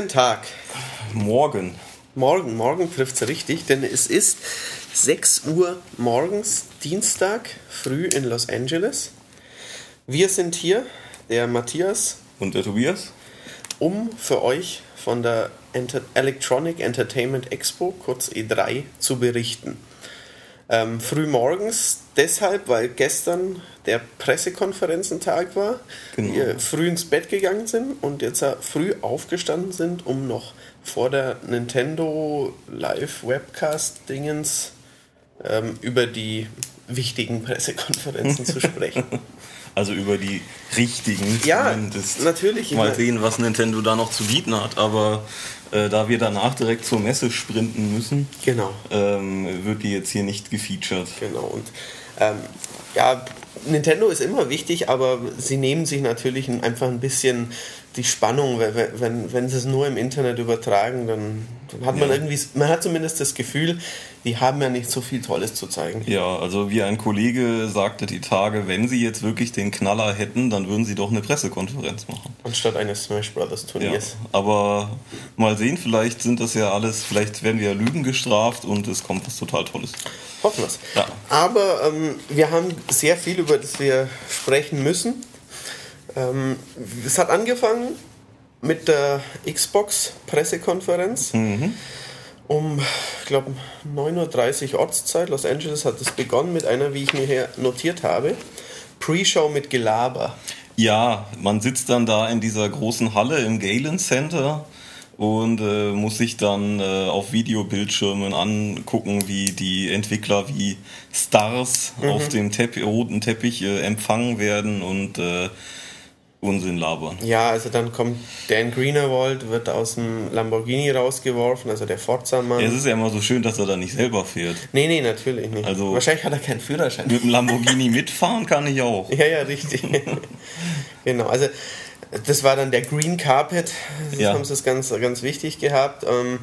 Guten Tag. Morgen. Morgen, morgen trifft es richtig, denn es ist 6 Uhr morgens, Dienstag, früh in Los Angeles. Wir sind hier, der Matthias Und der Tobias? um für euch von der Enter Electronic Entertainment Expo, kurz E3, zu berichten. Ähm, früh morgens deshalb, weil gestern der Pressekonferenzentag war, Genau. wir früh ins Bett gegangen sind und jetzt früh aufgestanden sind, um noch vor der Nintendo Live Webcast Dingens ähm, über die wichtigen Pressekonferenzen zu sprechen. Also über die richtigen Ja, zumindest. natürlich. Mal sehen, was Nintendo da noch zu bieten hat. Aber äh, da wir danach direkt zur Messe sprinten müssen, Genau. ähm, wird die jetzt hier nicht gefeatured. Genau. Und ähm, ja, Nintendo ist immer wichtig, aber sie nehmen sich natürlich ein- einfach ein bisschen die Spannung, wenn, wenn, wenn sie es nur im Internet übertragen, dann, hat man Ja. irgendwie, man hat zumindest das Gefühl, die haben ja nicht so viel Tolles zu zeigen. Ja, also wie ein Kollege sagte die Tage, wenn sie jetzt wirklich den Knaller hätten, dann würden sie doch eine Pressekonferenz machen. Anstatt eines Smash Brothers Ja, Turniers. aber mal sehen, vielleicht sind das ja alles, vielleicht werden wir ja Lügen gestraft und es kommt was total Tolles. Hoffen wir's. Ja. Aber ähm, wir haben sehr viel, über das wir sprechen müssen. Ähm, es hat angefangen mit der Xbox-Pressekonferenz. Um, ich glaube, 9.30 Uhr Ortszeit, Los Angeles hat es begonnen mit einer, wie ich mir hier notiert habe, Pre-Show mit Gelaber. Ja, man sitzt dann da in dieser großen Halle im Galen Center und äh, muss sich dann äh, auf Videobildschirmen angucken, wie die Entwickler wie Stars auf dem Teppich, roten Teppich äh, empfangen werden und äh, Unsinn labern. Ja, also dann kommt Dan Greenerwald, wird aus dem Lamborghini rausgeworfen, also der Forza-Mann. Es ist ja immer so schön, dass er da nicht selber fährt. Nee, nee, natürlich nicht. Also- Wahrscheinlich hat er keinen Führerschein. Mit dem Lamborghini mitfahren kann ich auch. Ja, ja, richtig. genau, also das war dann der Green Carpet, das Ja. haben sie es ganz, ganz wichtig gehabt. Ähm,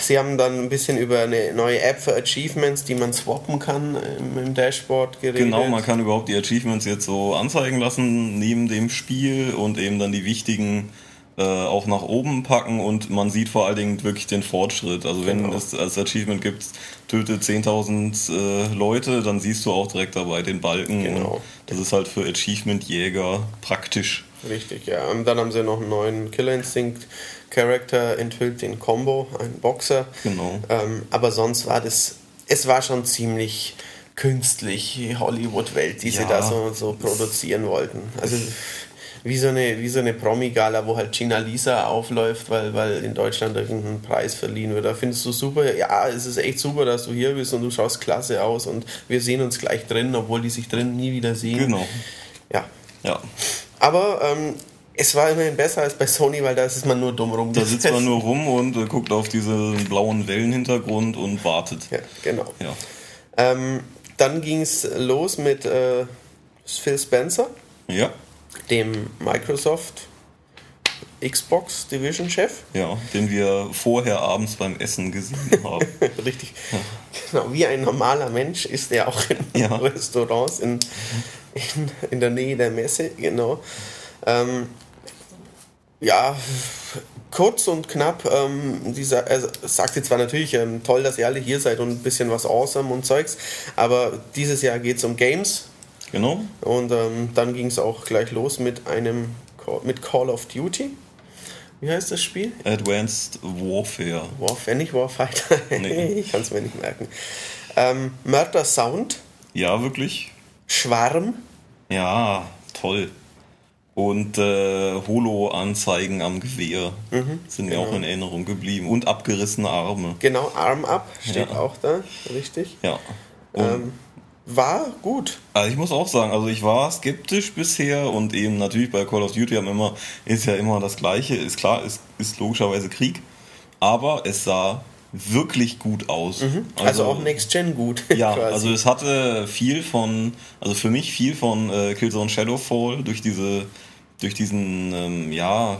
sie haben dann ein bisschen über eine neue App für Achievements, die man swappen kann im, im Dashboard geredet. Genau, man kann überhaupt die Achievements jetzt so anzeigen lassen neben dem Spiel und eben dann die wichtigen äh, auch nach oben packen und man sieht vor allen Dingen wirklich den Fortschritt. Also wenn Genau. es als Achievement gibt, töte 10.000 äh, Leute, dann siehst du auch direkt dabei den Balken. Genau. Das ist halt für Achievement-Jäger praktisch. Richtig, ja. Und dann haben sie noch einen neuen Killer Instinct Character enthüllt, den Combo, ein Boxer. Genau. Ähm, aber sonst war das, es war schon ziemlich künstlich, die Hollywood-Welt, die sie Ja. da so, so produzieren wollten. Also wie so eine, wie so eine Promi-Gala, wo halt Gina Lisa aufläuft, weil, weil in Deutschland irgendein Preis verliehen wird. Da findest du super, ja, es ist echt super, dass du hier bist und du schaust klasse aus und wir sehen uns gleich drin, obwohl die sich drin nie wieder sehen. Genau. Ja. Ja. Aber ähm, es war immerhin besser als bei Sony, weil da ist man nur dumm rum. Da sitzt man nur rum und äh, guckt auf diesen blauen Wellenhintergrund und wartet. Ja, genau. Ja. Ähm, dann ging es los mit äh, Phil Spencer, Ja. dem Microsoft Xbox Division Chef. Ja, den wir vorher abends beim Essen gesehen haben. Richtig. Genau, wie ein normaler Mensch ist er auch in Ja. Restaurants in, in, in der Nähe der Messe, genau. Ähm, ja, kurz und knapp, ähm, dieser, er sagte zwar natürlich, ähm, toll, dass ihr alle hier seid und ein bisschen was awesome und Zeugs, aber dieses Jahr geht es um Games Genau. und ähm, dann ging es auch gleich los mit einem Call, mit Call of Duty. Wie heißt das Spiel? Advanced Warfare. Warfare, nicht Warfighter. Nee. ich kann es mir nicht merken. Ähm, Murder Sound, Ja, wirklich. Schwarm, Ja, toll. Und äh, Holo-Anzeigen am Gewehr sind mir auch in Erinnerung geblieben. Und abgerissene Arme. genau, Arm Up steht Ja. auch da, richtig. Ja. Ähm, war gut. also ich muss auch sagen, also ich war skeptisch bisher und eben natürlich bei Call of Duty haben immer, ist ja immer das Gleiche. Ist klar, ist, ist logischerweise Krieg. Aber es sah wirklich gut aus. Also, auch Next Gen gut. Ja, quasi. also es hatte viel von, also für mich viel von äh, Killzone Shadowfall durch diese, durch diesen, ähm, ja,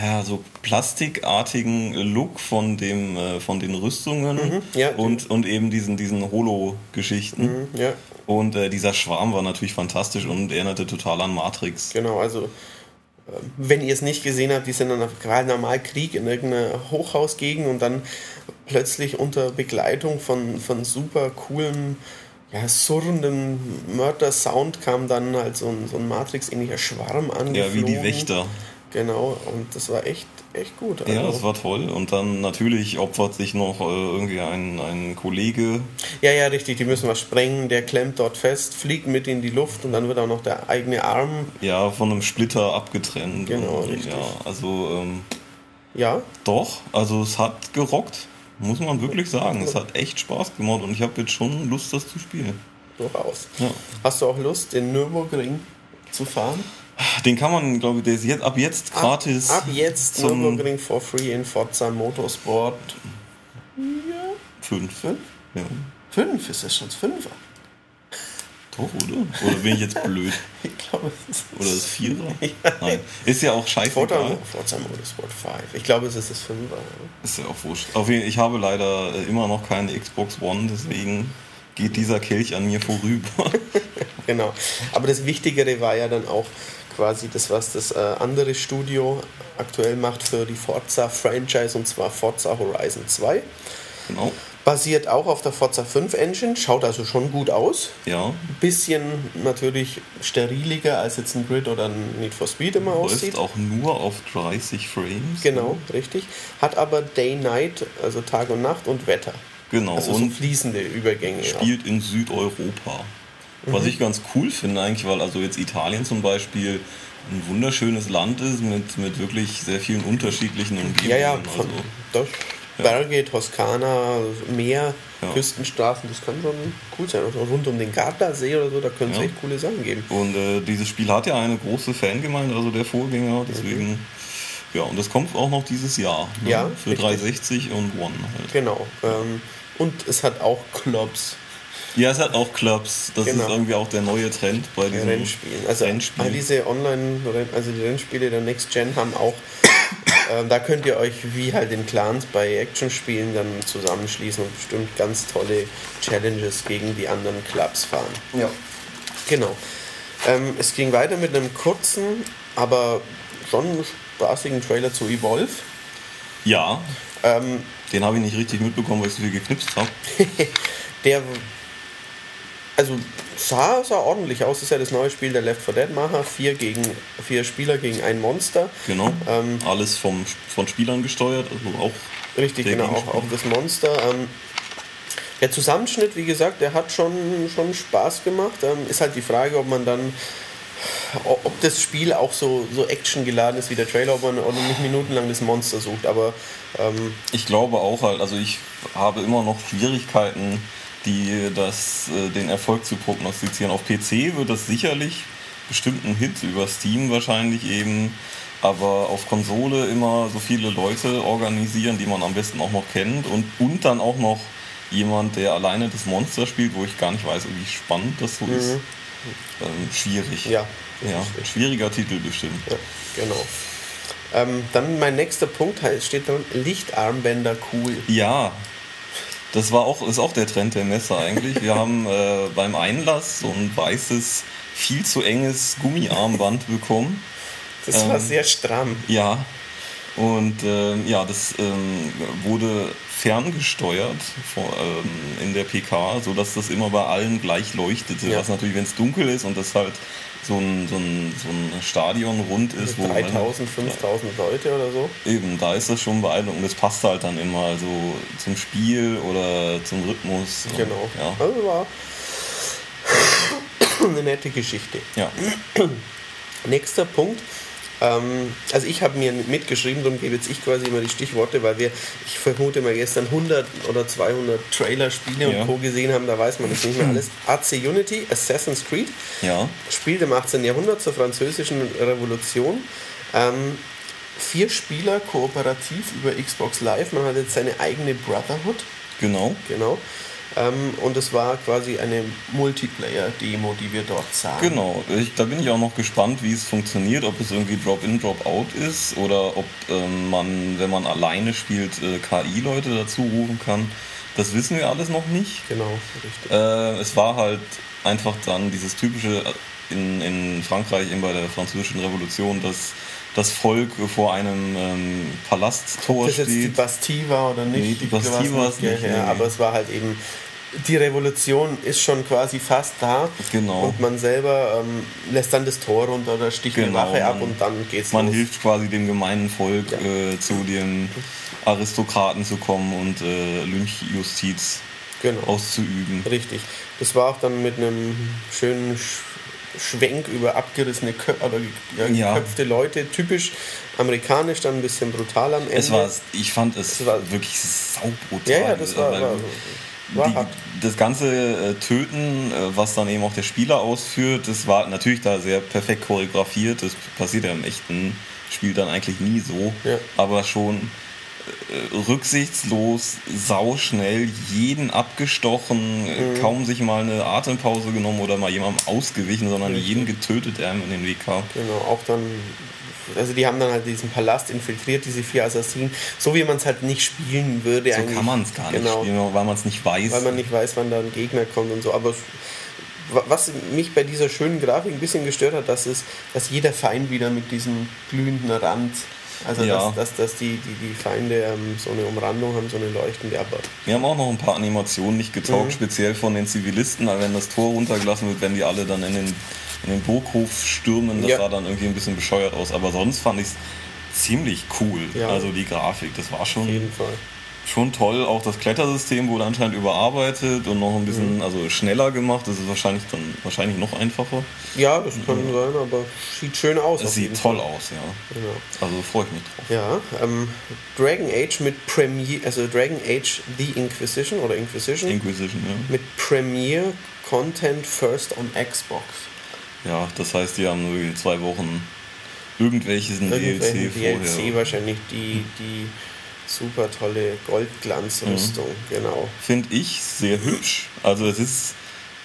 ja, so plastikartigen Look von dem, äh, von den Rüstungen ja, und, und eben diesen, diesen Holo-Geschichten. Mhm, ja, Und äh, dieser Schwarm war natürlich fantastisch und erinnerte total an Matrix. genau, also wenn ihr es nicht gesehen habt, die sind dann gerade normal Krieg in irgendeiner Hochhausgegend und dann plötzlich unter Begleitung von, von super coolem, ja, surrenden Mörder-Sound kam dann halt so ein, so ein Matrix-ähnlicher Schwarm an. Ja, wie die Wächter. Genau, und das war echt, echt gut. Also. Ja, das war toll. Und dann natürlich opfert sich noch äh, irgendwie ein, ein Kollege. Ja, ja, richtig, die müssen was sprengen, der klemmt dort fest, fliegt mit in die Luft und dann wird auch noch der eigene Arm. Ja, von einem Splitter abgetrennt. Genau, und, richtig. Ja, also. Ähm, ja. Doch, also es hat gerockt, muss man wirklich sagen. Es hat echt Spaß gemacht und ich habe jetzt schon Lust, das zu spielen. Durchaus. Ja. Hast du auch Lust, den Nürburgring zu fahren? Den kann man, glaube ich, der ist jetzt, ab jetzt gratis. Ab, ab jetzt zum- Nürburgring for free in Forza Motorsport. Ja. Fünf. Fünf? Ja. Fünf ist das schon Fünfer. Doch, oder? Oder bin ich jetzt blöd? Ich glaube, es ist Oder das Vierer? Nein. Ist ja auch Forza, scheißegal. Forza Motorsport 5. Ich glaube, es ist das Fünfer. Ist ja auch wurscht. Auf jeden, ich habe leider äh, immer noch keine Xbox One, deswegen geht dieser Kelch an mir vorüber. Genau. Aber das Wichtigere war ja dann auch quasi das, was das äh, andere Studio aktuell macht für die Forza-Franchise und zwar Forza Horizon 2. genau. Basiert auch auf der Forza 5 Engine, schaut also schon gut aus. Ja. Bisschen natürlich steriliger als jetzt ein Grid oder ein Need for Speed immer aussieht. Läuft auch nur auf 30 Frames. Genau, richtig. Hat aber Day-Night, also Tag und Nacht und Wetter. Genau. Also so und fließende Übergänge. ja. spielt in Südeuropa. Was Mhm. ich ganz cool finde eigentlich, weil also jetzt Italien zum Beispiel ein wunderschönes Land ist mit, mit wirklich sehr vielen unterschiedlichen Umgebungen. Ja, ja, also, von das Berge, Toskana, Meer, Ja. Küstenstraßen, das kann schon cool sein. Also rund um den Gardasee oder so, da können es Ja. echt coole Sachen geben. und äh, dieses Spiel hat ja eine große Fangemeinde, also der Vorgänger, deswegen. Ja, und das kommt auch noch dieses Jahr. Ne? Ja, Für richtig. 360 und One halt. Genau. Ähm, und es hat auch Clubs, Ja, es hat auch Clubs. Das Genau. ist irgendwie auch der neue Trend bei diesen Rennspielen. Also Rennspielen. all diese Online, also die Rennspiele der Next Gen haben auch, ähm, da könnt ihr euch wie halt in Clans bei Actionspielen dann zusammenschließen und bestimmt ganz tolle Challenges gegen die anderen Clubs fahren. Ja. Genau. Ähm, es ging weiter mit einem kurzen, aber schon spaßigen Trailer zu Evolve. Ja, Ähm, den habe ich nicht richtig mitbekommen, weil ich so viel geknipst habe. der also sah, sah ordentlich aus. Das ist ja das neue Spiel der Left 4 Dead Macher. Vier, gegen, vier Spieler gegen ein Monster. Genau. Ähm, Alles vom, von Spielern gesteuert, also auch Richtig, genau, auch, auch das Monster. Ähm, der Zusammenschnitt, wie gesagt, der hat schon, schon Spaß gemacht. Ähm, ist halt die Frage, ob man dann, ob das Spiel auch so, so actiongeladen ist wie der Trailer, ob man nicht minutenlang das Monster sucht. Aber ähm, Ich glaube auch halt, also ich habe immer noch Schwierigkeiten, die das, äh, den Erfolg zu prognostizieren. Auf PC wird das sicherlich bestimmt ein Hit, über Steam wahrscheinlich eben, aber auf Konsole immer so viele Leute organisieren, die man am besten auch noch kennt und, und dann auch noch jemand, der alleine das Monster spielt, wo ich gar nicht weiß, wie spannend das so ist. Ähm, schwierig. ja, Ja, schwieriger Titel bestimmt. ja genau. Ähm, dann mein nächster Punkt steht dran, Lichtarmbänder cool. Ja, das war auch, ist auch der Trend der Messe eigentlich. Wir haben äh, beim Einlass so ein weißes, viel zu enges Gummiarmband bekommen. Das war Ähm, sehr stramm. Ja. Und ähm, ja, das ähm, wurde ferngesteuert vor, ähm, in der PK, sodass das immer bei allen gleich leuchtete. Ja. Was natürlich, wenn es dunkel ist und das halt so ein, so ein, so ein Stadion rund ist, wo 3000, 5000 Leute oder so. Eben, da ist das schon beeindruckend. Das passt halt dann immer so zum Spiel oder zum Rhythmus. Genau. Ja. Also war eine nette Geschichte. ja. Nächster Punkt. Ähm, also ich habe mir mitgeschrieben, darum gebe jetzt ich quasi immer die Stichworte, weil wir, ich vermute mal gestern 100 oder 200 Trailer-Spiele Ja. und Co. gesehen haben, da weiß man das nicht mehr alles. AC Unity, Assassin's Creed, ja. spielt im 18. Jahrhundert zur französischen Revolution. Ähm, vier Spieler kooperativ über Xbox Live. Man hat jetzt seine eigene Brotherhood. Genau. Genau. Ähm, und es war quasi eine Multiplayer-Demo, die wir dort sahen. Genau. Ich, da bin ich auch noch gespannt, wie es funktioniert, ob es irgendwie Drop-in, Drop-out ist oder ob ähm, man, wenn man alleine spielt, äh, KI-Leute dazu rufen kann. Das wissen wir alles noch nicht. Genau, richtig. Äh, es war halt einfach dann dieses typische in, in Frankreich, eben bei der Französischen Revolution, dass das Volk vor einem ähm, Palasttor Ob das jetzt die steht. Bastille war oder nicht. Nee, die Bastille war es nicht, Ja, nee. aber es war halt eben, die Revolution ist schon quasi fast da. Genau. Und man selber ähm, lässt dann das Tor runter oder sticht eine Genau, Wache ab man- und dann geht's Man los. hilft quasi dem gemeinen Volk Ja. äh, zu den Aristokraten zu kommen und äh, Lynchjustiz Genau. auszuüben. Richtig. Das war auch dann mit einem schönen Sch Schwenk über abgerissene Kö oder ge- ja, geköpfte Leute. Typisch amerikanisch, dann ein bisschen brutal am Ende. Es war, ich fand es Es war- wirklich saubrutal. ja, ja, das war, war die, das ganze äh, Töten, äh, was dann eben auch der Spieler ausführt, das war natürlich da sehr perfekt choreografiert. Das passiert ja im echten Spiel dann eigentlich nie so, Ja. aber schon äh, rücksichtslos, sauschnell, jeden abgestochen, Mhm. kaum sich mal eine Atempause genommen oder mal jemandem ausgewichen, sondern jeden getötet, der ihm in den Weg kam. Genau, auch dann, also die haben dann halt diesen Palast infiltriert, diese vier Assassinen, so wie man es halt nicht spielen würde. So eigentlich. kann man es gar nicht genau, spielen, weil man es nicht weiß. Weil man nicht weiß, wann da ein Gegner kommt und so. Aber was mich bei dieser schönen Grafik ein bisschen gestört hat, dass, es, dass jeder Feind wieder mit diesem glühenden Rand, also Ja. dass, dass, dass die, die, die Feinde ähm, so eine Umrandung haben, so eine leuchtende, aber Wir haben auch noch ein paar Animationen nicht getaugt, Mhm. speziell von den Zivilisten, weil wenn das Tor runtergelassen wird, werden die alle dann in den, den Burghof stürmen. Das Ja. sah dann irgendwie ein bisschen bescheuert aus. Aber sonst fand ich es ziemlich cool. Ja. Also die Grafik, das war schon, schon toll. Auch das Klettersystem wurde anscheinend überarbeitet und noch ein Mhm. bisschen also schneller gemacht. Das ist wahrscheinlich dann wahrscheinlich noch einfacher. Ja, das kann sein, aber sieht schön aus. Es sieht toll Fall. aus, ja. Genau. Also freue ich mich drauf. Ja, ähm, Dragon Age mit Premiere, also Dragon Age The Inquisition oder Inquisition Inquisition, ja. mit Premiere Content First on Xbox. Ja, das heißt, die haben nur zwei Wochen irgendwelches Irgendwelchen DLC DLC vorher. wahrscheinlich die, die super tolle Goldglanzrüstung, Mhm. genau. finde ich sehr hübsch. Also es ist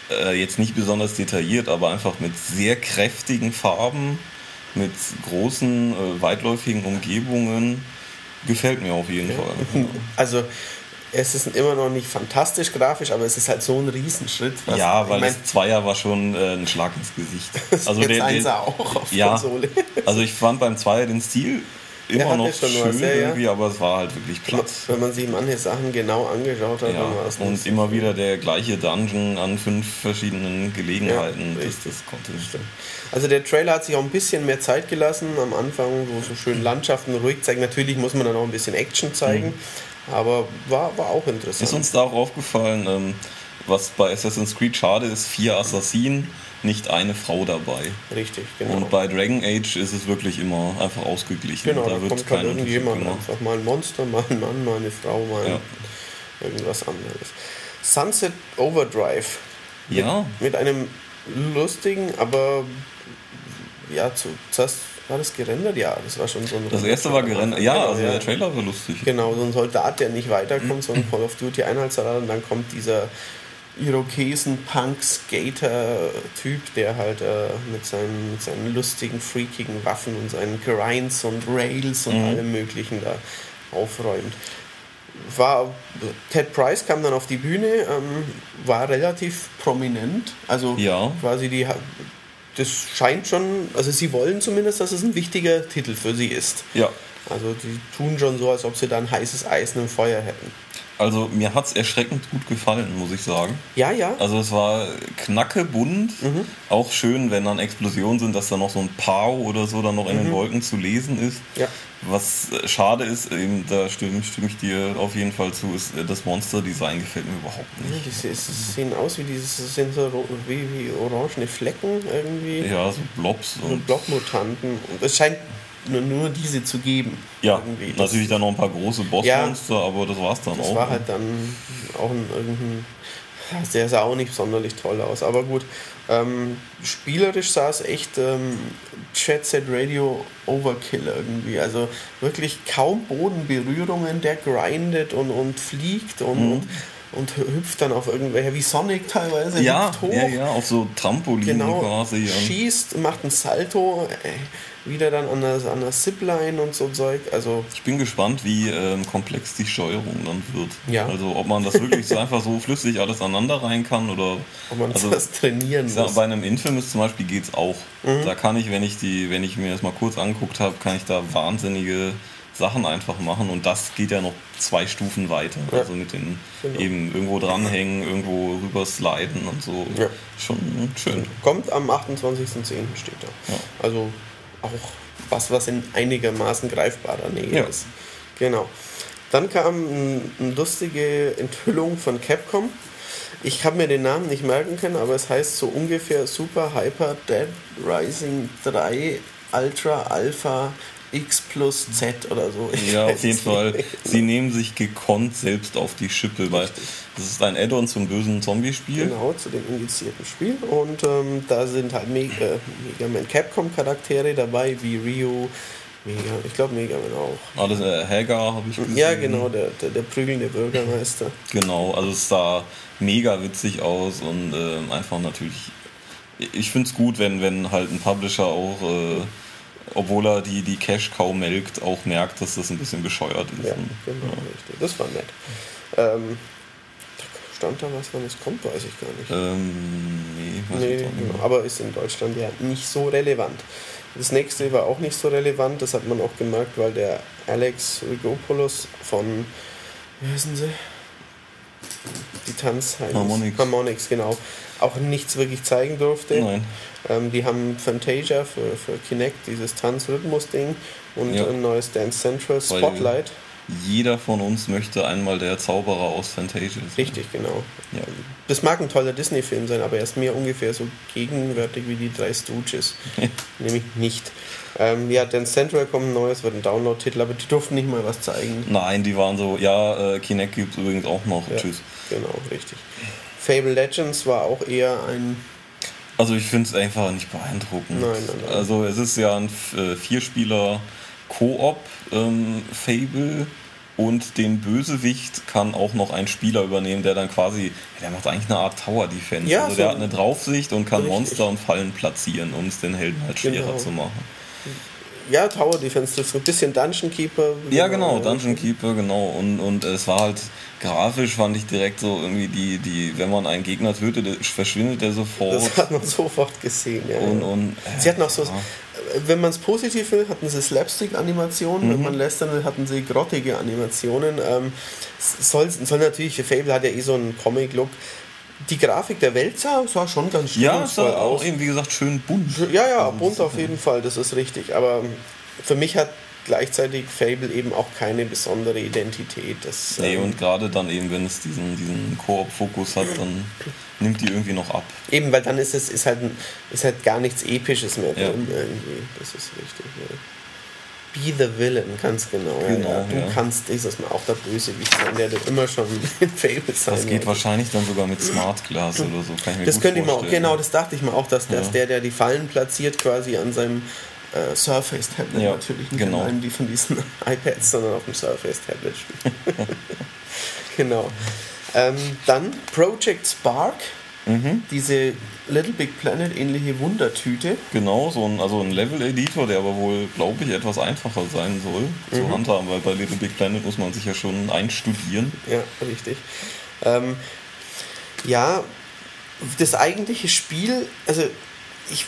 äh, jetzt nicht besonders detailliert, aber einfach mit sehr kräftigen Farben, mit großen, äh, weitläufigen Umgebungen. Gefällt mir auf jeden Fall. Also es ist immer noch nicht fantastisch grafisch, aber es ist halt so ein Riesenschritt. was- ja, weil ich mein, das Zweier war schon äh, ein Schlag ins Gesicht. Also der, der, auch auf ja, Konsole. also ich fand beim Zweier den Stil immer noch ja schon schön was, ja, irgendwie, aber es war halt wirklich Platz. Wenn man sich manche Sachen genau angeschaut hat, Ja, dann war es und immer wieder der gleiche Dungeon an fünf verschiedenen Gelegenheiten. Ja, das, das konnte ich. Also der Trailer hat sich auch ein bisschen mehr Zeit gelassen am Anfang, wo so schön Landschaften ruhig zeigen. Natürlich muss man dann auch ein bisschen Action zeigen, aber war, war auch interessant. Ist uns da auch aufgefallen, ähm, was bei Assassin's Creed schade ist, vier Assassinen, nicht eine Frau dabei. Richtig, genau. Und bei Dragon Age ist es wirklich immer einfach ausgeglichen. genau, da, wird kommt kein halt irgendjemand gemacht. einfach. Mal ein Monster, mal ein Mann, mal eine Frau, mal Ja. irgendwas anderes. Sunset Overdrive. Mit, Ja. Mit einem lustigen, aber ja, zu, zuerst war das gerendert? Ja, das war schon so ein Das erste war gerendert. Ja, Genau, also der Trailer war lustig. Genau, so ein Soldat, der nicht weiterkommt, so ein Call of Duty Einheitssoldat und dann kommt dieser Irokesen-Punk-Skater-Typ, der halt äh, mit, seinen, mit seinen lustigen, freakigen Waffen und seinen Grinds und Rails und Mhm. allem möglichen da aufräumt. War, Ted Price kam dann auf die Bühne, ähm, war relativ prominent, also Ja. quasi die das scheint schon, also sie wollen zumindest, dass es ein wichtiger Titel für sie ist. Ja. Also die tun schon so, als ob sie da ein heißes Eisen im Feuer hätten. Also mir hat es erschreckend gut gefallen, muss ich sagen. Ja, ja. Also es war knackebunt, Mhm. auch schön, wenn dann Explosionen sind, dass da noch so ein Pau oder so dann noch in den Wolken zu lesen ist. Mhm. Ja. Was äh, schade ist, eben, da stimme, stimme ich dir auf jeden Fall zu, ist äh, das Monster-Design gefällt mir überhaupt nicht. se- es sehen aus wie diese sind so wie, wie orangene Flecken irgendwie. Ja, so Blobs So und. Und es scheint nur, nur diese zu geben. ja, irgendwie. Das- natürlich dann noch ein paar große Bossmonster, aber das war's dann Das auch. war halt dann auch ein irgendein. Der sah auch nicht sonderlich toll aus. Aber gut, ähm, spielerisch sah es echt ähm, Jet Set Radio Overkill irgendwie. Also wirklich kaum Bodenberührungen, der grindet und, und fliegt und, Mhm. und und hüpft dann auf irgendwelche, wie Sonic teilweise, Ja, hüpft hoch. ja, ja, auf so Trampolinen Genau, quasi. schießt, macht ein Salto, äh, wieder dann an der, an der Zipline und so Zeug. Also, Ich bin gespannt, wie ähm, komplex die Steuerung dann wird. Ja. Also ob man das wirklich so einfach so flüssig alles aneinander rein kann oder ob man also, das trainieren ich sag, muss. bei einem Infamous zum Beispiel geht's auch. Mhm. Da kann ich, wenn ich die, wenn ich mir das mal kurz angeguckt habe, kann ich da wahnsinnige Sachen einfach machen und das geht ja noch zwei Stufen weiter. Ja. Also mit den Genau. eben irgendwo dranhängen, irgendwo rüber sliden und so. Ja. Schon schön. Kommt am 28.10. steht da. Ja. Also auch was, was in einigermaßen greifbarer Nähe Ja. ist. Genau. Dann kam ein- eine lustige Enthüllung von Capcom. Ich habe mir den Namen nicht merken können, aber es heißt so ungefähr Super Hyper Dead Rising 3 Ultra Alpha X plus Z oder so. Ich Ja, auf jeden Fall. nicht. Sie nehmen sich gekonnt selbst auf die Schippe, weil das ist ein Add-on zum bösen Zombie-Spiel. Genau, zu dem indizierten Spiel. Und ähm, da sind halt Me äh, Mega Man Capcom Charaktere dabei, wie Ryu, Mega, ich glaube Mega Man auch. Alles äh, Hagar habe ich gesehen. Ja, genau, der, der, der prügelnde Bürgermeister. Genau, also es sah mega witzig aus und ähm, einfach natürlich. Ich finde es gut, wenn, wenn halt ein Publisher auch, äh, obwohl er die, die Cash-Cow melkt, auch merkt, dass das ein bisschen bescheuert ist. Ja, genau, richtig. Das war nett. Ähm, stand da was, wann es kommt, weiß ich gar nicht. ähm, nee, weiß Nee, ich nicht. genau, aber ist in Deutschland ja nicht so relevant. Das nächste war auch nicht so relevant, das hat man auch gemerkt, weil der Alex Rigopoulos von, wie heißen sie? Die Tanz heißt es. Harmonix. Harmonix, genau. Auch nichts wirklich zeigen durfte. Nein. Ähm, die haben Fantasia für, für Kinect, dieses Tanz-Rhythmus-Ding und Ja. ein neues Dance Central Spotlight. Jeder von uns möchte einmal der Zauberer aus Fantasia sein. Richtig, genau. Ja. Das mag ein toller Disney-Film sein, aber er ist mir ungefähr so gegenwärtig wie die drei Stooges. Nämlich nicht. Ähm, ja, Dance Central kommt ein neues, wird ein Download-Titel, aber die durften nicht mal was zeigen. Nein, die waren so, ja, äh, Kinect gibt es übrigens auch noch. Ja, Tschüss. Genau, richtig. Fable Legends war auch eher ein. Also ich finde es einfach nicht beeindruckend. Nein, nein, nein. Also es ist ja ein äh, Vierspieler Koop ähm, Fable und den Bösewicht kann auch noch ein Spieler übernehmen, der dann quasi, der macht eigentlich eine Art Tower Defense. Ja, also so- der hat eine Draufsicht und kann Richtig. Monster und Fallen platzieren, um es den Helden halt schwerer Genau. zu machen. Ja, Tower Defense, das ist ein bisschen Dungeon Keeper. Ja, genau, Dungeon Keeper, genau. Und, und es war halt grafisch, fand ich direkt so irgendwie die, die wenn man einen Gegner tötet, verschwindet der sofort. Das hat man sofort gesehen, ja. Und, und, äh, Sie hatten auch so, ja. wenn man es positiv will, hatten sie Slapstick-Animationen, wenn man lästern will, hatten sie grottige Animationen. Ähm, soll, soll natürlich, Fable hat ja eh so einen Comic-Look. Die Grafik der Welt sah, sah schon ganz Ja, es stimmungsvoll sah auch eben, wie gesagt, schön bunt. Ja, ja, bunt auf jeden Fall, das ist richtig. Aber für mich hat gleichzeitig Fable eben auch keine besondere Identität. Das, Nee, ähm, und gerade dann eben, wenn es diesen, diesen Koop-Fokus hat, dann nimmt die irgendwie noch ab. Eben, weil dann ist es ist halt, ist halt gar nichts Episches mehr Ja. drin irgendwie. Das ist richtig. Ja. Be the Villain, ganz genau. Genau, ja. Du ja. kannst dieses Mal auch der Bösewicht sein, der wird immer schon in Fable sein. Das geht wollte. wahrscheinlich dann sogar mit Smart Glass oder so. Kann ich mir Das könnte ich mir auch, genau, das dachte ich mir auch, dass, dass der, der die Fallen platziert, quasi an seinem äh, Surface-Tablet Ja, natürlich nicht genau. an einem die von diesen iPads, sondern auf dem Surface-Tablet spielt. genau. Ähm, dann Project Spark, Mhm. diese Little Big Planet ähnliche Wundertüte. Genau, so ein, also ein Level-Editor, der aber wohl, glaube ich, etwas einfacher sein soll Mhm. zu handhaben, weil bei Little Big Planet muss man sich ja schon einstudieren. Ja, richtig. Ähm, ja, das eigentliche Spiel, also ich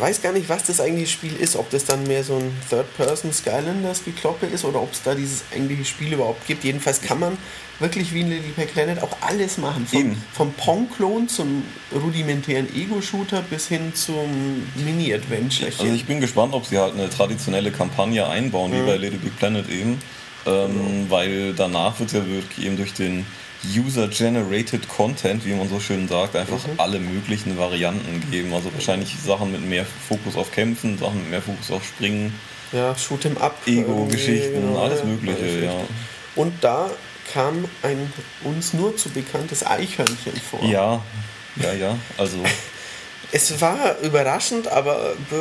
weiß gar nicht, was das eigentliche Spiel ist, ob das dann mehr so ein Third-Person Skylanders Glocke ist oder ob es da dieses eigentliche Spiel überhaupt gibt. Jedenfalls kann man wirklich wie in Little Big Planet auch alles machen. Vom, Eben. vom Pong-Klon zum rudimentären Ego-Shooter bis hin zum Mini-Adventure. Also ich bin gespannt, ob sie halt eine traditionelle Kampagne einbauen, Mhm. wie bei Little Big Planet eben. Ähm, Weil danach wird ja wirklich eben durch den User-Generated Content, wie man so schön sagt, einfach Mhm. alle möglichen Varianten geben. Also wahrscheinlich Sachen mit mehr Fokus auf Kämpfen, Sachen mit mehr Fokus auf Springen. ja, Shoot 'em Up. Ego-Geschichten, genau, alles Mögliche, alles ja. Und da kam ein uns nur zu bekanntes Eichhörnchen vor. Ja, ja, ja. Also Es war überraschend, aber b-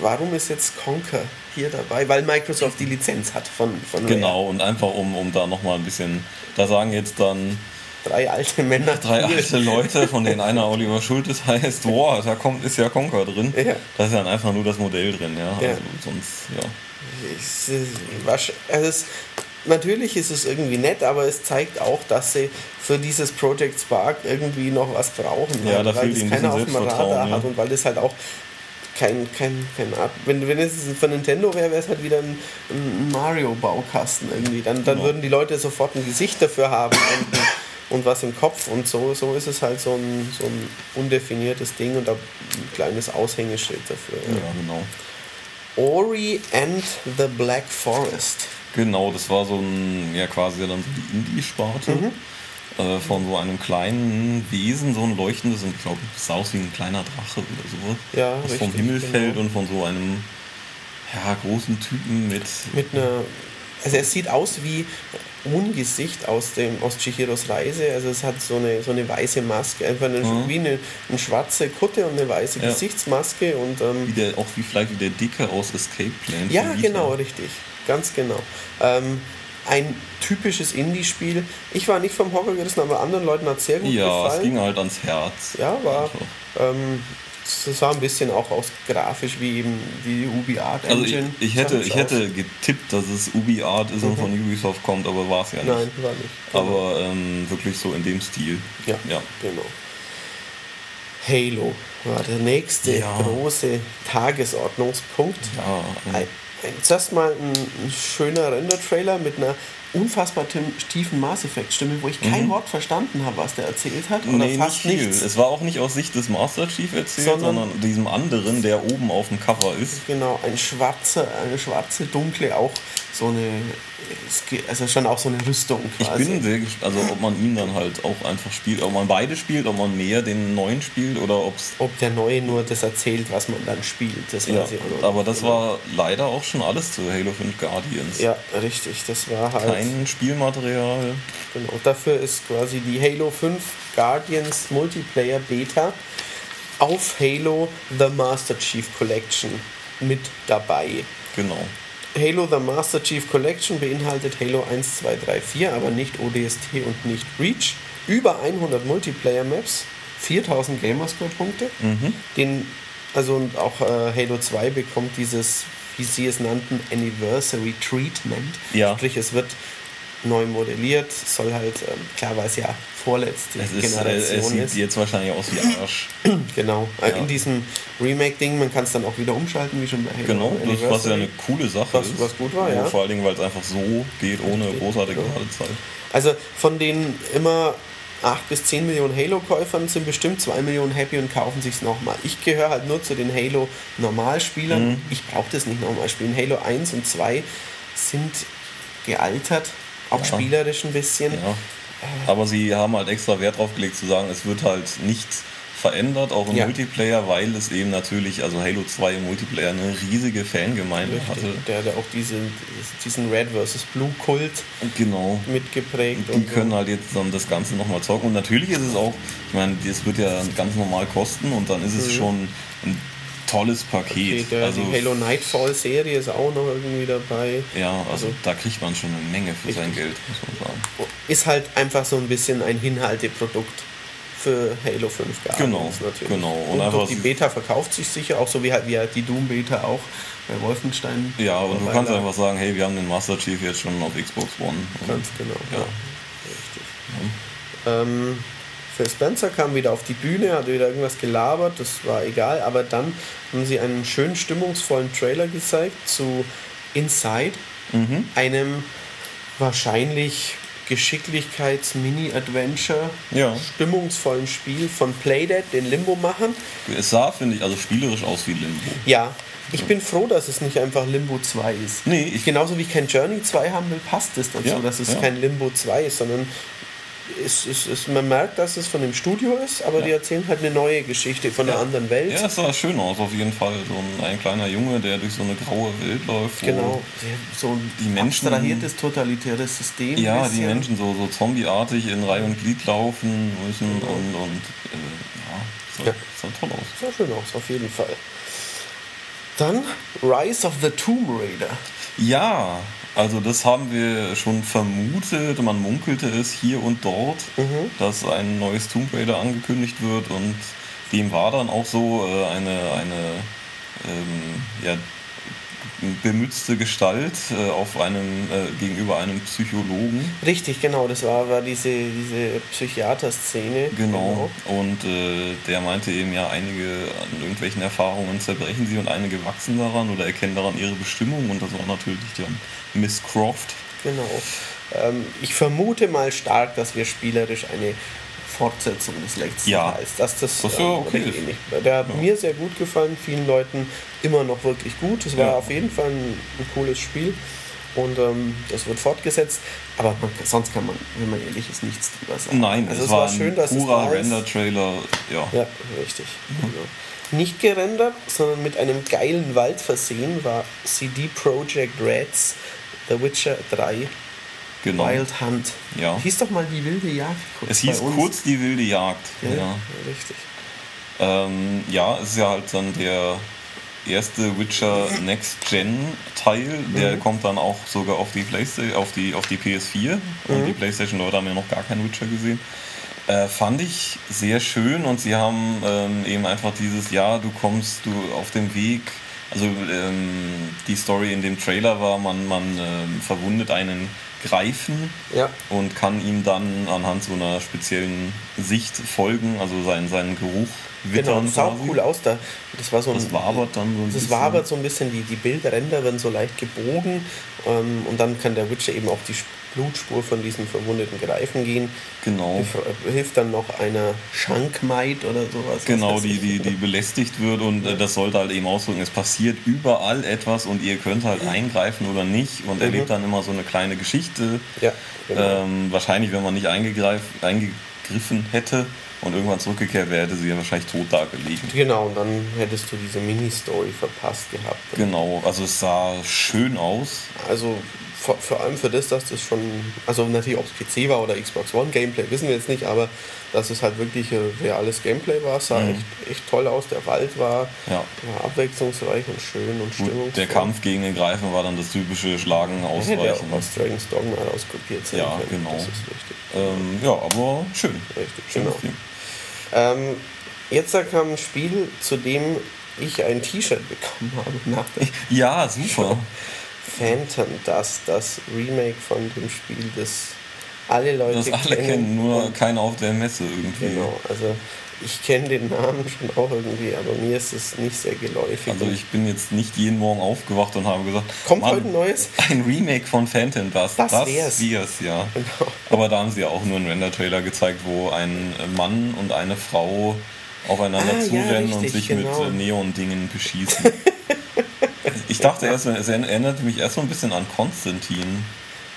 warum ist jetzt Conker hier dabei? Weil Microsoft die Lizenz hat von, von Rare. Genau, und einfach um, um da nochmal ein bisschen, da sagen jetzt dann drei alte Männer. Drei alte Leute, von denen einer Oliver Schultes heißt, boah, da kommt, ist ja Conker drin. Ja. Da ist dann einfach nur das Modell drin, ja. Ja. Also sonst, ja. Es also es, natürlich ist es irgendwie nett, aber es zeigt auch, dass sie für dieses Project Spark irgendwie noch was brauchen. Ja, halt, da weil das ein keiner auf dem Radar Selbstvertrauen, hat ja. und weil das halt auch kein, kein, kein Art. Wenn, wenn es von Nintendo wäre, wäre es halt wieder ein, ein Mario-Baukasten irgendwie. Dann, dann Genau. würden die Leute sofort ein Gesicht dafür haben und, und was im Kopf. Und so, so ist es halt so ein, so ein undefiniertes Ding und ein kleines Aushängeschild dafür. Ja, Ja. genau. Ori and the Black Forest. Genau, das war so ein, ja quasi dann so die Indie-Sparte Mhm. äh, von so einem kleinen Wesen, so ein leuchtendes, und ich glaube, es sah aus wie ein kleiner Drache oder sowas. Ja, was richtig, vom Himmel genau. fällt und von so einem ja, großen Typen mit. Mit einer. Also es sieht aus wie Ungesicht aus dem aus Chihiros Reise. Also es hat so eine so eine weiße Maske, einfach eine, Mhm. wie eine, eine schwarze Kutte und eine weiße Ja. Gesichtsmaske und ähm, Wie der, auch wie vielleicht wie der Dicke aus Escape Plan. ja genau richtig, ganz genau. Ähm, ein typisches Indie-Spiel. Ich war nicht vom Hocker gerissen, aber anderen Leuten hat es sehr gut Ja, es gefallen. ging halt ans Herz. Ja, war. Einfach. Ähm, es sah ein bisschen auch aus grafisch wie eben die Ubi Art Also ich, Engine. ich hätte, ich aus. hätte getippt, dass es Ubi Art ist und von Ubisoft kommt, aber war es ja nicht. Nein, war nicht. Aber ähm, wirklich so in dem Stil. Ja, ja. genau. Halo war der nächste Ja. große Tagesordnungspunkt. Ja, zuerst mal ein, ein schöner Render-Trailer mit einer unfassbar tiefen Mass Effect-Stimme, wo ich kein Wort verstanden habe, was der erzählt hat. Oder Mhm. Nee, fast nicht viel. nichts. Es war auch nicht aus Sicht des Master Chief erzählt, Sondern- sondern, diesem anderen, der oben auf dem Cover ist. Genau, ein schwarzer, eine schwarze, dunkle, auch so eine, also schon auch so eine Rüstung Ich quasi. bin sehr gespannt, also ob man ihn dann halt auch einfach spielt, ob man beide spielt, ob man mehr den neuen spielt oder ob es. Ob der Neue nur das erzählt, was man dann spielt, das Ja, ich aber das genau. war leider auch schon alles zu Halo 5 Guardians. Ja, richtig, das war halt. Kein Spielmaterial. Genau, dafür ist quasi die Halo 5 Guardians Multiplayer Beta auf Halo The Master Chief Collection mit dabei. Genau. Halo The Master Chief Collection beinhaltet Halo 1, 2, 3, 4, aber nicht ODST und nicht Reach. Über 100 Multiplayer-Maps, 4000 Gamerscore-Punkte. Mhm. Den, also und auch äh, Halo 2 bekommt dieses, wie sie es nannten, Anniversary Treatment. Ja. Sprich, es wird neu modelliert, soll halt, ähm, klar, weil es ja vorletzte Es, ist, äh, Generation es sieht ist. jetzt wahrscheinlich aus wie Arsch. Genau, äh, Ja. in diesem Remake-Ding, man kann es dann auch wieder umschalten, wie schon bei Halo Genau, das, was ja eine coole Sache Was- ist. was gut war, Wo ja. Vor allen Dingen, weil es einfach so geht, ohne großartige Ja. Ladezeit. Also von den immer 8 bis 10 Millionen Halo-Käufern sind bestimmt 2 Millionen happy und kaufen sich's nochmal. Ich gehöre halt nur zu den Halo-Normalspielern. Mhm. Ich brauche das nicht nochmal spielen. Halo 1 und 2 sind gealtert, auch Ja. spielerisch ein bisschen. Ja. Aber sie haben halt extra Wert drauf gelegt zu sagen, es wird halt nichts verändert, auch im Ja. Multiplayer, weil es eben natürlich, also Halo 2 im Multiplayer eine riesige Fangemeinde Richtig. hatte. Der hat auch diese, diesen Red vs. Blue Kult Genau. mitgeprägt. Die und so. können halt jetzt dann das Ganze nochmal zocken. Und natürlich ist es auch, ich meine, das wird ja ganz normal kosten und dann ist es schon ein tolles. Okay, Paket. der, also die Halo Nightfall-Serie ist auch noch irgendwie dabei. ja, also da kriegt man schon eine Menge für sein. Geld, muss man sagen. ist halt einfach so ein bisschen ein Hinhalteprodukt für Halo 5 Guardians Genau, natürlich. genau. Und Und, einfach durch die Beta verkauft sich sicher, auch so wie halt, wie halt die Doom-Beta auch bei Wolfenstein. Ja, und du kannst einfach sagen, hey, wir haben den Master Chief jetzt schon auf Xbox One. Ganz genau, ja. Ja. Richtig. Ähm, Phil Spencer kam wieder auf die Bühne, hat wieder irgendwas gelabert, das war egal, aber dann haben sie einen schön stimmungsvollen Trailer gezeigt zu Inside, Mhm. einem wahrscheinlich Geschicklichkeits-Mini-Adventure, Ja. stimmungsvollen Spiel von Playdead, den Limbo-Machern. Es sah, finde ich, also spielerisch aus wie Limbo. Ja, ich bin froh, dass es nicht einfach Limbo 2 ist. Nee, ich- Genauso wie ich kein Journey 2 haben will, passt es dazu, Ja, dass es ja. kein Limbo 2 ist, sondern es, es, es, man merkt, dass es von dem Studio ist, aber Ja. die erzählen halt eine neue Geschichte von einer anderen Welt. Ja, es sah schön aus, auf jeden Fall. So ein, ein kleiner Junge, der durch so eine graue Welt läuft. Genau, so ein Die Menschen- abstrahiertes, totalitäres System. Ja, bisschen. die Menschen so, so zombieartig in Reihe und Glied laufen müssen und, und äh, ja, sah, Ja. sah toll aus. Sah schön aus, auf jeden Fall. Dann Rise of the Tomb Raider. Ja, Also das haben wir schon vermutet, man munkelte es hier und dort, Mhm. dass ein neues Tomb Raider angekündigt wird und dem war dann auch so äh, eine, eine ähm, ja, bemützte Gestalt äh, auf einem, äh, gegenüber einem Psychologen. Richtig, genau. Das war, war diese, diese Psychiater-Szene. Genau. Und äh, der meinte eben ja, einige an irgendwelchen Erfahrungen zerbrechen sie und einige wachsen daran oder erkennen daran ihre Bestimmung und das war natürlich dann Miss Croft. Genau. Ähm, ich vermute mal stark, dass wir spielerisch eine Fortsetzung des letzten Ja. Teils, dass das, Das ja okay ist. ähnlich. Der hat mir sehr gut gefallen, vielen Leuten immer noch wirklich gut. Es war Ja. auf jeden Fall ein, ein cooles Spiel und ähm, das wird fortgesetzt. Aber man, sonst kann man, wenn man ehrlich ist, nichts drüber sagen. Nein, also es, es war war schön, dass es purer ist. Render-Trailer. Ja. Ja, richtig. Genau. Nicht gerendert, sondern mit einem geilen Wald versehen war CD Projekt Reds The Witcher 3 genau. Wild Hunt. Ja. Hieß doch mal die wilde Jagd. kurz Es hieß uns. kurz die wilde Jagd. Ja, Ja, ja. richtig. ähm, ja es ist ja halt dann der erste Witcher Next Gen Teil. Der Mhm. kommt dann auch sogar auf die PlayStation, auf die, auf die PS4. Und Mhm. die PlayStation Leute haben ja noch gar keinen Witcher gesehen. Äh, fand ich sehr schön und sie haben ähm, eben einfach dieses Jahr, du kommst du auf dem Weg. Also ähm, die Story in dem Trailer war, man, man ähm, verwundet einen Greifen Ja, und kann ihm dann anhand so einer speziellen Sicht folgen, also seinen, seinen Geruch genau. wittern. Das sah cool aus. Da. Das war so ein, Das wabert dann so ein Das bisschen. wabert so ein bisschen, die, die Bildränder werden so leicht gebogen ähm, und dann kann der Witcher eben auf die Blutspur von diesem verwundeten Greifen gehen. Genau. Hilf- Hilft dann noch einer Schankmaid oder sowas. was Genau, die, die, die belästigt wird und äh, das sollte halt eben ausdrücken, es passiert überall etwas und ihr könnt halt eingreifen oder nicht und erlebt dann immer so eine kleine Geschichte. Ja, genau. Ähm, wahrscheinlich, wenn man nicht eingegriffen hätte und irgendwann zurückgekehrt wäre, hätte sie ja wahrscheinlich tot da gelegen. Genau, und dann hättest du diese Mini-Story verpasst gehabt. Genau, also es sah schön aus. Also vor, vor allem für das, dass das schon, also natürlich ob es PC war oder Xbox One Gameplay, wissen wir jetzt nicht, aber dass es halt wirklich reales Gameplay war, sah Mhm. echt, echt toll aus. Der Wald war, Ja. war abwechslungsreich und schön und stimmungsvoll. der Kampf gegen den Greifen war dann das typische Schlagen, hätte ja auch Ausweichen. aus Dragon's Dogma rauskopiert sein Ja, können. genau. Das ist richtig. Ähm, ja, aber schön. Richtig, Schönes genau. Ähm, jetzt kam ein Spiel, zu dem ich ein T-Shirt bekommen habe nach dem Ja, super. Phantom Dust, das Remake von dem Spiel, das alle Leute Das alle kennen, nur und- keiner auf der Messe irgendwie. Genau, also ich kenne den Namen schon auch irgendwie, aber mir ist es nicht sehr geläufig. Also Und ich bin jetzt nicht jeden Morgen aufgewacht und habe gesagt, Kommt Mann, heute ein neues? Ein Remake von Phantom Dust. Das das wär's. wär's, ja. Genau. Aber da haben sie ja auch nur einen Render-Trailer gezeigt, wo ein Mann und eine Frau aufeinander Ah, ja, zurennen und richtig, sich genau. mit äh, Neon-Dingen beschießen. ich dachte erst, es erinnerte mich erst so ein bisschen an Konstantin.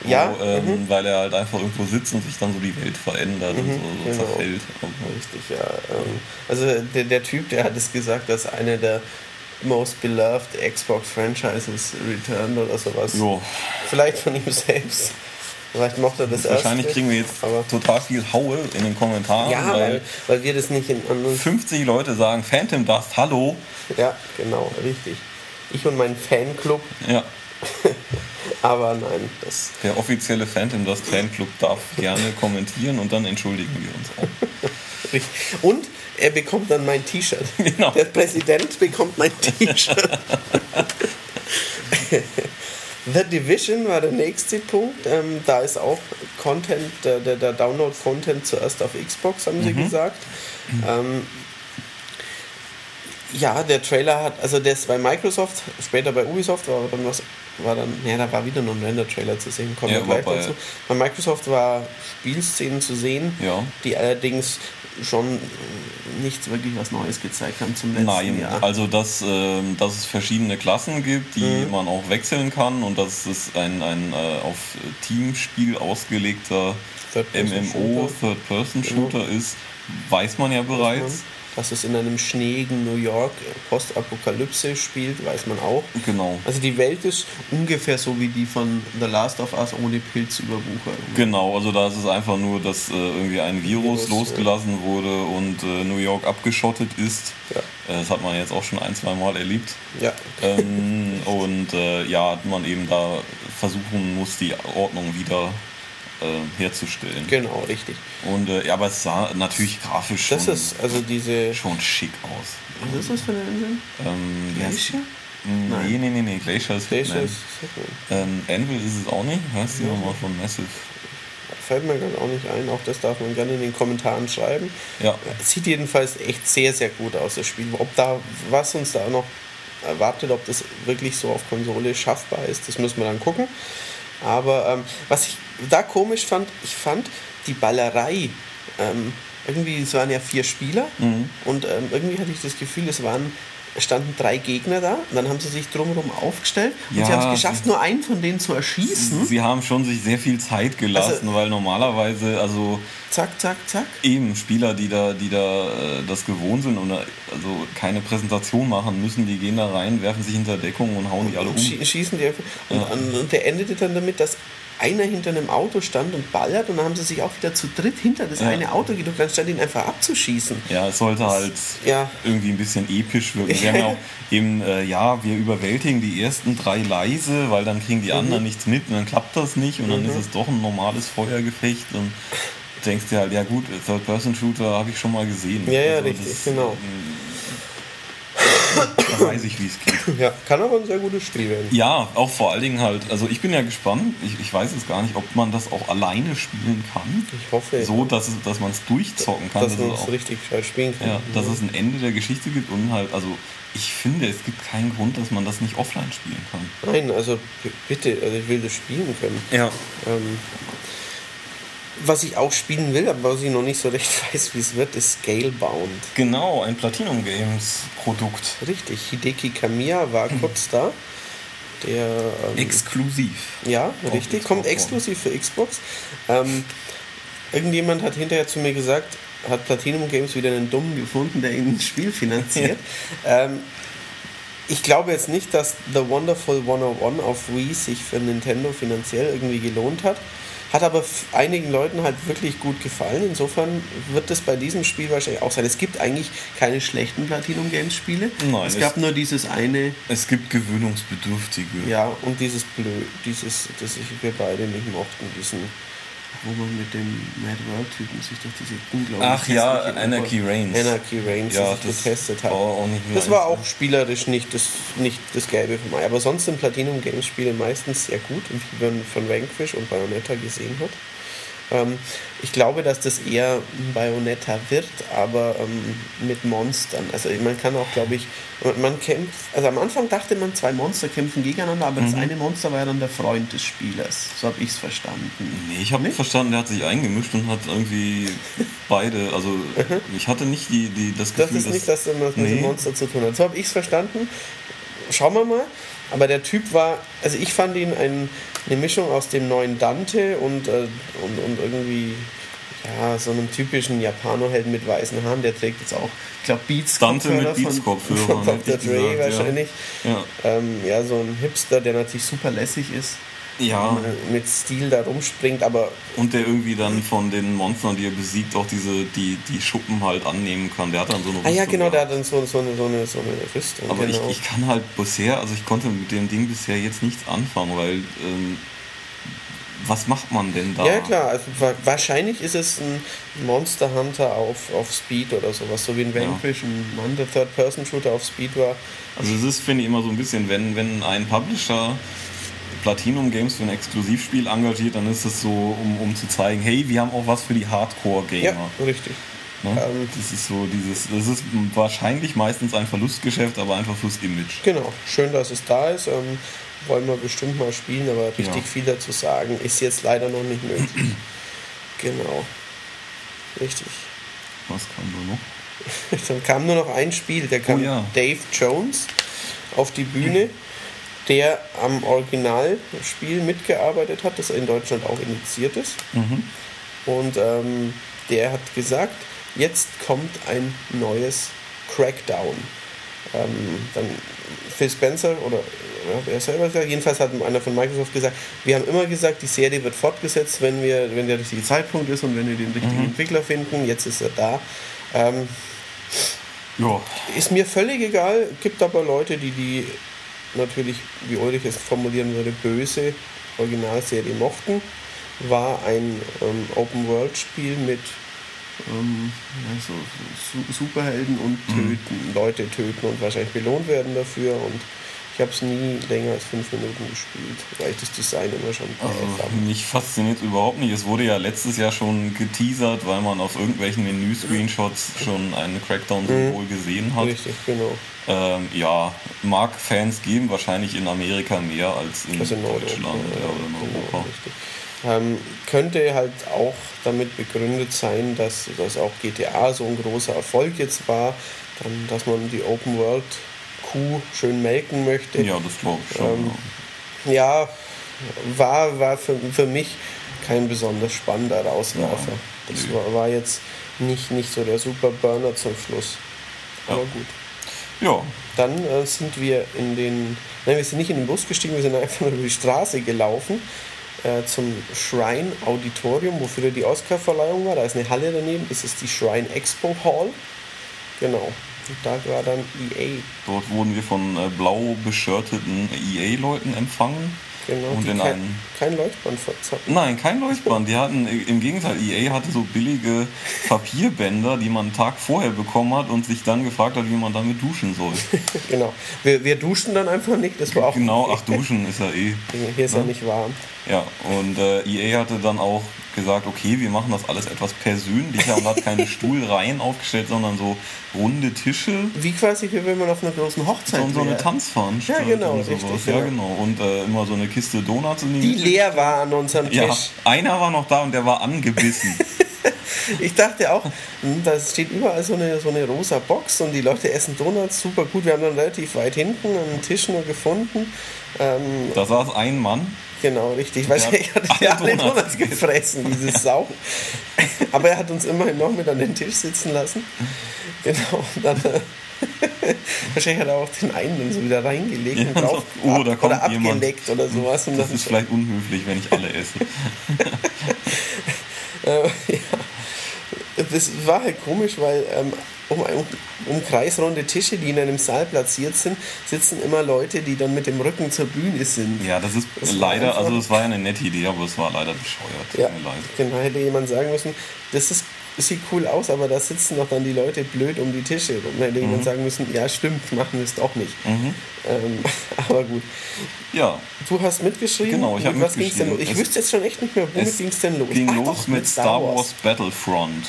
Ja, ähm, mhm. weil er halt einfach irgendwo sitzt und sich dann so die Welt verändert und so, so genau. zerfällt. Richtig, ja. Ähm, also der, der Typ, der hat es gesagt, dass eine der most beloved Xbox Franchises returned oder sowas. Jo. Vielleicht von ihm selbst. Vielleicht mochte er das Wahrscheinlich kriegen wir jetzt aber total viel Haue in den Kommentaren, ja, weil weil, weil wir das nicht in anderen 50 Leute sagen, Phantom Dust, hallo. Ja, genau, richtig. Ich und mein Fanclub, Ja, aber nein, das der offizielle Phantom Dust Fanclub darf gerne kommentieren und dann entschuldigen wir uns auch. Und er bekommt dann mein T-Shirt. Genau. Der Präsident bekommt mein T-Shirt. The Division war der nächste Punkt. Ähm, da ist auch Content, der, der, der Download-Content zuerst auf Xbox, haben sie gesagt. Ähm, ja, der Trailer hat, also der ist bei Microsoft, später bei Ubisoft war dann was, war dann, ja, da war wieder noch ein Render-Trailer zu sehen, kommen Ja, wir gleich bei- dazu. Bei Microsoft war Spielszenen zu sehen, Ja. die allerdings schon nichts wirklich was Neues gezeigt haben zum letzten Nein, Jahr. also dass, ähm, dass es verschiedene Klassen gibt, die man auch wechseln kann und dass es ein, ein äh, auf Teamspiel ausgelegter MMO Third-Person-Shooter. Third-Person-Shooter ist, weiß man ja bereits. Dass es in einem schneeigen New York Postapokalypse spielt, weiß man auch. Genau. Also die Welt ist ungefähr so wie die von The Last of Us ohne Pilzüberwucherung. Genau, also da ist es einfach nur, dass äh, irgendwie ein Virus, Virus, losgelassen wurde und äh, New York abgeschottet ist. Ja. Äh, das hat man jetzt auch schon ein, zwei Mal erlebt. Ja. ähm, und äh, ja, man eben da versuchen muss, die Ordnung wieder äh, herzustellen. Genau, richtig. Und äh, ja, aber es sah natürlich grafisch Das schon, ist also diese. schon schick aus. Was ist das für eine Insel? Ähm, Glacier? Nee, nee, nee, nee, Glacier ist Glacier Hitman. ist Hitman. Ähm, Anvil ist es auch nicht. Heißt die Ja. nochmal von Massive? Fällt mir gerade auch nicht ein. Auch das darf man gerne in den Kommentaren schreiben. Ja. Sieht jedenfalls echt sehr, sehr gut aus, das Spiel. Ob da, was uns da noch erwartet, ob das wirklich so auf Konsole schaffbar ist, das müssen wir dann gucken. Aber ähm, was ich da komisch fand, ich fand die Ballerei, ähm, irgendwie, es waren ja vier Spieler und ähm, irgendwie hatte ich das Gefühl, es waren standen drei Gegner da und dann haben sie sich drumherum aufgestellt und Ja, sie haben es geschafft, nur einen von denen zu erschießen. Sie haben schon sich sehr viel Zeit gelassen, Also- weil normalerweise, also Zack, zack, zack. eben Spieler, die da, die da äh, das gewohnt sind und äh, also keine Präsentation machen müssen, die gehen da rein, werfen sich hinter Deckung und hauen die alle um. Schie- schießen die einfach. Und, Ja. und, der endete dann damit, dass einer hinter einem Auto stand und ballert und dann haben sie sich auch wieder zu dritt hinter das Ja. eine Auto gedrückt, anstatt ihn einfach abzuschießen. Ja, es sollte halt ja. irgendwie ein bisschen episch wirken. Wir haben ja auch eben, äh, ja, wir überwältigen die ersten drei leise, weil dann kriegen die Mhm. anderen nichts mit und dann klappt das nicht und dann ist es doch ein normales Feuergefecht und denkst dir halt, ja gut, Third-Person-Shooter habe ich schon mal gesehen. Ja, ja, Also richtig, das, genau. Da weiß ich, wie es geht. Ja, kann aber ein sehr gutes Spiel werden. Ja, auch vor allen Dingen halt, also ich bin ja gespannt, ich, ich weiß jetzt gar nicht, ob man das auch alleine spielen kann. Ich hoffe, So, dass, es, dass man es durchzocken kann. dass dass man es richtig spielen kann. ja, dass es ein Ende der Geschichte gibt und halt, also ich finde, es gibt keinen Grund, dass man das nicht offline spielen kann. Nein, also bitte, also ich will das spielen können. Ja. Ähm, was ich auch spielen will, aber was ich noch nicht so recht weiß, wie es wird, ist Scalebound. Genau, ein Platinum Games Produkt. Richtig, Hideki Kamiya war kurz da. Der ähm, Exklusiv. Ja, Auf richtig. Xbox Kommt exklusiv für Xbox. Ähm, irgendjemand hat hinterher zu mir gesagt, hat Platinum Games wieder einen Dummen gefunden, der ihnen ein Spiel finanziert. ähm, ich glaube jetzt nicht, dass The Wonderful 101 auf Wii sich für Nintendo finanziell irgendwie gelohnt hat. Hat aber einigen Leuten halt wirklich gut gefallen. Insofern wird es bei diesem Spiel wahrscheinlich auch sein. Es gibt eigentlich keine schlechten Platinum Games Spiele. Nein, es es- gab nur dieses eine Es gibt gewöhnungsbedürftige. ja, und dieses Blöd, dieses, das ich, wir beide nicht mochten, diesen, wo man mit dem Mad World-Typen sich durch diese unglaublich Ach ja, Anarchy Reigns. Anarchy Reigns, Ja, das getestet hat. war auch nicht das war auch spielerisch nicht das, nicht das Gelbe vom Ei. Aber sonst sind Platinum Games Spiele meistens sehr gut, wie man von Vanquish und Bayonetta gesehen hat. Ähm, ich glaube, dass das eher ein Bayonetta wird, aber ähm, mit Monstern. Also man kann auch, glaube ich, man- kämpft, also am Anfang dachte man, zwei Monster kämpfen gegeneinander, aber Mhm. das eine Monster war ja dann der Freund des Spielers. So habe ich es verstanden. Nee, ich habe nicht verstanden, der hat sich eingemischt und hat irgendwie beide, also ich hatte nicht die, die, das Das Gefühl, ist nicht, dass das mit dem Nee. Monster zu tun hat. So habe ich es verstanden. Schauen wir mal. Aber der Typ war, also ich fand ihn ein, eine Mischung aus dem neuen Dante und, äh, und, und irgendwie ja, so einem typischen Japano-Helden mit weißen Haaren. Der trägt jetzt auch, ich glaube, Beats Dante mit Kopfhörer Beats von, Kopfhörern, von Dr. Dre gesagt, ja. wahrscheinlich. Ja. Ähm, ja, so ein Hipster, der natürlich super lässig ist. Ja. Mit Stil da rumspringt, aber Und der irgendwie dann von den Monstern, die er besiegt, auch diese, die, die Schuppen halt annehmen kann. Der hat dann so eine Ah ja, Rüstung genau, der hat gehabt. dann so, so, eine, so, eine, so eine Rüstung. Aber genau. ich, ich kann halt bisher, also ich konnte mit dem Ding bisher jetzt nichts anfangen, weil ähm, was macht man denn da? Ja, klar. Also wa wahrscheinlich ist es ein Monster Hunter auf, auf Speed oder sowas. So wie ein Ja. Vanquish, ein Mann, der Third-Person-Shooter auf Speed war. Also es ist, finde ich, immer so ein bisschen, wenn, wenn ein Publisher Platinum Games für ein Exklusivspiel engagiert, dann ist es so, um, um zu zeigen, hey, wir haben auch was für die Hardcore-Gamer. Ja, richtig. Ne? ähm, das ist so dieses, das ist wahrscheinlich meistens ein Verlustgeschäft, aber einfach fürs Image. Genau. Schön, dass es da ist. Ähm, wollen wir bestimmt mal spielen, aber richtig Ja. viel dazu sagen ist jetzt leider noch nicht möglich. genau. Richtig. Was kam da noch? Dann kam nur noch ein Spiel, der kam Oh ja. Dave Jones auf die Bühne, der am Originalspiel mitgearbeitet hat, das in Deutschland auch initiiert ist. Mhm. Und ähm, der hat gesagt, jetzt kommt ein neues Crackdown. Ähm, dann Phil Spencer oder ja, er selber gesagt, jedenfalls hat einer von Microsoft gesagt, wir haben immer gesagt, die Serie wird fortgesetzt, wenn wir, wenn der richtige Zeitpunkt ist und wenn wir den richtigen Mhm. Entwickler finden. Jetzt ist er da. Ähm, Ja, ist mir völlig egal, gibt aber Leute, die die natürlich, wie Ulrich es formulieren würde, böse Originalserie mochten, war ein ähm, Open-World-Spiel mit ähm, ja, so, so Superhelden und töten, mhm. Leute töten und wahrscheinlich belohnt werden dafür und ich habe es nie länger als fünf Minuten gespielt, weil ich das Design immer schon also, fand. Mich fasziniert überhaupt nicht. Es wurde ja letztes Jahr schon geteasert, weil man auf irgendwelchen Menü-Screenshots schon einen Crackdown-Symbol mhm. gesehen hat. Richtig, genau. Ähm, ja, mag Fans geben, wahrscheinlich in Amerika mehr als in, also in Deutschland ja, oder in genau, Europa. Genau, ähm, könnte halt auch damit begründet sein, dass, dass auch GTA so ein großer Erfolg jetzt war, dann, dass man die Open World Kuh schön melken möchte. Ja, das glaube ich schon. Ähm, ja, war, war für, für mich kein besonders spannender Rauswerfer. Ja, das war, war, jetzt nicht, nicht so der super Burner zum Schluss. Aber ja. gut. Ja. Dann äh, sind wir in den. Nein, wir sind nicht in den Bus gestiegen, wir sind einfach nur über die Straße gelaufen äh, zum Shrine Auditorium, wofür die Oscar-Verleihung war. Da ist eine Halle daneben, das ist die Shrine Expo Hall. Genau. Und da war dann EA. Dort wurden wir von äh, blau beschirteten EA-Leuten empfangen. Genau, und in kein, kein Leuchtband hatten. Nein, kein Leuchtband. Die hatten, im Gegenteil, EA hatte so billige Papierbänder, die man einen Tag vorher bekommen hat und sich dann gefragt hat, wie man damit duschen soll. genau. Wir, wir duschen dann einfach nicht, das war auch. Genau, ach, duschen ist ja eh. Hier ist ne? ja nicht warm. Ja, und äh, EA hatte dann auch gesagt, okay, wir machen das alles etwas persönlicher und hat keine Stuhlreihen aufgestellt, sondern so runde Tische. Wie quasi, wie wenn man auf einer großen Hochzeit So, so eine Tanzveranstaltung. Ja, genau, richtig, genau. Ja, genau. Und äh, immer so eine Kiste Donuts in die Die leer war an unserem Tisch. Ja, einer war noch da und der war angebissen. ich dachte auch, hm, da steht überall so eine, so eine rosa Box und die Leute essen Donuts super gut. Wir haben dann relativ weit hinten einen Tisch nur gefunden. Ähm, da saß ein Mann Genau, richtig. Weil ich hatte ja alle Donuts gefressen, diese Sau. Aber er hat uns immerhin noch mit an den Tisch sitzen lassen. Genau, und dann. Wahrscheinlich hat er auch den einen dann so wieder reingelegt ja, und drauf so, oh, kommt oder abgeleckt oder sowas. Und das ist vielleicht unhöflich, wenn ich alle esse. äh, ja. Das war halt komisch, weil ähm, um, um, um kreisrunde Tische, die in einem Saal platziert sind, sitzen immer Leute, die dann mit dem Rücken zur Bühne sind. Ja, das ist das leider, also es war ja eine nette Idee, aber es war leider bescheuert. Ja, genau, hätte jemand sagen müssen, das ist sieht cool aus, aber da sitzen doch dann die Leute blöd um die Tische. Und dann hätte mhm. jemand sagen müssen, ja stimmt, machen wir es doch nicht. Mhm. Ähm, aber gut. Ja. Du hast mitgeschrieben. Genau, ich habe mitgeschrieben. Ich wüsste jetzt schon echt nicht mehr, womit ging es denn los? ging Ach, los doch, mit Star Wars, Wars Battlefront.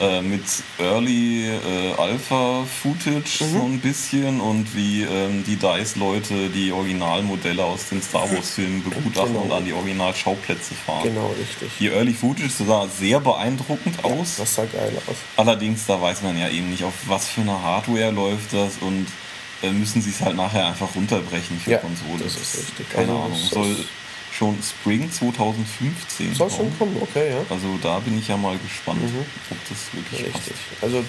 Äh, mit Early äh, Alpha Footage mhm. so ein bisschen und wie ähm, die DICE-Leute die Originalmodelle aus den Star Wars-Filmen begutachten genau. und an die Originalschauplätze fahren. Genau, richtig. Die Early Footage sah sehr beeindruckend ja, aus. Das sah geil aus. Allerdings, da weiß man ja eben nicht, auf was für eine Hardware läuft das und äh, müssen sie es halt nachher einfach runterbrechen für ja, Konsole. Das ist richtig. Keine also, Ahnung. Soll schon Spring 2015 Soll kommen. schon kommen, okay, ja. Also da bin ich ja mal gespannt, mhm. ob das wirklich Richtig. passt. Also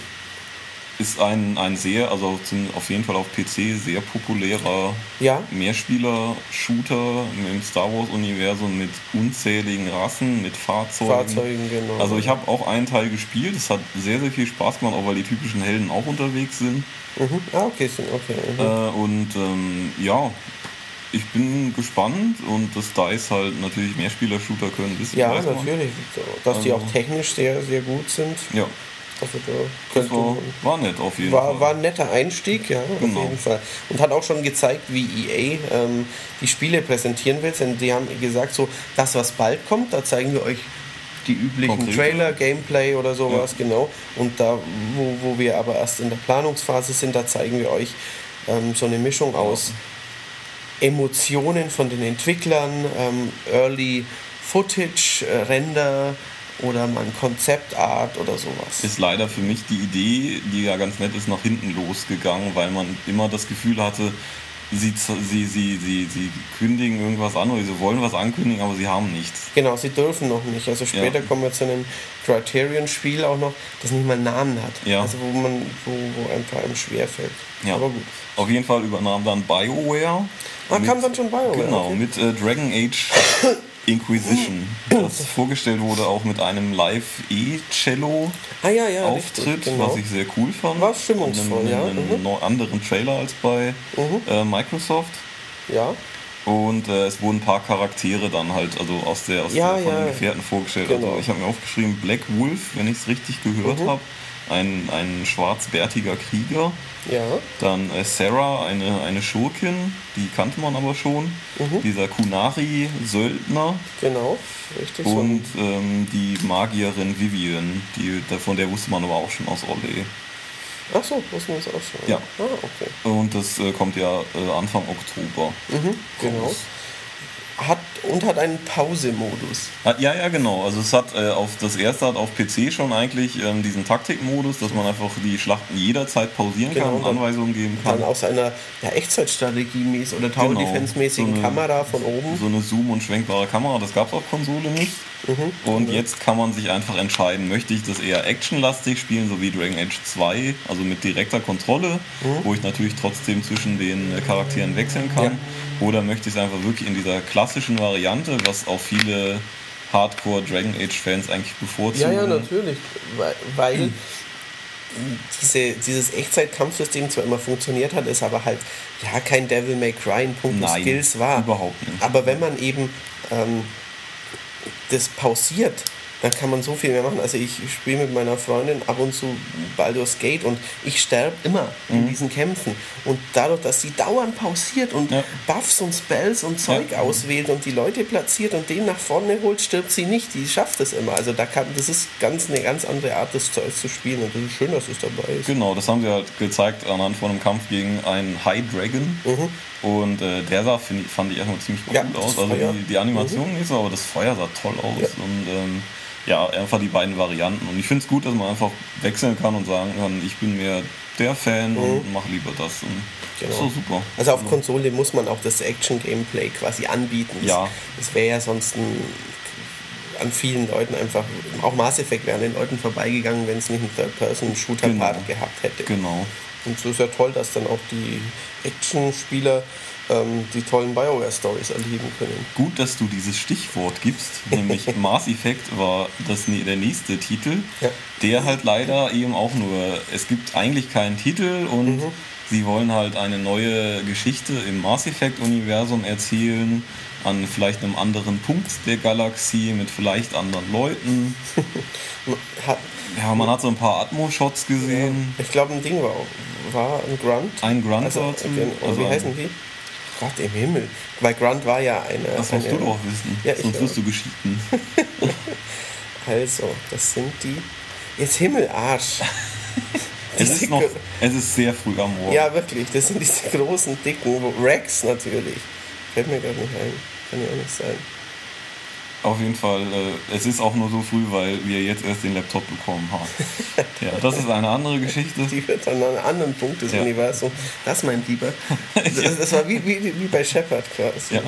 ist ein, ein sehr, also auf jeden Fall auf PC sehr populärer ja. Mehrspieler-Shooter im Star Wars-Universum mit unzähligen Rassen, mit Fahrzeugen. Fahrzeugen, genau. Also ich habe auch einen Teil gespielt, es hat sehr, sehr viel Spaß gemacht, auch weil die typischen Helden auch unterwegs sind. Mhm. Ah, okay, okay. Mhm. Äh, und ähm, ja, ich bin gespannt und dass DICE halt natürlich Mehrspieler-Shooter können, wissen Ja, natürlich. Dass also, die auch technisch sehr, sehr gut sind. Ja. Also da das war, war nett auf jeden war, Fall. War ein netter Einstieg, ja, genau. auf jeden Fall. Und hat auch schon gezeigt, wie EA ähm, die Spiele präsentieren will. Denn die haben gesagt, so, das, was bald kommt, da zeigen wir euch die üblichen Konkrete. Trailer, Gameplay oder sowas, ja. genau. Und da, wo, wo wir aber erst in der Planungsphase sind, da zeigen wir euch ähm, so eine Mischung aus Emotionen von den Entwicklern, ähm, Early Footage, äh, Render oder mal ein Konzeptart oder sowas. Ist leider für mich die Idee, die ja ganz nett ist, nach hinten losgegangen, weil man immer das Gefühl hatte, sie, sie, sie, sie, sie kündigen irgendwas an oder sie wollen was ankündigen, aber sie haben nichts. Genau, sie dürfen noch nicht. Also später ja. kommen wir zu einem Criterion-Spiel auch noch, das nicht mal einen Namen hat. Ja. Also wo man, wo, wo ein paar einem schwerfällt. Ja. Aber gut. Auf jeden Fall übernahm dann BioWare. Ah, mit, kam dann schon BioWare. Genau, okay. mit äh, Dragon Age Inquisition, das vorgestellt wurde auch mit einem Live-E-Cello ah, ja, ja, Auftritt, genau. was ich sehr cool fand. War stimmungsvoll, ja. Einen mhm. anderen Trailer als bei mhm. äh, Microsoft. Ja. Und äh, es wurden ein paar Charaktere dann halt, also aus der aus Ja, der, von ja. den Gefährten vorgestellt. Genau. Also ich habe mir aufgeschrieben, Black Wolf, wenn ich es richtig gehört Mhm. habe. Ein, ein schwarzbärtiger Krieger. Ja, Dann äh, Sarah, eine, eine Schurkin, die kannte man aber schon. Mhm. Dieser Kunari-Söldner. genau. Richtig. so Und ähm, die Magierin Vivian, die, von der wusste man aber auch schon aus Olé. Ach so, muss man das auch schon. Ja. Ah, okay. Und das äh, kommt ja äh, Anfang Oktober. Mhm, genau. raus. Hat, und hat einen Pause-Modus. Ah, Ja, ja, genau. Also es hat äh, auf das erste hat auf PC schon eigentlich ähm, diesen Taktikmodus, dass man einfach die Schlachten jederzeit pausieren Genau, kann und Anweisungen geben kann. Dann aus einer ja, Echtzeitstrategie-mäßig oder Genau. Tower-Defense-mäßigen So Kamera von oben. So eine Zoom- und schwenkbare Kamera, das gab es auf Konsole nicht. Mhm. Und jetzt kann man sich einfach entscheiden, möchte ich das eher actionlastig spielen, so wie Dragon Age 2, also mit direkter Kontrolle, Mhm. wo ich natürlich trotzdem zwischen den äh, Charakteren wechseln kann. Oder möchte ich es einfach wirklich in dieser klassischen Variante, was auch viele Hardcore Dragon Age Fans eigentlich bevorzugen. Ja, ja, natürlich. Weil, diese, dieses Echtzeitkampfsystem zwar immer funktioniert hat, es aber halt ja kein Devil May Cry in puncto Nein, Skills war. überhaupt nicht. Aber wenn man eben ähm, das pausiert, dann kann man so viel mehr machen. Also ich spiele mit meiner Freundin ab und zu Baldur's Gate und ich sterbe immer in diesen Kämpfen. Und dadurch, dass sie dauernd pausiert und Mhm. Ja. Buffs und Spells und Zeug Ja. auswählt und die Leute platziert und den nach vorne holt, stirbt sie nicht. Die schafft es immer. Also da kann, das ist ganz eine ganz andere Art, das Zeug zu spielen. Und das ist schön, dass es dabei ist. Genau, das haben sie halt gezeigt anhand von einem Kampf gegen einen High Dragon. Und äh, der sah, ich, fand ich erstmal ziemlich cool Mhm. Ja, aus. Also die, die Animation nicht so, aber das Feuer sah toll aus. Und ähm, ja, einfach die beiden Varianten. Und ich finde es gut, dass man einfach wechseln kann und sagen kann, ich bin mehr der Fan und mach lieber das. Und Das Mhm. Genau. ist doch super. Also auf Konsole muss man auch das Action-Gameplay quasi anbieten. Das, Ja. Das wäre ja sonst ein, an vielen Leuten einfach, auch Mass Effect wäre an den Leuten vorbeigegangen, wenn es nicht einen Third-Person-Shooter-Part Genau. gehabt hätte. Genau. Und so ist ja toll, dass dann auch die Action-Spieler ähm, die tollen Bioware-Stories erleben können. Gut, dass du dieses Stichwort gibst, nämlich Mass Effect war das, der nächste Titel, Ja. der halt leider eben auch nur, es gibt eigentlich keinen Titel und Mhm. sie wollen halt eine neue Geschichte im Mass Effect-Universum erzählen, an vielleicht einem anderen Punkt der Galaxie mit vielleicht anderen Leuten. Ja, man hat so ein paar Atmo-Shots gesehen. ich glaube, ein Ding war, war ein Grunt. Ein Grunt also, war zum- also wie heißen die? Gott im Himmel. Weil Grunt war ja eine. Das musst eine du doch wissen, Ja, sonst wirst du geschieden. Also, das sind die. Jetzt Himmelarsch. Es ist noch, es ist sehr früh am Morgen. Ja, wirklich. Das sind diese großen, dicken Rex natürlich. Fällt mir gerade nicht ein. Kann ja auch nicht sein. Auf jeden Fall, äh, es ist auch nur so früh, weil wir jetzt erst den Laptop bekommen haben. ja, das ist eine andere Geschichte. Die wird an einem anderen Punkt des Ja. Universums. Das mein Lieber. Das, das war wie, wie, wie bei Shepard quasi. Ja.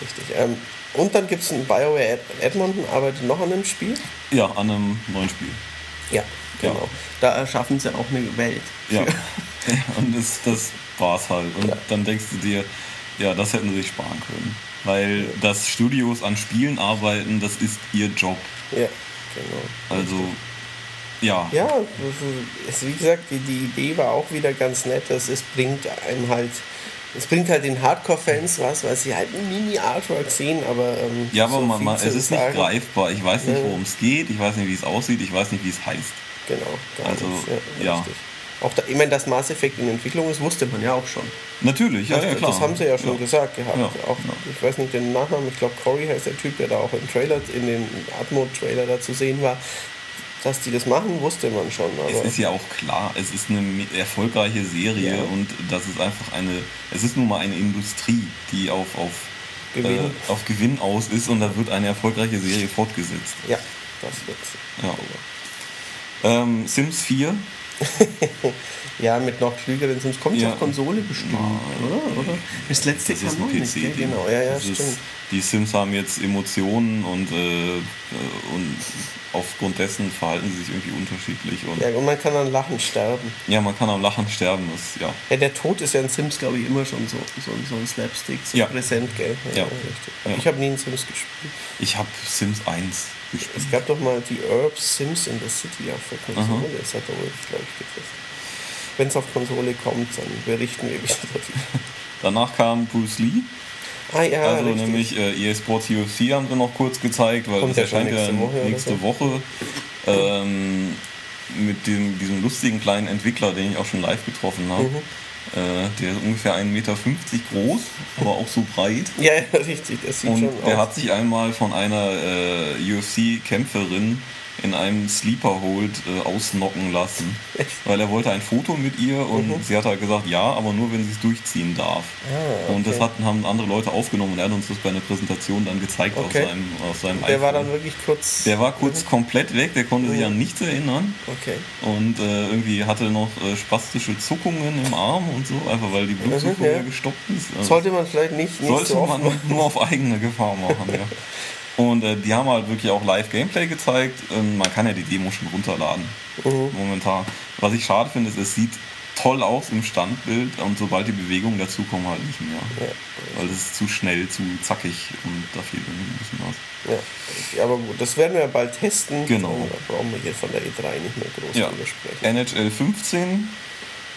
Richtig. Ähm, und dann gibt es ein BioWare Ed Edmonton, arbeitet noch an einem Spiel. Ja, an einem neuen Spiel. Ja, genau. Da erschaffen sie auch eine Welt. Ja. Und das, das war's halt. Und Ja. dann denkst du dir, ja, das hätten sie sich sparen können. Weil dass Studios an Spielen arbeiten, das ist ihr Job. Ja, genau. Also, ja. Ja, es, wie gesagt, die, die Idee war auch wieder ganz nett. dass Es bringt einem halt, es bringt halt den Hardcore-Fans was, weil sie halt ein Mini-Artwork sehen, aber. Ähm, Ja, aber so man, man, es ist nicht greifbar. Ich weiß nicht, Ja. worum es geht. Ich weiß nicht, wie es aussieht. Ich weiß nicht, wie es heißt. Genau, Also, nicht. ja. richtig. Auch da, ich meine, dass Mass Effect in Entwicklung ist, wusste man ja auch schon. Natürlich, ja, das, ja, klar. das haben sie ja schon Ja. gesagt gehabt. Ja, auch. Ich weiß nicht den Nachnamen, ich glaube Cory heißt der Typ, der da auch im Trailer, in dem Atmo-Trailer da zu sehen war. Dass die das machen, wusste man schon. Es ist ja auch klar, es ist eine erfolgreiche Serie und das ist einfach eine, es ist nun mal eine Industrie, die auf, auf, Gewinn. Äh, auf Gewinn aus ist und da wird eine erfolgreiche Serie fortgesetzt. ja, das wird's. Ja. Ähm, Sims 4, Ja, mit noch klügeren Sims. Kommt ja Ja. auf Konsole bestimmt, oder? oder? Das letzte das ist ein PC. gell? Genau, ja, ja, das stimmt. ist, die Sims haben jetzt Emotionen und, äh, äh, und aufgrund dessen verhalten sie sich irgendwie unterschiedlich. Und Ja, und man kann an Lachen sterben. ja, man kann am Lachen sterben. Das, ja. Ja, der Tod ist ja in Sims, glaube ich, immer schon so, so, so ein Slapstick, so Ja. präsent, gell? Ja. Ja. Ich habe nie in Sims gespielt. Ich habe Sims 1 gespielt. Es gab doch mal die Herb Sims in the City auf der Konsole. Das hat der Wolf, glaube ich, getestet. Wenn es auf Konsole kommt, dann berichten wir wieder darüber. Danach kam Bruce Lee. Ah, ja, also richtig. nämlich äh, EA Sports UFC haben wir noch kurz gezeigt, weil Kommt das erscheint ja nächste Woche. Nächste Woche ähm, mit dem, diesem lustigen kleinen Entwickler, den ich auch schon live getroffen habe. Mhm. Äh, der ist ungefähr 1,50 Meter groß, aber auch so breit. Ja, richtig, das sieht Und schon der aus. hat sich einmal von einer äh, UFC-Kämpferin in einem Sleeper Hold äh, ausnocken lassen. Weil er wollte ein Foto mit ihr und mhm. sie hat halt gesagt, ja, aber nur wenn sie es durchziehen darf. Ah, okay. Und das hatten, haben andere Leute aufgenommen und er hat uns das bei einer Präsentation dann gezeigt okay. auf seinem, auf seinem der iPhone. Der war dann wirklich kurz. Der war kurz mhm. komplett weg, der konnte mhm. sich an nichts erinnern. Okay. Und äh, irgendwie hatte noch äh, spastische Zuckungen im Arm und so, einfach weil die Blutzufuhr mhm, ja. gestoppt ist. Also sollte man vielleicht nicht, nicht Sollte so man nur auf eigene Gefahr machen, ja. Und äh, die haben halt wirklich auch Live-Gameplay gezeigt. Ähm, man kann ja die Demo schon runterladen. Mhm. Momentan. Was ich schade finde, ist, es sieht toll aus im Standbild und sobald die Bewegungen dazukommen, halt nicht mehr. Ja. Weil es ist zu schnell, zu zackig und da fehlt ein bisschen was. Ja, aber gut, das werden wir bald testen. Genau. Da brauchen wir hier von der E3 nicht mehr groß ja. sprechen. NHL 15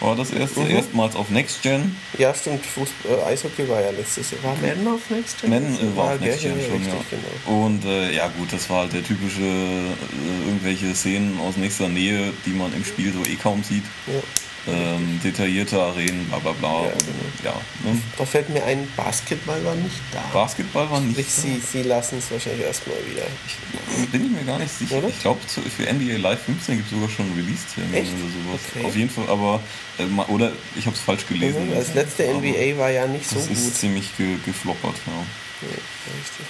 war das erste, mhm. erstmals auf Next Gen. Ja, stimmt. Fußball, äh, Eishockey war ja letztes Jahr. War Madden auf Next Gen? Madden äh, war, war auf Next Gen schon, richtig, ja. Genau. Und äh, ja gut, das war halt der typische äh, irgendwelche Szenen aus nächster Nähe, die man im Spiel so eh kaum sieht. Ja ähm, detaillierte Arenen, bla bla bla. Ja, genau. ja ne? Da fällt mir ein, Basketball war nicht da. Basketball war nicht Sprich, da. Sie, sie lassen es wahrscheinlich erstmal wieder. Ich, bin ich mir gar nicht sicher. Oder? Ich glaube, für NBA Live 15 gibt es sogar schon Release-Termin oder sowas. Okay. Auf jeden Fall, aber, äh, oder ich habe es falsch gelesen. Mhm, das letzte NBA war ja nicht so das gut. Das ist ziemlich ge gefloppert, ja.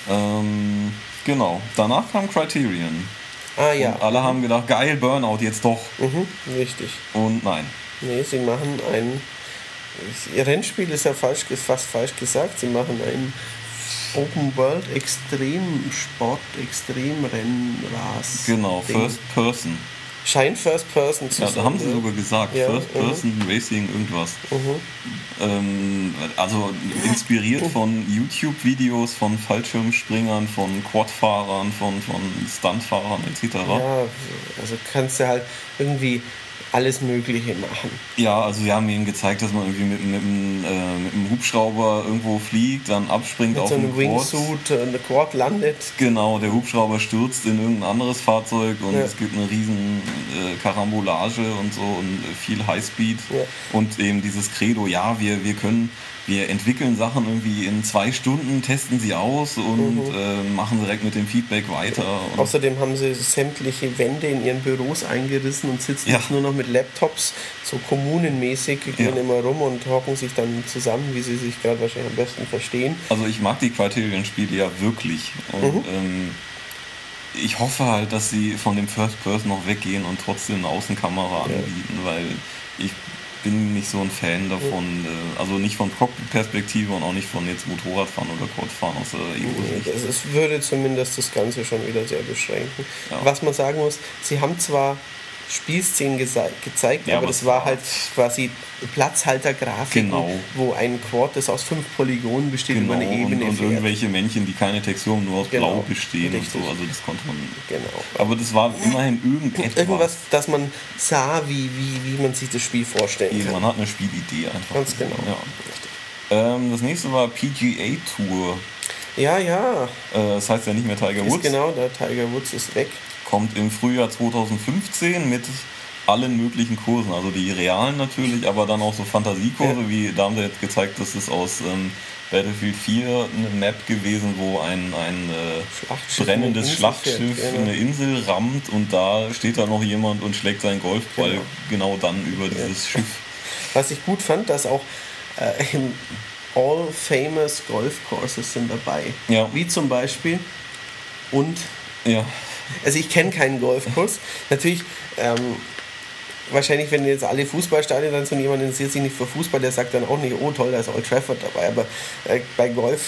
ja ähm, genau, danach kam Criterion. Ah ja. Und alle haben gedacht, geil, Burnout, jetzt doch. Mhm, richtig. Und nein. Nee, sie machen ein. Ihr Rennspiel ist ja falsch, fast falsch gesagt. Sie machen ein Open World Extrem Sport, Extrem Rennras. Genau, First Person. Scheint First Person zu ja, sein. Ja, da haben sie sogar gesagt, ja, First uh Person uh Racing irgendwas. Uh ähm, also inspiriert von YouTube-Videos von Fallschirmspringern, von Quadfahrern, von, von Stuntfahrern etc. Ja, also kannst du halt irgendwie alles Mögliche machen. Ja, also wir haben ihnen gezeigt, dass man irgendwie mit, mit, mit, äh, mit einem Hubschrauber irgendwo fliegt, dann abspringt mit auf so einem Wingsuit, äh, eine Quad landet. Genau, der Hubschrauber stürzt in irgendein anderes Fahrzeug und ja. es gibt eine riesen äh, Karambolage und so und viel Highspeed ja. und eben dieses Credo, ja, wir, wir können wir entwickeln Sachen irgendwie in zwei Stunden, testen sie aus und mhm. äh, machen direkt mit dem Feedback weiter. Außerdem haben sie sämtliche Wände in ihren Büros eingerissen und sitzen ja. jetzt nur noch mit Laptops, so kommunenmäßig, gehen ja. immer rum und hocken sich dann zusammen, wie sie sich gerade wahrscheinlich am besten verstehen. Also ich mag die Criterion-Spiele ja wirklich. Und, mhm. ähm, ich hoffe halt, dass sie von dem First Person noch weggehen und trotzdem eine Außenkamera anbieten, ja. weil ich bin nicht so ein Fan davon, äh, also nicht von Cockpit-Perspektive und auch nicht von jetzt Motorradfahren oder Quadfahren aus der EU-Sicht. Nee, es würde zumindest das Ganze schon wieder sehr beschränken. Ja. Was man sagen muss, sie haben zwar Spielszenen gezeigt, ja, aber das war halt quasi Platzhaltergrafik, genau. wo ein Quad, das aus fünf Polygonen besteht, genau. über eine Ebene und, und irgendwelche Männchen, die keine Texturen nur aus genau. Blau bestehen Richtig. und so, also das konnte man. Genau. Aber das war immerhin irgendetwas. Irgendwas, dass man sah, wie, wie, wie man sich das Spiel vorstellen kann. Man hat eine Spielidee einfach. Ganz genau. Ja. Ähm, das nächste war PGA Tour. Ja, ja. Äh, das heißt ja nicht mehr Tiger Woods. Ist genau, der Tiger Woods ist weg kommt im Frühjahr 2015 mit allen möglichen Kursen, also die realen natürlich, aber dann auch so Fantasiekurse, ja. wie da haben sie jetzt gezeigt, dass es aus ähm, Battlefield 4 eine Map gewesen, wo ein, ein äh, brennendes Schlachtschiff ja. eine Insel rammt und da steht da noch jemand und schlägt seinen Golfball genau, genau dann über ja. dieses Schiff. Was ich gut fand, dass auch äh, All Famous Golf Courses sind dabei. Ja. Wie zum Beispiel und ja. Also ich kenne keinen Golfkurs. Natürlich, ähm, wahrscheinlich, wenn jetzt alle Fußballstadien dann sind, jemand interessiert sich nicht für Fußball, der sagt dann auch nicht, oh toll, da ist Old Trafford dabei. Aber äh, bei Golf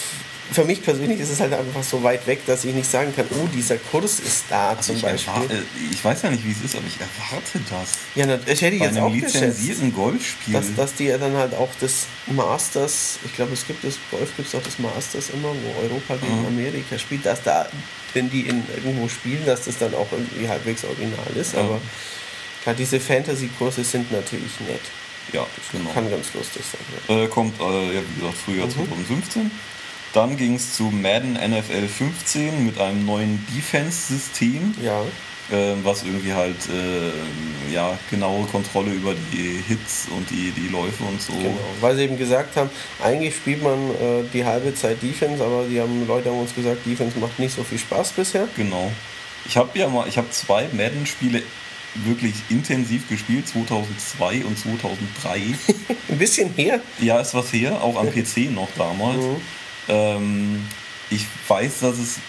für mich persönlich ist es halt einfach so weit weg, dass ich nicht sagen kann, oh, dieser Kurs ist da also zum ich Beispiel. Erwarte, ich weiß ja nicht, wie es ist, aber ich erwarte das. Ja, das hätte ich Bei jetzt einem auch lizenzierten Golfspiel. Dass, dass die ja dann halt auch das Masters, ich glaube, es gibt das Golf, gibt es auch das Masters immer, wo Europa gegen mhm. Amerika spielt, dass da, wenn die in irgendwo spielen, dass das dann auch irgendwie halbwegs original ist. Mhm. Aber klar, diese Fantasy-Kurse sind natürlich nett. Ja, genau. Kann ganz lustig sein. Ja. Äh, kommt, äh, ja, wie gesagt, Frühjahr mhm. 2015. Dann ging es zu Madden NFL 15 mit einem neuen Defense-System. Ja. Äh, was irgendwie halt äh, ja, genaue Kontrolle über die Hits und die, die Läufe und so. Genau, weil sie eben gesagt haben, eigentlich spielt man äh, die halbe Zeit Defense, aber die haben Leute haben uns gesagt, Defense macht nicht so viel Spaß bisher. Genau. Ich habe ja mal, ich habe zwei Madden-Spiele wirklich intensiv gespielt, 2002 und 2003. Ein bisschen her. Ja, ist was her, auch am PC noch damals. Mhm. Ähm, ich weiß, dass es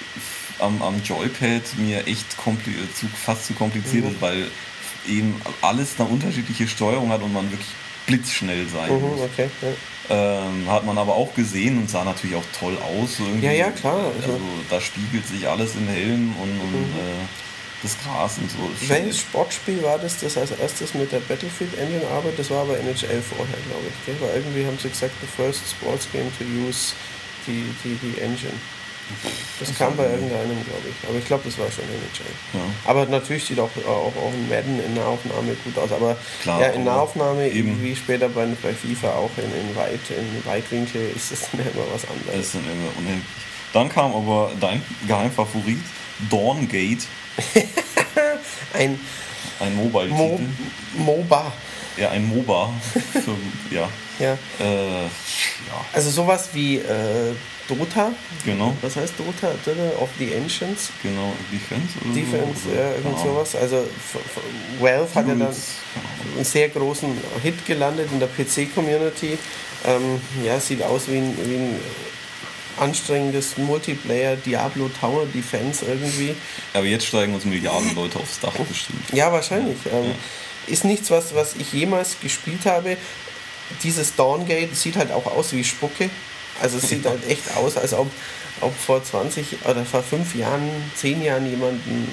am, am Joypad mir echt zu, fast zu kompliziert mhm. ist, weil eben alles eine unterschiedliche Steuerung hat und man wirklich blitzschnell sein mhm, muss. Okay, ja. ähm, hat man aber auch gesehen und sah natürlich auch toll aus. Irgendwie. Ja, ja, klar. Also, also da spiegelt sich alles im Helm und, und mhm. äh, das Gras und so. Welches Sportspiel war das, das als erstes mit der Battlefield Engine arbeitet? Das war aber NHL vorher, glaube ich. Gell? Weil irgendwie haben sie gesagt, the first sports game to use die, die, die Engine. Das, das kam bei irgendeinem, glaube ich. Aber ich glaube, das war schon NHL. Ja. Aber natürlich sieht auch, auch, auch ein Madden in Nahaufnahme gut aus. Aber Klar, ja, in Nahaufnahme, eben. wie später bei, bei FIFA auch in, in, Weit, in Weitwinkel, ist das dann immer was anderes. Das ist dann immer unendlich. Dann kam aber dein Geheimfavorit, Dawngate. ein ein Mobile-Titel. Mo MOBA. Ja, ein MOBA. Für, ja. ja. Äh, ja. Also sowas wie äh, Dota. Genau. Was heißt Dota? Dota of the Ancients. Genau, Defense oder Defense, so, ja, irgend sowas. Also Valve hat ja dann einen sehr großen Hit gelandet in der PC-Community. Ähm, ja, sieht aus wie ein, wie ein anstrengendes Multiplayer Diablo Tower Defense irgendwie. Aber jetzt steigen uns Milliarden Leute aufs Dach bestimmt. Ja, wahrscheinlich. Ja. Ähm, ja. Ist nichts, was, was ich jemals gespielt habe. Dieses Dawngate sieht halt auch aus wie Spucke. Also es sieht halt echt aus, als ob, ob vor 20 oder vor 5 Jahren, 10 Jahren jemand ein,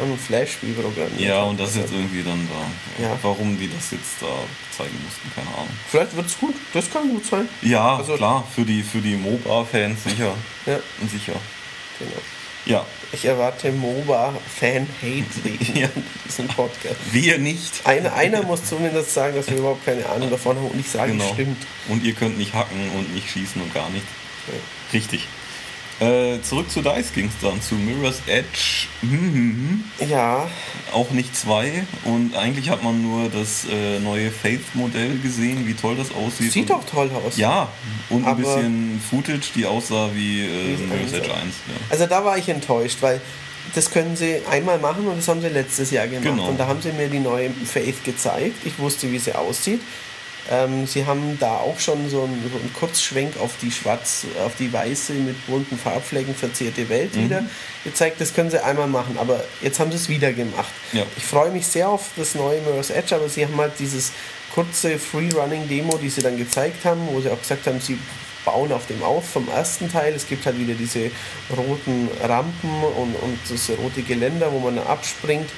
ein Flash-Spiel programmiert Ja, und das ist jetzt irgendwie dann da. Ja. Warum die das jetzt da zeigen mussten, keine Ahnung. Vielleicht wird es gut, das kann gut sein. Ja, also, klar, für die, für die MOBA-Fans sicher. Ja. Sicher. Genau. Ja. Ich erwarte MOBA-Fan-Hate ja. in diesem Podcast. Wir nicht. Einer, einer muss zumindest sagen, dass wir überhaupt keine Ahnung davon haben und ich sage, genau. stimmt. Und ihr könnt nicht hacken und nicht schießen und gar nicht. Richtig. Äh, zurück zu Dice ging es dann, zu Mirror's Edge. Mhm. Ja. Auch nicht zwei. Und eigentlich hat man nur das äh, neue Faith-Modell gesehen, wie toll das aussieht. Sieht doch toll aus. Ja, und Aber ein bisschen Footage, die aussah wie äh, Mirror's Edge 1. Ja. Also da war ich enttäuscht, weil das können sie einmal machen und das haben sie letztes Jahr gemacht. Genau. Und da haben sie mir die neue Faith gezeigt. Ich wusste, wie sie aussieht. Ähm, sie haben da auch schon so einen, so einen, Kurzschwenk auf die schwarz, auf die weiße mit bunten Farbflecken verzierte Welt mhm. wieder gezeigt. Das können sie einmal machen, aber jetzt haben sie es wieder gemacht. Ja. Ich freue mich sehr auf das neue Mirror's Edge, aber sie haben halt dieses kurze Free-Running-Demo, die sie dann gezeigt haben, wo sie auch gesagt haben, sie bauen auf dem auf vom ersten Teil. Es gibt halt wieder diese roten Rampen und, und das rote Geländer, wo man abspringt.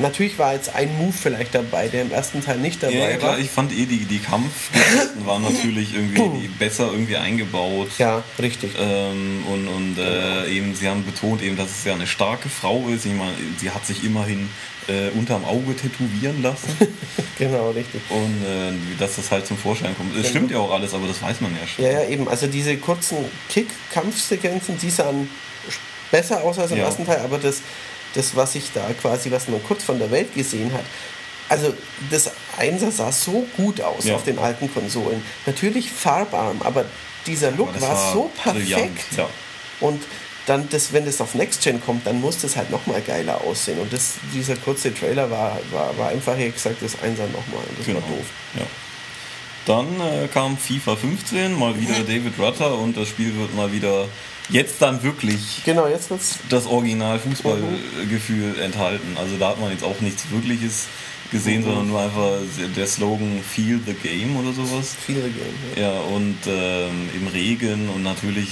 Natürlich war jetzt ein Move vielleicht dabei, der im ersten Teil nicht dabei ja, ja, klar, war. Ich fand eh, die, die Kampfgeschichten waren natürlich irgendwie besser irgendwie eingebaut. Ja, richtig. Ähm, und und äh, eben, sie haben betont eben, dass es ja eine starke Frau ist. Ich meine, sie hat sich immerhin äh, unterm Auge tätowieren lassen. genau, richtig. Und äh, dass das halt zum Vorschein kommt. Es genau. stimmt ja auch alles, aber das weiß man ja schon. Ja, ja, eben. Also diese kurzen Kick-Kampfsequenzen, die sahen besser aus als im ja. ersten Teil, aber das, das, was ich da quasi, was man kurz von der Welt gesehen hat, also das Einser sah so gut aus ja. auf den alten Konsolen. Natürlich farbarm, aber dieser Look aber war, war, so perfekt. Ja. Und dann das, wenn das auf Next Gen kommt, dann muss das halt nochmal geiler aussehen. Und das, dieser kurze Trailer war, war, war einfach hier gesagt, das Einser nochmal. Das genau. war doof. Ja. Dann äh, kam FIFA 15, mal wieder David Rutter und das Spiel wird mal wieder jetzt dann wirklich genau, jetzt wird's das Original Fußballgefühl mhm. enthalten. Also da hat man jetzt auch nichts wirkliches gesehen, sondern nur einfach der Slogan Feel the Game oder sowas. Feel the Game, ja. ja und ähm, im Regen und natürlich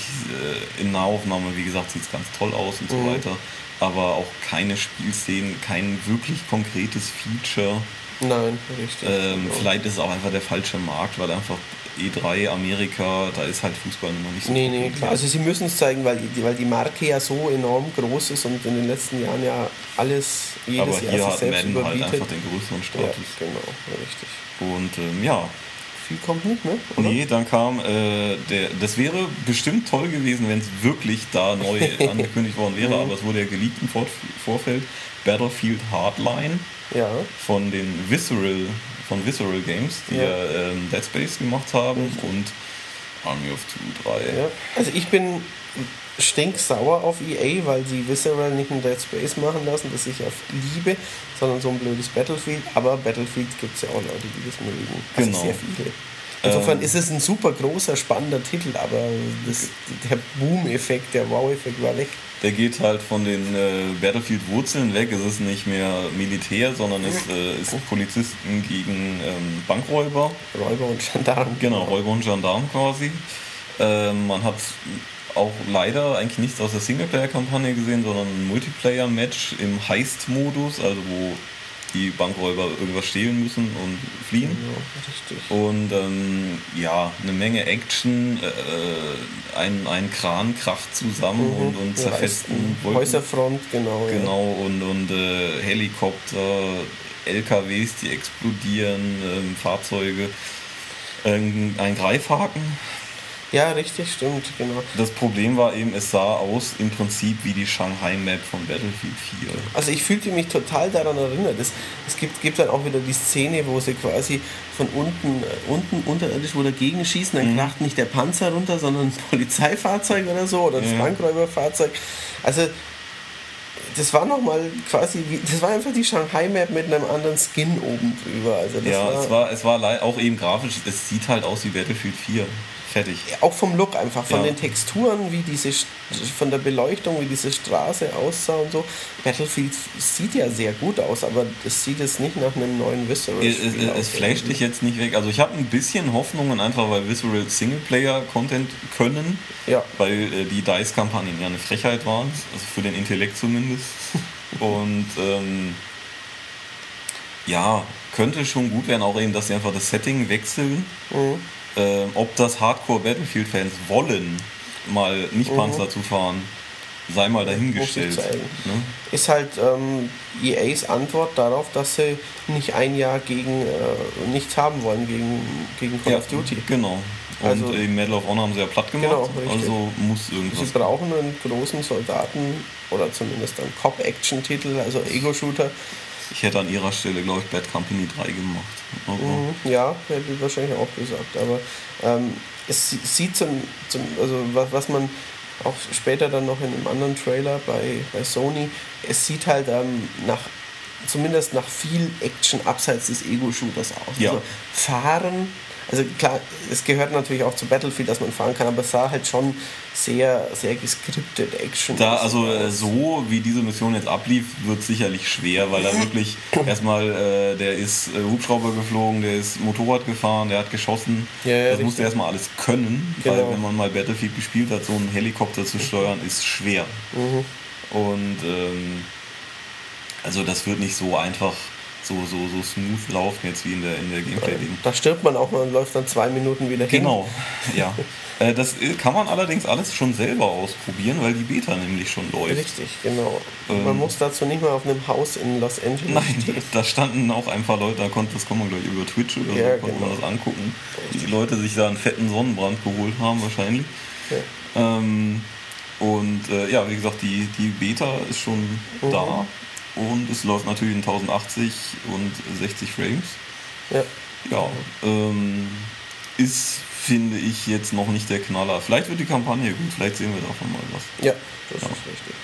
äh, in Nahaufnahme, wie gesagt, sieht es ganz toll aus und mhm. so weiter. Aber auch keine Spielszenen, kein wirklich konkretes Feature. Nein, richtig. Ähm, genau. Vielleicht ist es auch einfach der falsche Markt, weil einfach E3, Amerika, da ist halt Fußball noch nicht so. Nee, nee, klar. Also sie müssen es zeigen, weil die, weil die Marke ja so enorm groß ist und in den letzten Jahren ja alles, jedes Aber Jahr hier sich selbst halt überbietet. halt einfach den größeren Status. Ja, genau, richtig. Und ähm, ja, viel kommt nicht, ne? Oder? Nee, dann kam äh, der. Das wäre bestimmt toll gewesen, wenn es wirklich da neu angekündigt worden wäre, aber es wurde ja geleakt im Vor Vorfeld. Battlefield Hardline ja. von den Visceral, von Visceral Games, die ja, ja ähm, Dead Space gemacht haben mhm. und Army of Two 3. Ja. Also ich bin stinksauer auf EA, weil sie Visceral nicht ein Dead Space machen lassen, das ich ja liebe, sondern so ein blödes Battlefield. Aber Battlefield gibt es ja auch Leute, die das mögen. Also genau. sehr viele. Insofern ähm, ist es ein super großer, spannender Titel, aber das, der Boom-Effekt, der Wow-Effekt war weg. Der geht halt von den äh, Battlefield-Wurzeln weg. Es ist nicht mehr Militär, sondern es äh, ist Polizisten gegen ähm, Bankräuber. Räuber und Gendarmen. Genau, Räuber und Gendarmen quasi. Ähm, man hat auch leider eigentlich nichts aus der Singleplayer-Kampagne gesehen, sondern ein Multiplayer-Match im Heist-Modus, also wo die Bankräuber irgendwas stehlen müssen und fliehen. Ja, und ähm, ja, eine Menge Action, äh, ein, ein Kran kracht zusammen mhm, und, und zerfesten Wolken. Häuserfront, genau. Genau, ja. und, und äh, Helikopter, LKWs, die explodieren, äh, Fahrzeuge. ein Greifhaken ja, richtig, stimmt, genau. Das Problem war eben, es sah aus im Prinzip wie die Shanghai-Map von Battlefield 4. Also ich fühlte mich total daran erinnert. Es, es gibt, gibt dann auch wieder die Szene, wo sie quasi von unten, äh, unten unterirdisch wo dagegen schießen, dann mhm. kracht nicht der Panzer runter, sondern ein Polizeifahrzeug oder so oder das ja. Bankräuberfahrzeug. Also das war nochmal quasi, wie, das war einfach die Shanghai-Map mit einem anderen Skin oben drüber. Also ja, war, es war, es war auch eben grafisch, es sieht halt aus wie Battlefield 4 fertig. Auch vom Look einfach, von ja. den Texturen, wie diese, von der Beleuchtung, wie diese Straße aussah und so. Battlefield sieht ja sehr gut aus, aber es sieht jetzt nicht nach einem neuen Visceral Es, es, es flasht dich jetzt nicht weg. Also ich habe ein bisschen Hoffnungen einfach, weil Visceral Singleplayer-Content können. Ja. Weil äh, die DICE-Kampagnen ja eine Frechheit waren, also für den Intellekt zumindest. und ähm, ja, könnte schon gut werden, auch eben, dass sie einfach das Setting wechseln. Mhm äh, ob das Hardcore-Battlefield-Fans wollen, mal nicht mhm. Panzer zu fahren, sei mal dahingestellt. Ne? Ist halt ähm, EAs Antwort darauf, dass sie nicht ein Jahr gegen äh, nichts haben wollen gegen, gegen Call ja, of Duty. Genau. Und also, im Medal of Honor haben sie ja platt gemacht. Genau, also muss irgendwas. Sie brauchen einen großen Soldaten oder zumindest einen Cop-Action-Titel, also Ego-Shooter, ich hätte an ihrer Stelle, glaube ich, Bad Company 3 gemacht. Mhm, ja, hätte ich wahrscheinlich auch gesagt. Aber ähm, es sieht zum, zum, also was, was man auch später dann noch in einem anderen Trailer bei, bei Sony, es sieht halt ähm, nach zumindest nach viel Action abseits des Ego-Shooters aus. Ja. Also fahren also klar, es gehört natürlich auch zu Battlefield, dass man fahren kann, aber es sah halt schon sehr, sehr geskriptet Action. Da, also äh, so wie diese Mission jetzt ablief, wird sicherlich schwer, weil da wirklich erstmal, äh, der ist äh, Hubschrauber geflogen, der ist Motorrad gefahren, der hat geschossen. Ja, ja, das richtig. musste erstmal alles können, genau. weil wenn man mal Battlefield gespielt hat, so einen Helikopter zu steuern, ist schwer. Mhm. Und ähm, also das wird nicht so einfach so, so, so smooth laufen jetzt wie in der, in der Gameplay-Ding. Da stirbt man auch mal und läuft dann zwei Minuten wieder hin. Genau, ja. Äh, das kann man allerdings alles schon selber ausprobieren, weil die Beta nämlich schon läuft. Richtig, genau. Ähm, man muss dazu nicht mal auf einem Haus in Los Angeles Nein, stehen. da standen auch ein paar Leute, da konnte, das kann man gleich über Twitch oder ja, so, konnte genau. man das angucken. Richtig. Die Leute sich da einen fetten Sonnenbrand geholt haben wahrscheinlich. Ja. Ähm, und äh, ja, wie gesagt, die, die Beta ist schon mhm. da und es läuft natürlich in 1080 und 60 Frames. Ja. Ja, ähm, ist, finde ich, jetzt noch nicht der Knaller. Vielleicht wird die Kampagne gut, vielleicht sehen wir davon mal was. Ja, das ja. ist richtig.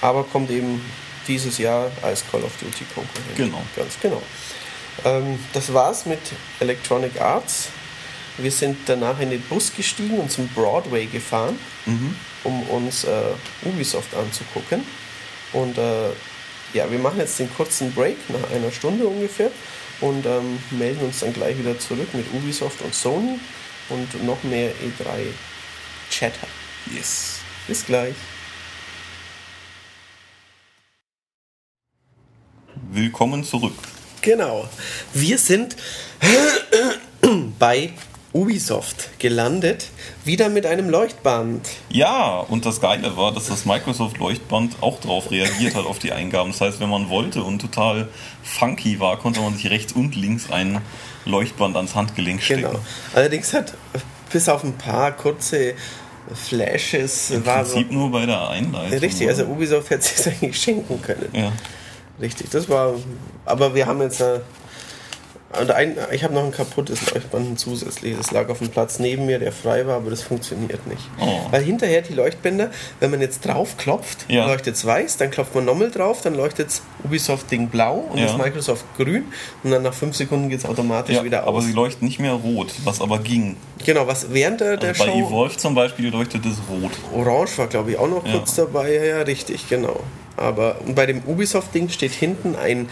Aber kommt eben dieses Jahr als Call of Duty Konkurrent. Genau. Ganz genau. Ähm, das war's mit Electronic Arts. Wir sind danach in den Bus gestiegen und zum Broadway gefahren, mhm. um uns äh, Ubisoft anzugucken. Und äh, ja, wir machen jetzt den kurzen Break nach einer Stunde ungefähr und ähm, melden uns dann gleich wieder zurück mit Ubisoft und Sony und noch mehr E3 Chatter. Yes. Bis gleich. Willkommen zurück. Genau. Wir sind bei Ubisoft gelandet, wieder mit einem Leuchtband. Ja, und das Geile war, dass das Microsoft Leuchtband auch darauf reagiert hat, auf die Eingaben. Das heißt, wenn man wollte und total funky war, konnte man sich rechts und links ein Leuchtband ans Handgelenk stecken. Genau. Allerdings hat bis auf ein paar kurze Flashes Im war Prinzip so, nur bei der Einleitung. Richtig, also Ubisoft hätte es eigentlich schenken können. Ja. Richtig, das war. Aber wir haben jetzt. Und ein, ich habe noch ein kaputtes Leuchtband zusätzlich. Das lag auf dem Platz neben mir, der frei war, aber das funktioniert nicht. Oh. Weil hinterher die Leuchtbänder, wenn man jetzt drauf klopft, ja. leuchtet es weiß, dann klopft man nochmal drauf, dann leuchtet Ubisoft-Ding blau und ja. das Microsoft grün und dann nach fünf Sekunden geht es automatisch ja, wieder aus. Aber sie leuchten nicht mehr rot, was aber ging. Genau, was während der, der also bei Show. Bei Evolve zum Beispiel leuchtet es rot. Orange war, glaube ich, auch noch kurz dabei. Ja, ja, richtig, genau. Aber bei dem Ubisoft-Ding steht hinten ein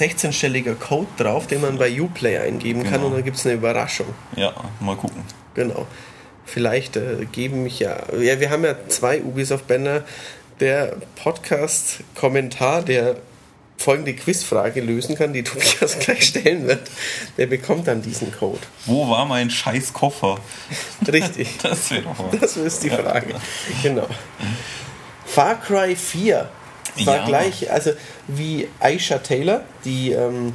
16-stelliger Code drauf, den man bei Uplay eingeben genau. kann und dann gibt es eine Überraschung. Ja, mal gucken. Genau. Vielleicht äh, geben mich ja. Ja, wir haben ja zwei Ubisoft-Banner. Der Podcast-Kommentar, der folgende Quizfrage lösen kann, die Tobias gleich stellen wird, der bekommt dann diesen Code. Wo war mein scheiß Koffer? Richtig. das wäre doch Das ist die Frage. Ja. Genau. Far Cry 4 war ja. gleich, also wie Aisha Taylor, die ähm,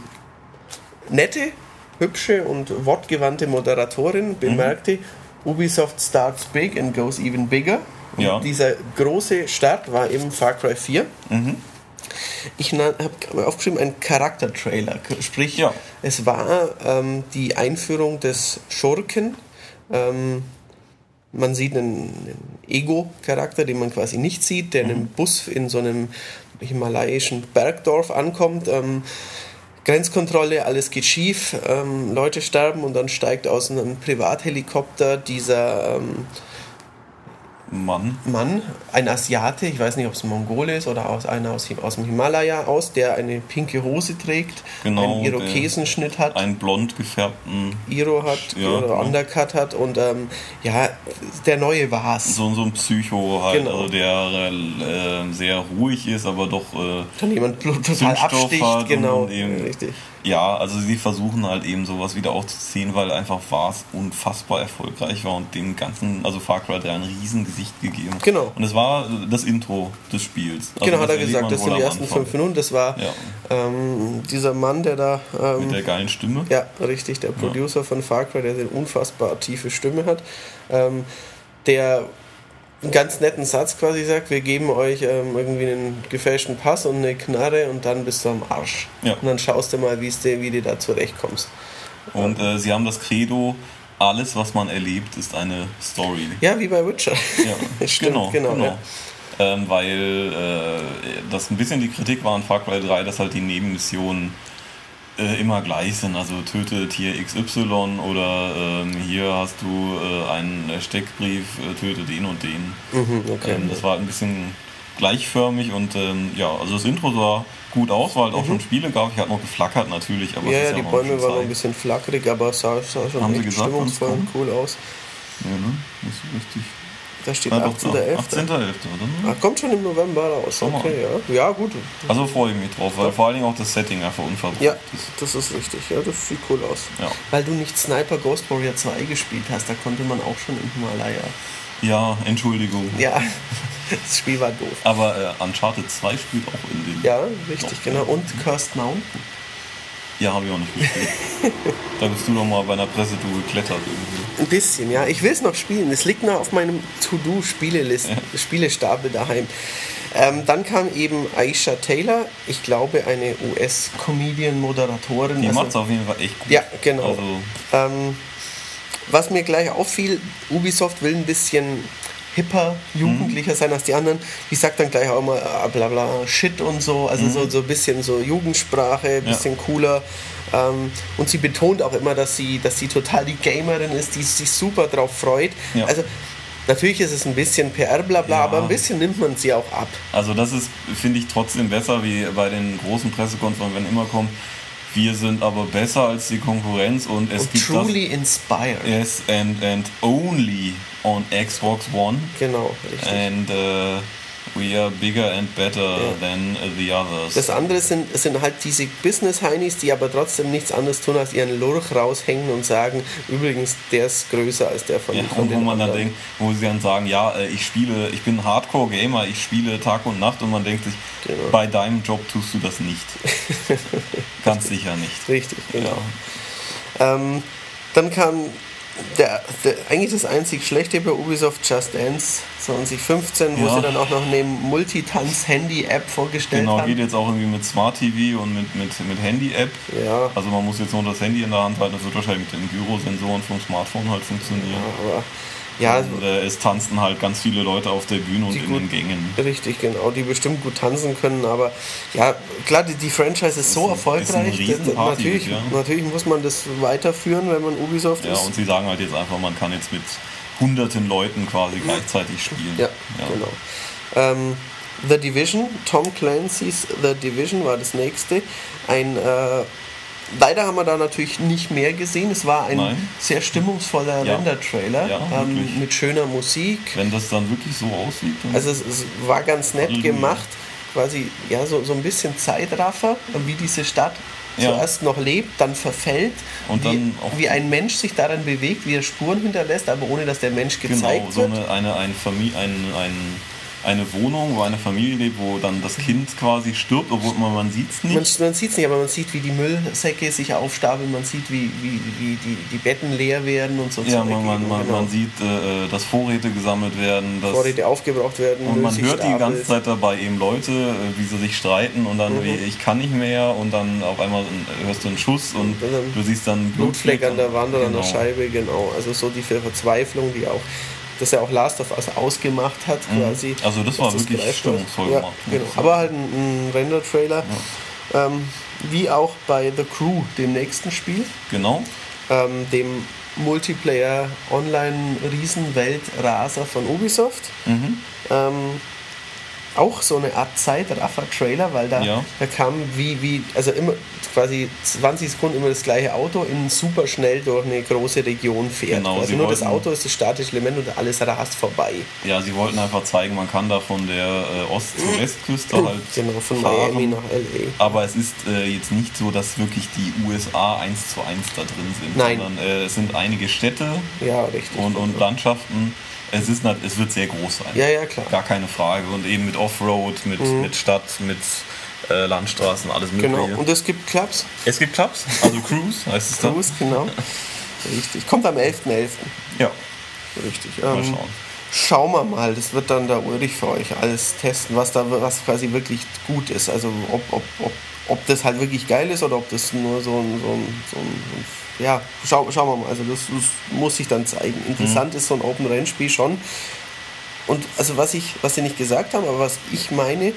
nette, hübsche und wortgewandte Moderatorin bemerkte, mhm. Ubisoft starts big and goes even bigger. Ja. dieser große Start war eben Far Cry 4. Mhm. Ich habe aufgeschrieben, ein Charaktertrailer. Sprich, ja. es war ähm, die Einführung des Schurken. Ähm, man sieht einen, einen Ego-Charakter, den man quasi nicht sieht, der mhm. in einem Bus in so einem himalayischen Bergdorf ankommt. Ähm, Grenzkontrolle, alles geht schief, ähm, Leute sterben und dann steigt aus einem Privathelikopter dieser ähm, Mann. Mann, ein Asiate, ich weiß nicht, ob es ein Mongole ist oder aus, einer aus, aus dem Himalaya aus, der eine pinke Hose trägt, genau, einen Irokesenschnitt hat. Einen blond gefärbten Iro hat ja, oder genau. Undercut hat und ähm, ja, der neue war's. So, so ein Psycho halt, genau. also der äh, sehr ruhig ist, aber doch äh, dann jemand total absticht, genau, richtig. Ja, also sie versuchen halt eben sowas wieder aufzuziehen, weil einfach war es unfassbar erfolgreich war und dem ganzen, also Far Cry 3 ein Riesengesicht gegeben. Genau. Und es war das Intro des Spiels. Also genau, hat er gesagt, das sind die ersten fünf Minuten. Das war ja. ähm, dieser Mann, der da. Ähm, Mit der geilen Stimme. Ja, richtig, der Producer ja. von Far Cry, der eine unfassbar tiefe Stimme hat. Ähm, der einen ganz netten Satz quasi sagt, wir geben euch ähm, irgendwie einen gefälschten Pass und eine Knarre und dann bist du am Arsch. Ja. Und dann schaust du mal, wie du da zurechtkommst. Und äh, sie haben das Credo, alles, was man erlebt, ist eine Story. Ja, wie bei Witcher. Ja, Stimmt, genau. genau, genau. Ja. Ähm, weil äh, das ein bisschen die Kritik war an Far Cry 3, dass halt die Nebenmissionen äh, immer gleich sind. Also töte Tier XY oder ähm, hier hast du äh, einen Steckbrief, äh, töte den und den. Mhm, okay. ähm, das war ein bisschen gleichförmig und ähm, ja, also das Intro sah gut aus, weil halt auch mhm. schon Spiele gab. Ich hatte noch geflackert natürlich. Aber ja, ja, die Bäume waren noch ein bisschen flackerig, aber es sah, sah schon Haben echt stimmungsvoll und cool aus. Ja, ne? Nicht so richtig. Da steht 18.11. 18.11. oder? Ah, kommt schon im November raus. Okay, ja. Ja, gut. Also freue ich mich drauf, weil ja. vor allen Dingen auch das Setting einfach unverbraucht ja, ist. das ist richtig. Ja, das sieht cool aus. Ja. Weil du nicht Sniper Ghost Warrior 2 gespielt hast, da konnte man auch schon im Himalaya. Ja, Entschuldigung. Ja, das Spiel war doof. Aber äh, Uncharted 2 spielt auch in den. Ja, richtig, genau. Und Cursed Mountain. Ja, habe ich auch nicht gespielt. da bist du doch mal bei einer Pressetour geklettert irgendwie. Ein bisschen, ja. Ich will es noch spielen. Es liegt noch auf meinem To-Do-Spielestapel ja. daheim. Ähm, dann kam eben Aisha Taylor, ich glaube eine US-Comedian-Moderatorin. Die also, macht es auf jeden Fall echt gut. Ja, genau. Also ähm, was mir gleich auffiel, Ubisoft will ein bisschen hipper, jugendlicher sein als die anderen. Die sagt dann gleich auch immer äh, bla bla Shit und so, also mhm. so, so ein bisschen so Jugendsprache, ein bisschen ja. cooler. Ähm, und sie betont auch immer, dass sie, dass sie total die Gamerin ist, die sich super drauf freut. Ja. Also Natürlich ist es ein bisschen PR, bla bla, ja. aber ein bisschen nimmt man sie auch ab. Also das ist, finde ich, trotzdem besser wie bei den großen Pressekonferenzen, wenn immer kommt, wir sind aber besser als die Konkurrenz und es und gibt truly das, inspired. Yes, and, and only on Xbox One. Genau, richtig. And, äh, We are bigger and better ja. than the others. Das andere sind, sind halt diese Business-Heinis, die aber trotzdem nichts anderes tun, als ihren Lurch raushängen und sagen, übrigens, der ist größer als der von, ja, von Und wo man dann denkt, wo sie dann sagen, ja, äh, ich spiele, ich bin Hardcore-Gamer, ich spiele Tag und Nacht und man denkt sich, genau. bei deinem Job tust du das nicht. Ganz sicher nicht. Richtig, genau. Ja. Ähm, dann kam der, der, eigentlich das einzig Schlechte bei Ubisoft Just Dance 2015, wo ja. sie dann auch noch eine Multitanz-Handy-App vorgestellt genau, haben. Genau, geht jetzt auch irgendwie mit Smart TV und mit, mit, mit Handy-App. Ja. Also man muss jetzt nur das Handy in der Hand halten, das wird wahrscheinlich mit den Gyrosensoren vom Smartphone halt funktionieren. Ja, ja, und, äh, es tanzten halt ganz viele Leute auf der Bühne und in den Gängen. Richtig, genau, die bestimmt gut tanzen können, aber ja, klar, die, die Franchise ist so ist erfolgreich. Ist das, natürlich, ja. natürlich muss man das weiterführen, wenn man Ubisoft ja, ist. Ja, und sie sagen halt jetzt einfach, man kann jetzt mit hunderten Leuten quasi gleichzeitig spielen. Ja, ja. genau. Ähm, The Division, Tom Clancy's The Division war das nächste. Ein äh, Leider haben wir da natürlich nicht mehr gesehen. Es war ein Nein. sehr stimmungsvoller ja. Render-Trailer ja, ähm, mit schöner Musik. Wenn das dann wirklich so aussieht. Also es, es, war ganz nett Halleluja. gemacht. Quasi ja, so, so ein bisschen Zeitraffer, wie diese Stadt ja. zuerst noch lebt, dann verfällt, und wie, dann wie ein Mensch sich daran bewegt, wie er Spuren hinterlässt, aber ohne dass der Mensch genau, gezeigt genau, so wird. Eine, eine, eine Familie, ein, ein eine Wohnung, wo eine Familie lebt, wo dann das Kind quasi stirbt, obwohl man, man sieht es nicht. Man, man sieht es nicht, aber man sieht, wie die Müllsäcke sich aufstapeln, man sieht, wie, wie, wie die, die Betten leer werden und so. Ja, man, man, man, genau. man sieht, äh, dass Vorräte gesammelt werden. Dass Vorräte aufgebraucht werden. Und man hört die ganze Zeit dabei eben Leute, äh, wie sie sich streiten und dann, mhm. wie, ich kann nicht mehr und dann auf einmal hörst du einen Schuss und, und du siehst dann Blutfleck an der Wand oder genau. an der Scheibe, genau. Also so die Verzweiflung, die auch dass er auch Last of Us ausgemacht hat, mhm. quasi. Also das war wirklich stimmungsvoll ja, Genau. Aber halt ein, ein Render-Trailer. Ja. Ähm, wie auch bei The Crew, dem nächsten Spiel. Genau. Ähm, dem Multiplayer Online Riesenweltraser von Ubisoft. Mhm. Ähm, auch so eine Art Zeitraffer-Trailer, weil da, ja. da kam wie, wie, also immer quasi 20 Sekunden immer das gleiche Auto in super schnell durch eine große Region fährt. Genau, also nur das Auto ist das statische Element und alles rast vorbei. Ja, sie wollten einfach zeigen, man kann da von der äh, Ost- zur Westküste halt genau, von fahren. Miami nach LA. Aber es ist äh, jetzt nicht so, dass wirklich die USA eins zu eins da drin sind, Nein. sondern äh, es sind einige Städte ja, richtig, und, und Landschaften es, ist, es wird sehr groß sein. Ja, ja, klar. Gar keine Frage. Und eben mit Offroad, mit, mhm. mit Stadt, mit äh, Landstraßen, alles mögliche. Genau, und es gibt Clubs. Es gibt Clubs, also Cruise heißt es dann. Cruise, genau. Richtig. Kommt am 11.11. .11. Ja. Richtig. Ähm, mal schauen. Schauen wir mal, das wird dann der Ulrich für euch alles testen, was da was quasi wirklich gut ist. Also ob, ob, ob, ob das halt wirklich geil ist oder ob das nur so ein, so ein, so ein ja, schau, schauen wir mal. Also das, das muss sich dann zeigen. Interessant mhm. ist so ein Open-Range-Spiel schon. Und also was ich, was sie nicht gesagt haben, aber was ich meine,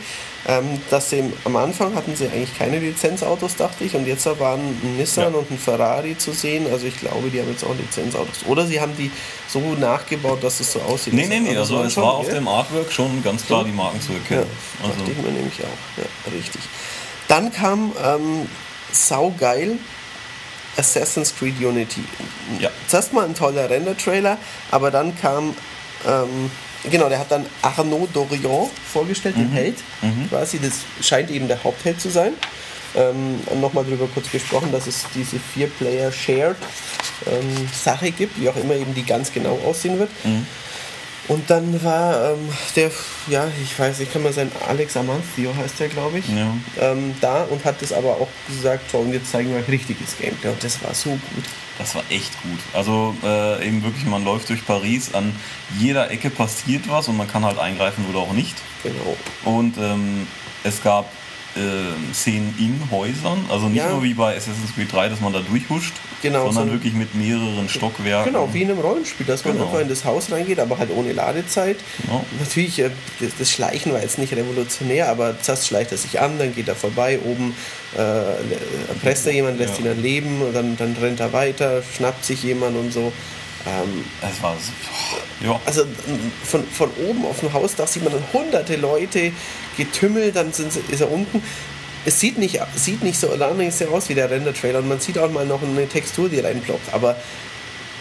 ähm, dass sie am Anfang hatten sie eigentlich keine Lizenzautos, dachte ich, und jetzt waren ein Nissan ja. und ein Ferrari zu sehen. Also ich glaube, die haben jetzt auch Lizenzautos. Oder sie haben die so nachgebaut, dass es so aussieht. Nee, nee, nee, also es war auf ja? dem Artwork schon ganz klar die Marken zu erkennen. Ja, also. dachte ich mir nämlich auch. Ja, richtig. Dann kam ähm, saugeil Assassin's Creed Unity. Ja. Zuerst mal ein toller Render-Trailer, aber dann kam, ähm, genau, der hat dann Arnaud Dorian vorgestellt, mhm. den Held. Mhm. Quasi, das scheint eben der Hauptheld zu sein. Ähm, Nochmal darüber kurz gesprochen, dass es diese Vier-Player-Shared-Sache ähm, gibt, wie auch immer eben die ganz genau aussehen wird. Mhm. Und dann war ähm, der, ja, ich weiß, ich kann mal sein, Alex Amancio heißt der, glaube ich, ja. ähm, da und hat das aber auch gesagt, so, und jetzt zeigen wir euch richtiges Gameplay. Und das war so gut. Das war echt gut. Also äh, eben wirklich, man läuft durch Paris, an jeder Ecke passiert was und man kann halt eingreifen oder auch nicht. Genau. Und ähm, es gab äh, Szenen in Häusern, also nicht ja. nur wie bei Assassin's Creed 3, dass man da durchhuscht, genau, sondern so wirklich mit mehreren Stockwerken. Genau, wie in einem Rollenspiel, dass man genau. einfach in das Haus reingeht, aber halt ohne Ladezeit. Genau. Natürlich, äh, das Schleichen war jetzt nicht revolutionär, aber zuerst schleicht er sich an, dann geht er vorbei, oben äh, presst er jemand, lässt ja. ihn dann leben, dann, dann rennt er weiter, schnappt sich jemand und so. Ähm, es war so, ja. Also von, von oben auf dem Hausdach sieht man dann hunderte Leute getümmelt, dann sind, ist er unten. Es sieht nicht, sieht nicht so allerdings aus wie der Render-Trailer und man sieht auch mal noch eine Textur, die reinploppt, aber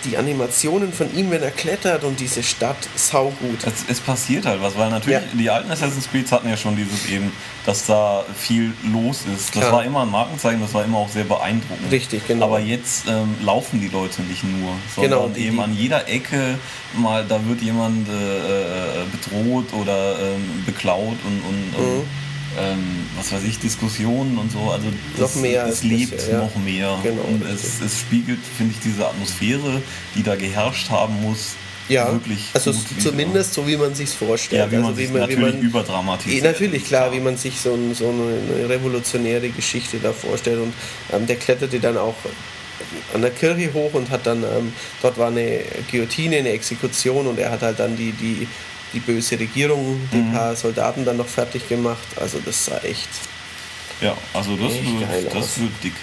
die Animationen von ihm, wenn er klettert und diese Stadt saugut. Es, es passiert halt was, weil natürlich Ja. die alten Assassin's Creeds hatten ja schon dieses eben, dass da viel los ist. Das Klar. war immer ein Markenzeichen, das war immer auch sehr beeindruckend. Richtig, genau. Aber jetzt ähm, laufen die Leute nicht nur, sondern Genau, die- eben an jeder Ecke mal, da wird jemand äh, äh, bedroht oder ähm, beklaut und, und, und ähm, was weiß ich, Diskussionen und so. Also das. Noch mehr es lebt bisher, ja. noch mehr. Genau, und es, es spiegelt, finde ich, diese Atmosphäre, die da geherrscht haben muss, Ja, wirklich also zumindest so, wie man sich vorstellt. Ja, wie man also, wie man, natürlich wie man, überdramatisiert. Eh, Natürlich, klar, wie man sich so, ein, so eine revolutionäre Geschichte da vorstellt. Und ähm, der kletterte dann auch an der Kirche hoch und hat dann, ähm, dort war eine Guillotine, eine Exekution und er hat halt dann die, die, die böse Regierung, die Mhm. paar Soldaten dann noch fertig gemacht. Also das sah echt, Ja, also das, wird, das wird dick.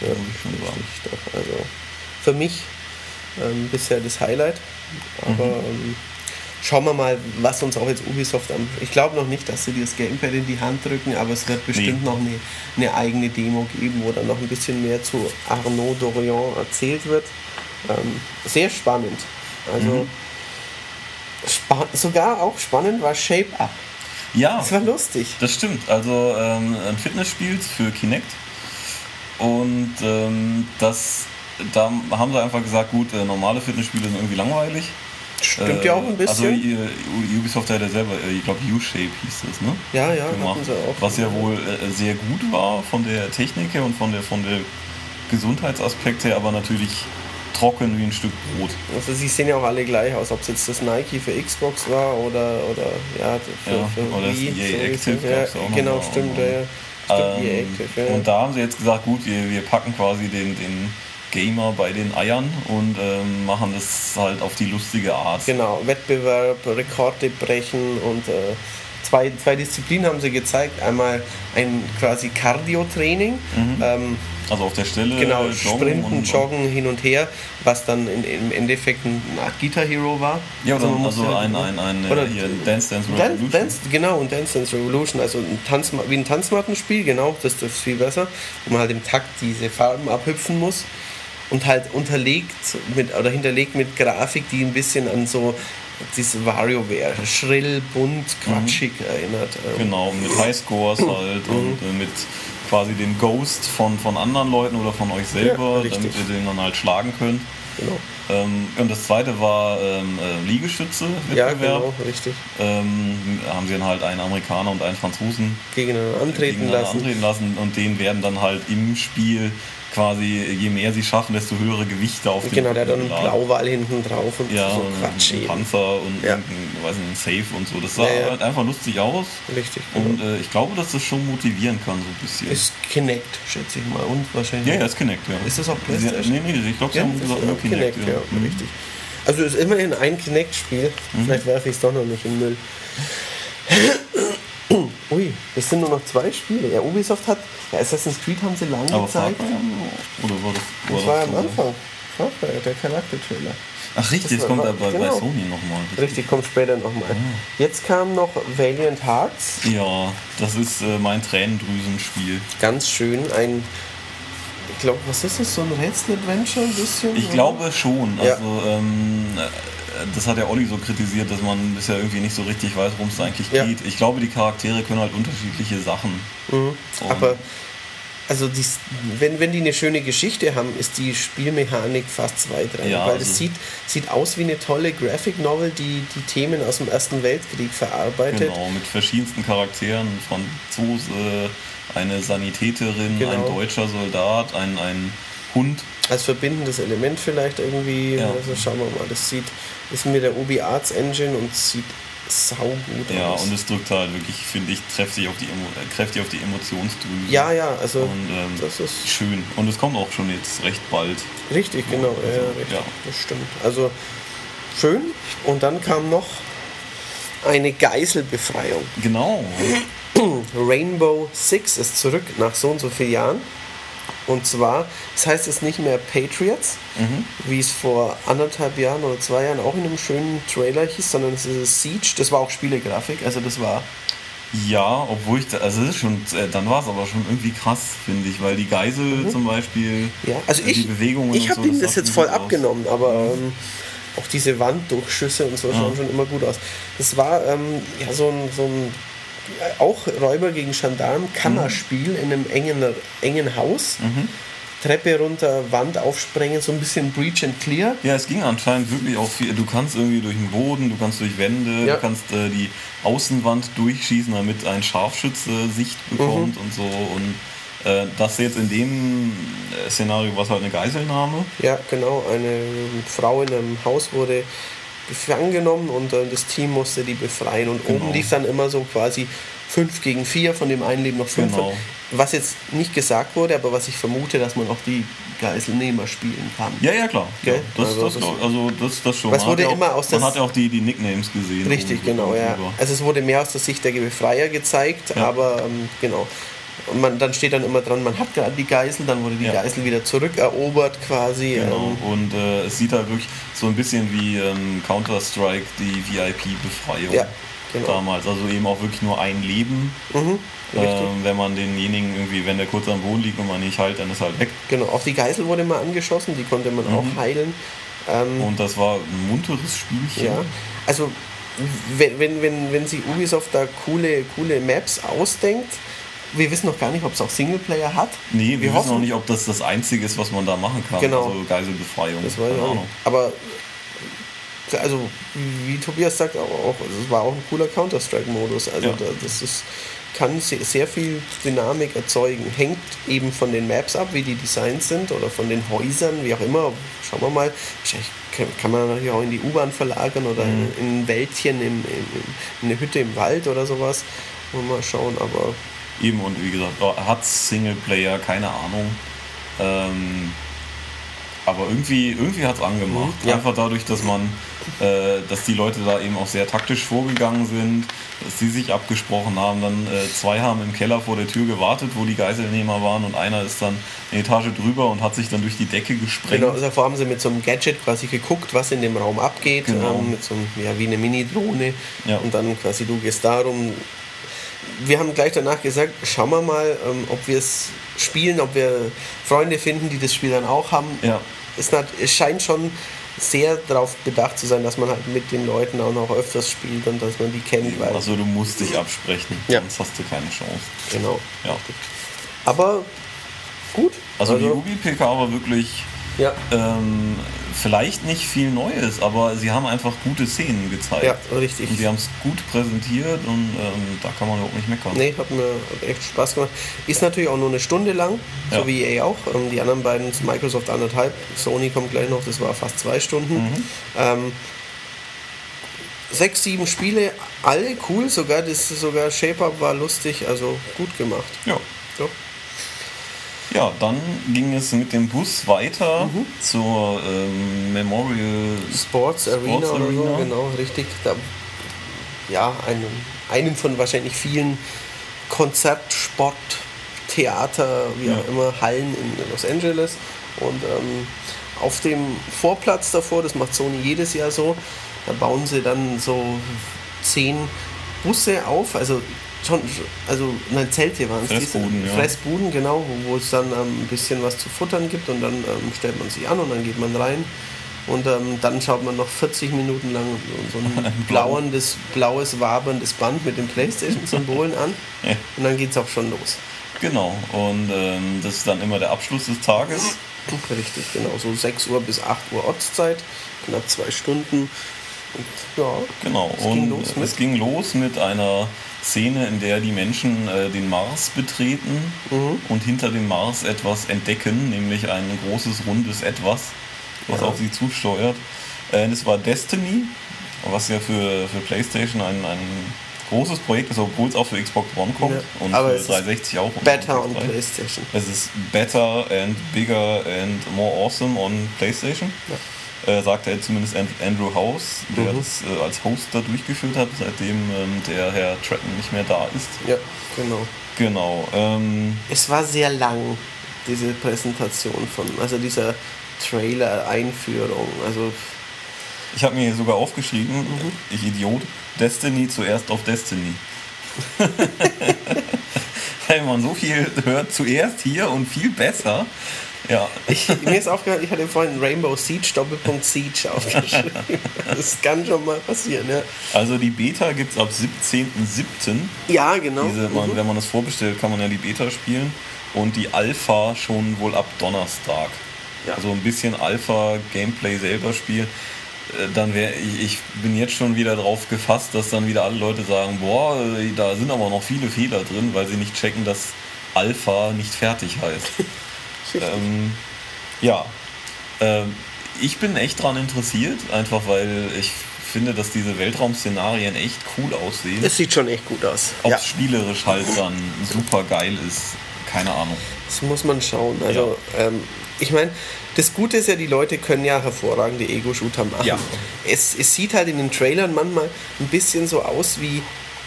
ja, doch. Also für mich ähm, bisher das Highlight. Aber Mhm. ähm, schauen wir mal, was uns auch jetzt Ubisoft am. Ich glaube noch nicht, dass sie dir das Gamepad in die Hand drücken, aber es wird bestimmt Nee. noch eine, eine eigene Demo geben, wo dann noch ein bisschen mehr zu Arnaud Dorian erzählt wird. Ähm, sehr spannend. Also Mhm. Spa sogar auch spannend war Shape Up. Ja, Das war lustig. das stimmt. Also ähm, ein Fitnessspiel für Kinect. Und ähm, das, da haben sie einfach gesagt, gut, äh, normale Fitnessspiele sind irgendwie langweilig. Stimmt Äh, ja auch ein Also bisschen. äh, Ubisoft hat ja selber, äh, ich glaube U-Shape hieß das, ne? ja, ja, gemacht, sie auch. was ja wohl äh, sehr gut war von der Technik her und von der von der Gesundheitsaspekt her, aber natürlich trocken wie ein Stück Brot. Also sie sehen ja auch alle gleich aus, ob es jetzt das Nike für Xbox war oder, oder ja, für, Ja, für oder das Wii, EA so wie Active ja, auch noch Genau, mal. stimmt, ja, ja. Stimmt, EA Ähm, Active, ja. Und da haben sie jetzt gesagt, gut, wir, wir packen quasi den, den Gamer bei den Eiern und ähm, machen das halt auf die lustige Art. Genau, Wettbewerb, Rekorde brechen und äh, zwei, zwei Disziplinen haben sie gezeigt. Einmal ein quasi Cardio-Training, ähm, Also auf der Stelle genau, joggen Sprinten, Joggen hin und her, was dann in, im Endeffekt ein Art Guitar Hero war. Ja, also ja- ein, ein, ein Oder- hier, Dance Dance Revolution. Dance, genau, und Dance Dance Revolution, also ein Tanz, wie ein Tanzmattenspiel, genau, das, das ist viel besser, wo man halt im Takt diese Farben abhüpfen muss und halt unterlegt mit, oder hinterlegt mit Grafik, die ein bisschen an so dieses WarioWare, schrill, bunt, quatschig erinnert. Ähm, Genau, mit Highscores Mhm. halt und äh, mit quasi dem Ghost von, von anderen Leuten oder von euch Ja, selber, richtig. damit ihr den dann halt schlagen könnt. genau. Ähm, und das zweite war ähm, äh, Liegestütze, Ja, genau, richtig. ähm, haben sie dann halt einen Amerikaner und einen Franzosen Gegeneinander antreten gegeneinander lassen. antreten lassen und denen werden dann halt im Spiel quasi, je mehr sie schaffen, desto höhere Gewichte auf den Genau, der hat dann einen. Blauwal hinten drauf und ja, so und Quatsch ein eben. Panzer und Ja. irgendein, weiß nicht, ein Safe und so. Das sah Ja, halt einfach lustig aus. Richtig, genau. Und äh, ich glaube, dass das schon motivieren kann, so ein bisschen. Ist Kinect, schätze ich mal. Und wahrscheinlich. ja, ja, ist Kinect, ja. Ist das auch PlayStation? Nee, nee, ich glaube, sie Ja, haben gesagt, nur Kinect. Kinect, ja, Mhm. richtig. Also ist immerhin ein Kinect-Spiel. Vielleicht werfe ich es doch noch nicht in den Müll. Ui, es sind nur noch zwei Spiele. Ja, Ubisoft hat, ja, Assassin's Creed haben sie lange Aber gezeigt. Far Cry, oder war das? Das war am so? Anfang. Far Cry, der Charakter-Trailer. Ach richtig, Das das kommt war- aber bei genau. Sony nochmal. Richtig, kommt später nochmal. Jetzt kam noch Valiant Hearts. Ja, das ist äh, mein Tränendrüsenspiel. Ganz schön. Ein, ich glaube, was ist das? So ein Rätsel-Adventure ein bisschen? Ich oder? glaube schon. Ja. Also, ähm, äh, das hat ja Olli so kritisiert, dass man bisher irgendwie nicht so richtig weiß, worum es eigentlich Ja. geht. Ich glaube, die Charaktere können halt unterschiedliche Sachen. Und- Aber also dies, wenn, wenn die eine schöne Geschichte haben, ist die Spielmechanik fast zweitrangig. Ja, weil also- das sieht, sieht aus wie eine tolle Graphic Novel, die die Themen aus dem Ersten Weltkrieg verarbeitet. Genau, mit verschiedensten Charakteren. Franzose, eine Sanitäterin, Genau. ein deutscher Soldat, ein, ein Hund. Als verbindendes Element vielleicht irgendwie. Ja. Also schauen wir mal. Das sieht, ist mit der Ubi Arts Engine und sieht saugut Ja, aus. und es drückt halt wirklich, finde ich, kräftig auf die, Emo äh, kräftig auf die Emotionsdrüse. ja, ja, also Und ähm, das ist schön. Und es kommt auch schon jetzt recht bald. richtig, genau. Ja, ja, richtig. Ja. Das stimmt. Also schön. Und dann kam noch eine Geiselbefreiung. Genau. Rainbow Six ist zurück nach so und so vielen Jahren. Und zwar, das heißt jetzt nicht mehr Patriots, wie es vor anderthalb Jahren oder zwei Jahren auch in einem schönen Trailer hieß, sondern es ist Siege. Das war auch Spielegrafik, also das war Ja, obwohl ich, da, also das ist schon, äh, dann war es aber schon irgendwie krass, finde ich, weil die Geisel mhm. zum Beispiel, ja, also ich, die Bewegungen. Ich habe so, ihm das, das jetzt voll abgenommen, aus. aber ähm, auch diese Wanddurchschüsse und so ja. schauen schon immer gut aus. Das war ähm, ja so ein, so ein auch Räuber gegen Gendarm, Kammerspiel mhm. in einem engen, engen Haus. Mhm. Treppe runter, Wand aufsprengen, so ein bisschen Breach and Clear. Ja, es ging anscheinend wirklich auch viel. Du kannst irgendwie durch den Boden, du kannst durch Wände, ja. du kannst äh, die Außenwand durchschießen, damit ein Scharfschütze Sicht bekommt mhm. und so. Und äh, das jetzt in dem äh, Szenario war es halt eine Geiselnahme. Ja, genau. Eine Frau in einem Haus wurde gefangen genommen und äh, das Team musste die befreien. Und genau. oben lief dann immer so quasi 5 gegen 4, von dem einen leben noch 5. Genau. Was jetzt nicht gesagt wurde, aber was ich vermute, dass man auch die Geiselnehmer spielen kann. Ja, ja, klar. Ja, das, also, das, das, also das, das schon. Was wurde man immer aus Man hat ja auch die, die Nicknames gesehen. Richtig, genau, ja. Also es wurde mehr aus der Sicht der Befreier gezeigt, ja. aber ähm, genau. Und man, dann steht dann immer dran, man hat gerade die Geisel, dann wurde die ja. Geisel wieder zurückerobert quasi. Genau. Ähm. Und äh, es sieht halt wirklich so ein bisschen wie ähm, Counter-Strike, die VIP-Befreiung. Ja, genau. damals. Also eben auch wirklich nur ein Leben. Mhm, ähm, wenn man denjenigen irgendwie, wenn der kurz am Boden liegt und man nicht heilt, dann ist halt weg. Genau, auch die Geisel wurde mal angeschossen, die konnte man mhm. auch heilen. Ähm, und das war ein munteres Spielchen. Ja, also wenn, wenn, wenn, wenn sich Ubisoft da coole, coole Maps ausdenkt, wir wissen noch gar nicht, ob es auch Singleplayer hat. Nee, wir, wir wissen noch nicht, ob das das Einzige ist, was man da machen kann. Genau. Also Geiselbefreiung. Das weiß ich auch. Aber also wie Tobias sagt, auch, es war auch ein cooler Counter-Strike-Modus. Also ja. das ist, kann sehr viel Dynamik erzeugen. Hängt eben von den Maps ab, wie die Designs sind oder von den Häusern, wie auch immer. Schauen wir mal. Wahrscheinlich kann man natürlich auch in die U-Bahn verlagern oder mhm. in ein Wäldchen, in, in, in, eine Hütte im Wald oder sowas. Mal schauen, aber. Eben und wie gesagt, hat Singleplayer, keine Ahnung. Ähm, aber irgendwie, irgendwie hat es angemacht. Mhm, ja. Einfach dadurch, dass man, äh, dass die Leute da eben auch sehr taktisch vorgegangen sind, dass sie sich abgesprochen haben. Dann äh, zwei haben im Keller vor der Tür gewartet, wo die Geiselnehmer waren und einer ist dann eine Etage drüber und hat sich dann durch die Decke gesprengt. Genau, davor haben sie mit so einem Gadget quasi geguckt, was in dem Raum abgeht, genau. ähm, mit so einem, ja, wie eine Mini-Drohne ja. und dann quasi du gehst darum, wir haben gleich danach gesagt, schauen wir mal, ähm, ob wir es spielen, ob wir Freunde finden, die das Spiel dann auch haben. Ja. Es, es scheint schon sehr darauf bedacht zu sein, dass man halt mit den Leuten auch noch öfters spielt und dass man die kennt. Weil also du musst dich absprechen, ja. sonst hast du keine Chance. Genau. Ja. Aber gut. Also, also die Ubi-PK war wirklich ja. Ähm, vielleicht nicht viel Neues, aber sie haben einfach gute Szenen gezeigt. Ja, richtig. Und sie haben es gut präsentiert und ähm, da kann man überhaupt nicht meckern. Nee, hat mir echt Spaß gemacht. Ist natürlich auch nur eine Stunde lang, ja. so wie EA auch. Ähm, die anderen beiden, Microsoft anderthalb, Sony kommt gleich noch, das war fast zwei Stunden. Mhm. Ähm, sechs, sieben Spiele, alle cool, sogar das sogar Shape-Up war lustig, also gut gemacht. Ja. So. Ja, dann ging es mit dem Bus weiter mhm. zur ähm, Memorial Sports, Sports Arena, Arena, oder so, genau, richtig. Da, ja, einen, einen von wahrscheinlich vielen Konzert, Sport, Theater, wie ja. auch immer, Hallen in Los Angeles. Und ähm, auf dem Vorplatz davor, das macht Sony jedes Jahr so, da bauen sie dann so zehn Busse auf, also schon, also nein, Zelte waren es. Fressbuden, ja. Fressbuden, genau, wo, wo es dann ähm, ein bisschen was zu futtern gibt und dann ähm, stellt man sich an und dann geht man rein. Und ähm, dann schaut man noch 40 Minuten lang so ein blauendes, blaues, waberndes Band mit den Playstation-Symbolen an. Ja. Und dann geht es auch schon los. Genau, und ähm, das ist dann immer der Abschluss des Tages. Richtig, genau. So 6 Uhr bis 8 Uhr Ortszeit, knapp zwei Stunden. Und, ja, genau, es und ging es ging los mit einer Szene, in der die Menschen äh, den Mars betreten mhm. und hinter dem Mars etwas entdecken, nämlich ein großes, rundes Etwas, was ja. auf sie zusteuert. Äh, das war Destiny, was ja für, für PlayStation ein, ein großes Projekt ist, obwohl es auch für Xbox One kommt ja. und Aber für 360 auch. Better on PlayStation. Es ist better and bigger and more awesome on PlayStation. Ja äh, sagte er zumindest Andrew House, der mhm. das äh, als Host da durchgeführt hat, seitdem ähm, der Herr Tratton nicht mehr da ist. Ja, genau. Genau. Ähm, es war sehr lang, diese Präsentation von, also dieser Trailer-Einführung. Also ich habe mir hier sogar aufgeschrieben, mhm. ich Idiot, Destiny zuerst auf Destiny. Wenn man so viel hört zuerst hier und viel besser. Ja. Ich, mir ist aufgehört, ich hatte vorhin Rainbow Siege, Doppelpunkt Siege aufgeschrieben. Das kann schon mal passieren, ja. Also die Beta gibt es ab 17.07. Ja, genau. Diese, man, mhm. Wenn man das vorbestellt, kann man ja die Beta spielen. Und die Alpha schon wohl ab Donnerstag. Ja. Also ein bisschen Alpha-Gameplay selber spielen. Äh, dann wäre ich, ich bin jetzt schon wieder drauf gefasst, dass dann wieder alle Leute sagen, boah, da sind aber noch viele Fehler drin, weil sie nicht checken, dass Alpha nicht fertig heißt. ähm, ja, ähm, ich bin echt dran interessiert, einfach weil ich finde, dass diese Weltraum-Szenarien echt cool aussehen. Es sieht schon echt gut aus. Ob es ja. spielerisch halt dann super geil ist, keine Ahnung. Das muss man schauen. Also, ja. ähm, ich meine, das Gute ist ja, die Leute können ja hervorragende Ego-Shooter machen. Ja. Es, es sieht halt in den Trailern manchmal ein bisschen so aus wie,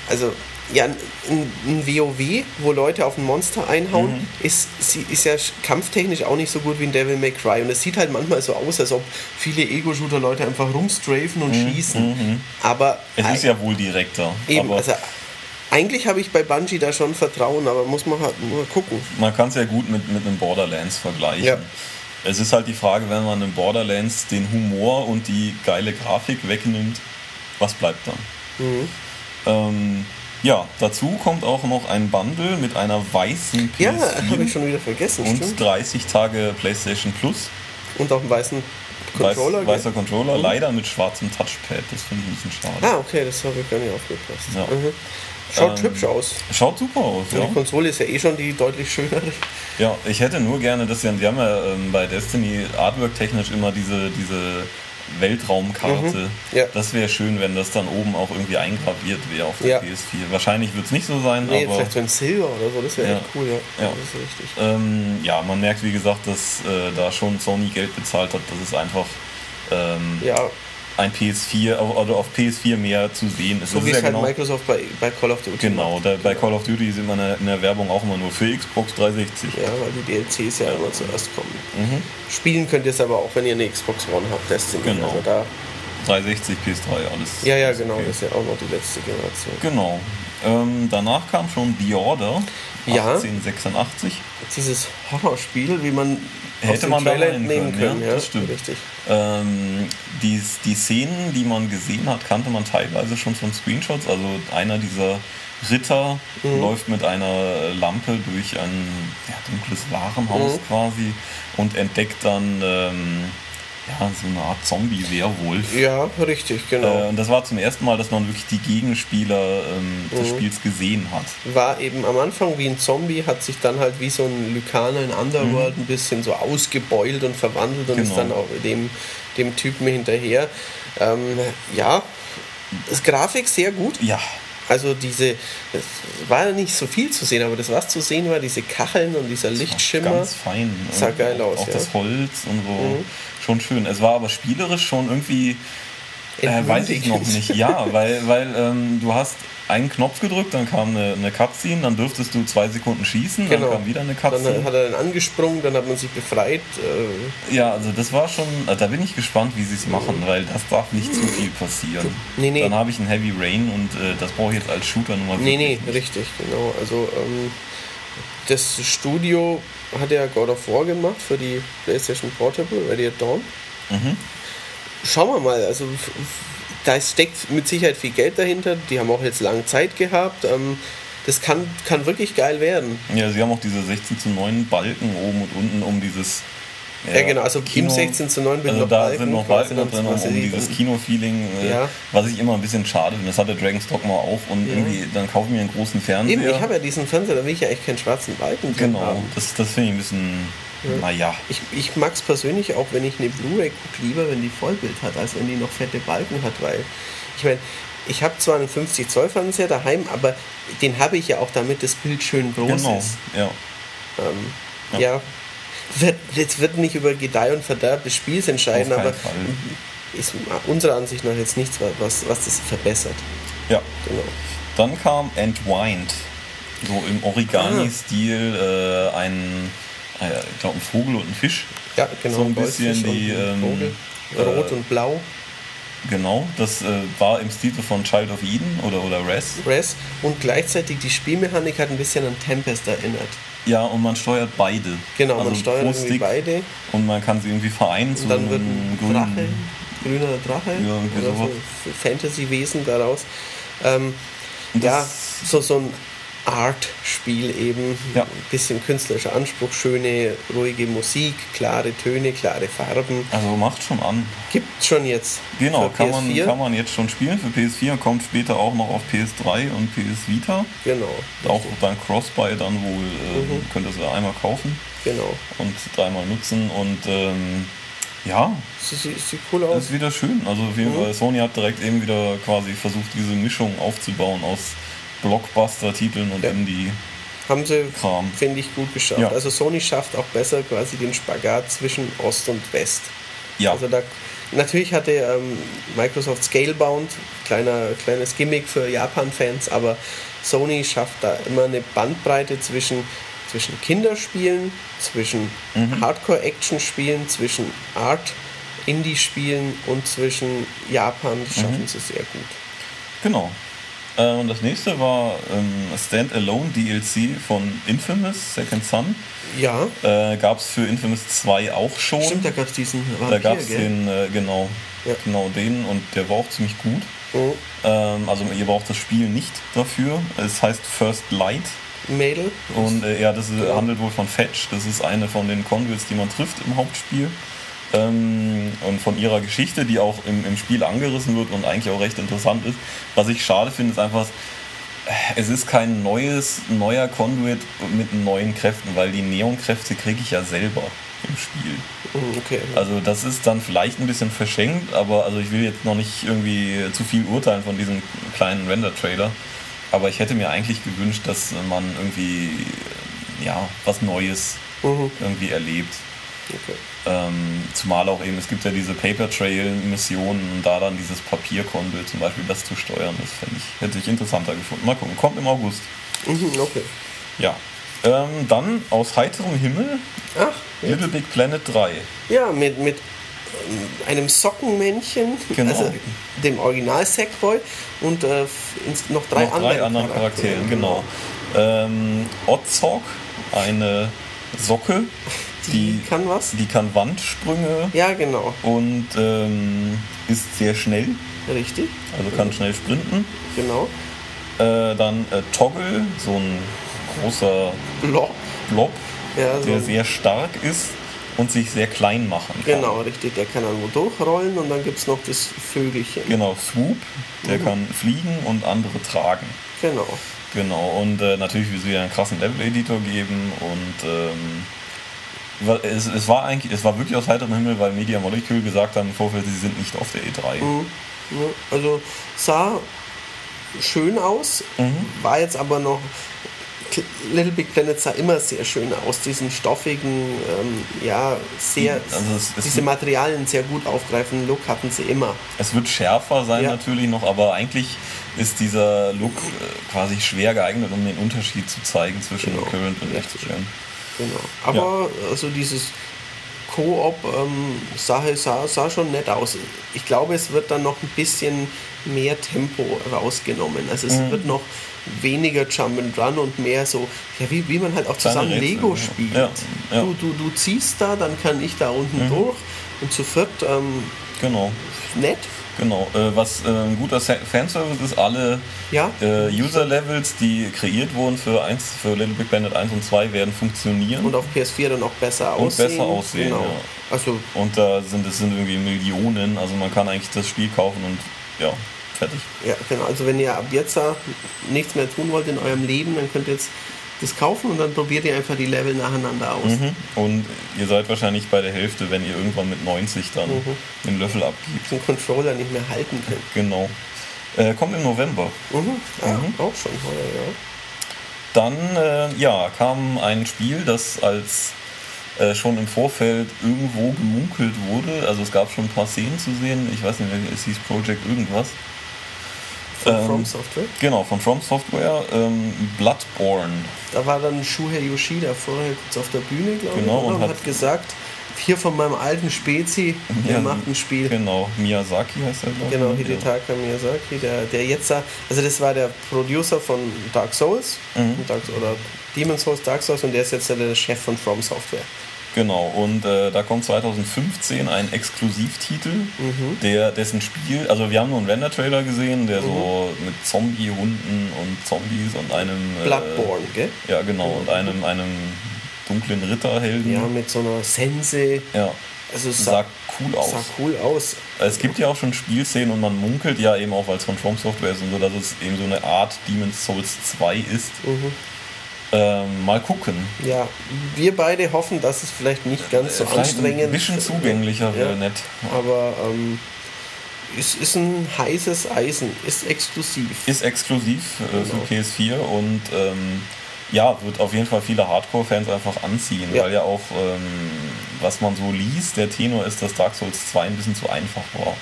also ja, ein, ein WoW, wo Leute auf ein Monster einhauen, mhm. ist, ist ja kampftechnisch auch nicht so gut wie ein Devil May Cry. Und es sieht halt manchmal so aus, als ob viele Ego-Shooter-Leute einfach rumstrafen und mhm. schießen. Mhm. Aber. Es ist ja wohl direkter. Eben, also eigentlich habe ich bei Bungie da schon Vertrauen, aber muss man halt nur gucken. Man kann es ja gut mit, mit einem Borderlands vergleichen. Ja. Es ist halt die Frage, wenn man in Borderlands den Humor und die geile Grafik wegnimmt, was bleibt dann? Mhm. Ähm, ja, dazu kommt auch noch ein Bundle mit einer weißen PS4 Ja, habe ich schon wieder vergessen. Und stimmt. 30 Tage PlayStation Plus. Und auch einen weißen Controller. Weiß, weißer Controller, mhm. leider mit schwarzem Touchpad. Das finde ich ein bisschen schade. Ah, okay, das habe ich gar nicht aufgepasst. Ja. Mhm. Schaut ähm, hübsch aus. Schaut super aus, ja. Die Konsole ist ja eh schon die deutlich schönere. Ja, ich hätte nur gerne, dass sie, die haben ja ähm, bei Destiny Artwork technisch immer diese, diese Weltraumkarte. Mhm, ja. Das wäre schön, wenn das dann oben auch irgendwie eingraviert wäre auf der ja. PS4. Wahrscheinlich wird es nicht so sein, nee, aber. Vielleicht so ein Silber oder so, das wäre ja. echt cool, ja. ja. Das ist richtig. Ähm, ja, man merkt, wie gesagt, dass äh, da schon Sony Geld bezahlt hat. Das ist einfach. Ähm, ja, ein PS4 oder auf PS4 mehr zu sehen ist. So wie es halt genau, Microsoft bei, bei, Call of Duty Genau, da, bei Call of Duty sind wir in der Werbung auch immer nur für Xbox 360. Ja, weil die DLCs ja immer zuerst kommen. Mhm. Spielen könnt ihr es aber auch, wenn ihr eine Xbox One habt, Destiny. Genau. Also da 360, PS3, alles. Ja, ja, genau, okay. das ist ja auch noch die letzte Generation. Genau. Ähm, danach kam schon The Order ja, 1886. Dieses Horrorspiel, wie man hätte man da nehmen können. können ja, das stimmt. Richtig. Ähm, die, die Szenen, die man gesehen hat, kannte man teilweise schon von Screenshots. Also einer dieser Ritter mhm. läuft mit einer Lampe durch ein ja, dunkles Warenhaus mhm. quasi und entdeckt dann ähm, ja, so eine Art Zombie-Werwolf. Ja, richtig, genau. Äh, und das war zum ersten Mal, dass man wirklich die Gegenspieler ähm, des mhm. Spiels gesehen hat. War eben am Anfang wie ein Zombie, hat sich dann halt wie so ein Lykaner in Underworld mhm. ein bisschen so ausgebeult und verwandelt und genau. ist dann auch dem, dem Typen hinterher. Ähm, ja, das Grafik sehr gut. Ja, also diese, es war nicht so viel zu sehen, aber das, was zu sehen war, diese Kacheln und dieser Lichtschimmer. Ganz fein. Sah geil aus. Auch ja. das Holz und so. Mhm. Schon schön. Es war aber spielerisch schon irgendwie, äh, weiß ich noch nicht. Ja, weil, weil ähm, du hast einen Knopf gedrückt, dann kam eine, eine Cutscene, dann dürftest du zwei Sekunden schießen, genau. dann kam wieder eine Cutscene. Dann hat er dann angesprungen, dann hat man sich befreit. Äh ja, also das war schon, äh, da bin ich gespannt, wie sie es machen, weil das darf nicht zu viel passieren. Nee, nee. Dann habe ich ein Heavy Rain und äh, das brauche ich jetzt als Shooter Nummer Nee, nee, nicht. richtig, genau. Also ähm, das Studio hat ja God of War gemacht für die PlayStation Portable, Ready at Dawn. Mhm. Schauen wir mal, also da steckt mit Sicherheit viel Geld dahinter. Die haben auch jetzt lange Zeit gehabt. Ähm, das kann, kann wirklich geil werden. Ja, sie haben auch diese 16 zu 9 Balken oben und unten um dieses. Ja, ja genau, also Kino, im 16 zu 9 bin also noch da Balken, sind noch Balken drin, um, um dieses Kino-Feeling, äh, ja. was ich immer ein bisschen schade finde. Das hat der Dragon's Dogma auch und ja. irgendwie, dann kaufe ich mir einen großen Fernseher. Eben, ich habe ja diesen Fernseher, da will ich ja echt keinen schwarzen Balken drin Genau, haben. das, das finde ich ein bisschen. Naja. Ich, ich mag es persönlich auch, wenn ich eine Blu-ray gucke, lieber, wenn die Vollbild hat, als wenn die noch fette Balken hat, weil ich meine, ich habe zwar einen 50 Zoll Fernseher daheim, aber den habe ich ja auch, damit das Bild schön groß genau. ist. Ja. Ähm, ja. ja. Wird, jetzt wird nicht über Gedeih und Verderb des Spiels entscheiden, aber Fall. ist unserer Ansicht nach jetzt nichts, was, was das verbessert. Ja. Genau. Dann kam Entwined. So im Origami-Stil äh, ein ah ja, ich glaube, ein Vogel und ein Fisch. Ja, genau. So ein bisschen die. Ähm, Vogel. Rot äh, und blau. Genau, das äh, war im Stil von Child of Eden oder, oder Res. Res und gleichzeitig die Spielmechanik hat ein bisschen an Tempest erinnert. Ja, und man steuert beide. Genau, also man steuert irgendwie beide. Und man kann sie irgendwie vereinen und zu dann wird ein grünen, Drache, grüner Drache ja, oder so Fantasy-Wesen daraus. Ähm, ja, so, so ein Art-Spiel eben. Ja. Ein bisschen künstlerischer Anspruch, schöne, ruhige Musik, klare Töne, klare Farben. Also macht schon an. Gibt schon jetzt. Genau, kann man, kann man jetzt schon spielen für PS4, kommt später auch noch auf PS3 und PS Vita. Genau. Auch beim Crossbuy dann wohl äh, mhm. könnt ihr es einmal kaufen. Genau. Und dreimal nutzen und ähm, ja, sieht, sieht cool aus. Ist wieder schön. Also mhm. Sony hat direkt eben wieder quasi versucht, diese Mischung aufzubauen aus Blockbuster-Titeln und ja. Indie. Haben sie, finde ich, gut geschafft. Ja. Also Sony schafft auch besser quasi den Spagat zwischen Ost und West. Ja. Also da, natürlich hatte ähm, Microsoft Scalebound, kleiner, kleines Gimmick für Japan-Fans, aber Sony schafft da immer eine Bandbreite zwischen, zwischen Kinderspielen, zwischen mhm. Hardcore-Action-Spielen, zwischen Art, Indie-Spielen und zwischen Japan. Das schaffen mhm. sie sehr gut. Genau. Äh, und das nächste war ähm, Standalone DLC von Infamous Second Son. Ja. Äh, gab es für Infamous 2 auch schon. Stimmt, da gab es diesen Vampir, Da gab es den, äh, genau, ja. genau den und der war auch ziemlich gut. Oh. Ähm, also ihr braucht das Spiel nicht dafür. Es heißt First Light. Mädel. Und äh, ja, das ja. handelt wohl von Fetch. Das ist eine von den Conduits, die man trifft im Hauptspiel ähm, und von ihrer Geschichte, die auch im, im Spiel angerissen wird und eigentlich auch recht interessant ist. Was ich schade finde, ist einfach, es ist kein neues, neuer Conduit mit neuen Kräften, weil die Neon-Kräfte kriege ich ja selber im Spiel. Oh, okay. Also das ist dann vielleicht ein bisschen verschenkt, aber also ich will jetzt noch nicht irgendwie zu viel urteilen von diesem kleinen Render-Trailer. Aber ich hätte mir eigentlich gewünscht, dass man irgendwie ja was Neues mhm. irgendwie erlebt. Okay. Ähm, zumal auch eben, es gibt ja diese Paper Trail-Missionen, da dann dieses Papierkonto zum Beispiel das zu steuern, das ich, hätte ich interessanter gefunden. Mal gucken, kommt im August. Mhm, okay. Ja. Ähm, dann aus heiterem Himmel Ach, Little Big Planet 3. Ja, mit, mit ähm, einem Sockenmännchen, genau. also dem Original Sackboy und äh, noch drei, noch drei anderen Charakteren. Charakteren genau. Ähm, Otzog, eine Socke, die, die, kann was? Die kann Wandsprünge. Ja, genau. Und ähm, ist sehr schnell. Richtig. Also kann schnell sprinten. Genau. Äh, dann äh, Toggle, so ein großer Blob, Blob ja, so der sehr stark ist und sich sehr klein machen kann. Genau, richtig. Der kann dann wo durchrollen und dann gibt es noch das Vögelchen. Genau, Swoop, der mhm. kann fliegen und andere tragen. Genau. Genau, und äh, natürlich wird es wieder einen krassen Level-Editor geben und ähm, es, es, war eigentlich, es war wirklich aus heiterem Himmel, weil Media Molecule gesagt haben im Vorfeld, sie sind nicht auf der E3. Mhm. Also sah schön aus, mhm. war jetzt aber noch. Little Big Planet sah immer sehr schön aus, diesen stoffigen, ähm, ja, sehr, also es, es diese Materialien sehr gut aufgreifen, Look hatten sie immer. Es wird schärfer sein ja. natürlich noch, aber eigentlich ist dieser Look äh, quasi schwer geeignet, um den Unterschied zu zeigen zwischen genau. Current und Gen. Genau. Aber ja. also dieses Koop-Sache ähm, sah, sah schon nett aus. Ich glaube, es wird dann noch ein bisschen mehr Tempo rausgenommen. Also es mhm. wird noch weniger Jump and Run und mehr so, ja, wie, wie man halt auch zusammen Rätsel, Lego spielt. Ja, ja. Du, du, du ziehst da, dann kann ich da unten mhm. durch und zu viert ähm, genau. nett. Genau, äh, was äh, ein guter Fanservice ist, alle ja? äh, User-Levels, die kreiert wurden für, 1, für Little Big Planet 1 und 2, werden funktionieren. Und auf PS4 dann auch besser aussehen. Und besser aussehen, genau. ja. Also und da sind es sind irgendwie Millionen, also man kann eigentlich das Spiel kaufen und ja, fertig. Ja, genau. Also wenn ihr ab jetzt nichts mehr tun wollt in eurem Leben, dann könnt ihr jetzt das kaufen und dann probiert ihr einfach die Level nacheinander aus. Mhm. Und ihr seid wahrscheinlich bei der Hälfte, wenn ihr irgendwann mit 90 dann mhm. den Löffel abgibt. Den Controller nicht mehr halten könnt. Genau. Äh, kommt im November. Mhm. Ja, mhm. Auch schon heuer, ja. Dann äh, ja, kam ein Spiel, das als äh, schon im Vorfeld irgendwo gemunkelt wurde. Also es gab schon ein paar Szenen zu sehen. Ich weiß nicht, es hieß Project irgendwas. Von ähm, From Software? Genau, von From Software. Ähm, Bloodborne. Da war dann Shuhei Yoshida vorher kurz auf der Bühne, glaube genau, ich, und, und hat, hat, gesagt, hier von meinem alten Spezi, der Ja, macht ein Spiel. Genau, Miyazaki heißt er, ich. Genau, Ja. Hidetaka Miyazaki, der, der jetzt also das war der Producer von Dark Souls Mhm. Dark, oder Demon's Souls, Dark Souls und der ist jetzt der Chef von From Software. Genau, und äh, da kommt 2015 ein Exklusivtitel, Mhm. der dessen Spiel, also wir haben nur einen Render-Trailer gesehen, der so mit Zombie-Hunden und Zombies und einem. äh, Bloodborne, gell? Ja, genau, und einem, einem dunklen Ritterhelden. Ja, mit so einer Sense. Ja. Also es Sah sah, cool aus. sah cool aus. Es gibt ja auch schon Spielszenen und man munkelt ja eben auch, weil es von From Software ist und so, dass es eben so eine Art Demon's Souls 2 ist. Mhm. Ähm, mal gucken. Ja, wir beide hoffen, dass es vielleicht nicht ganz so Äh, anstrengend ein bisschen zugänglicher wäre Ja. nett. Aber ähm, es ist ein heißes Eisen, ist exklusiv. Ist exklusiv äh, Genau. für PS4 und ähm, ja, wird auf jeden Fall viele Hardcore-Fans einfach anziehen, Ja. weil ja auch, ähm, was man so liest, der Tenor ist, dass Dark Souls 2 ein bisschen zu einfach war.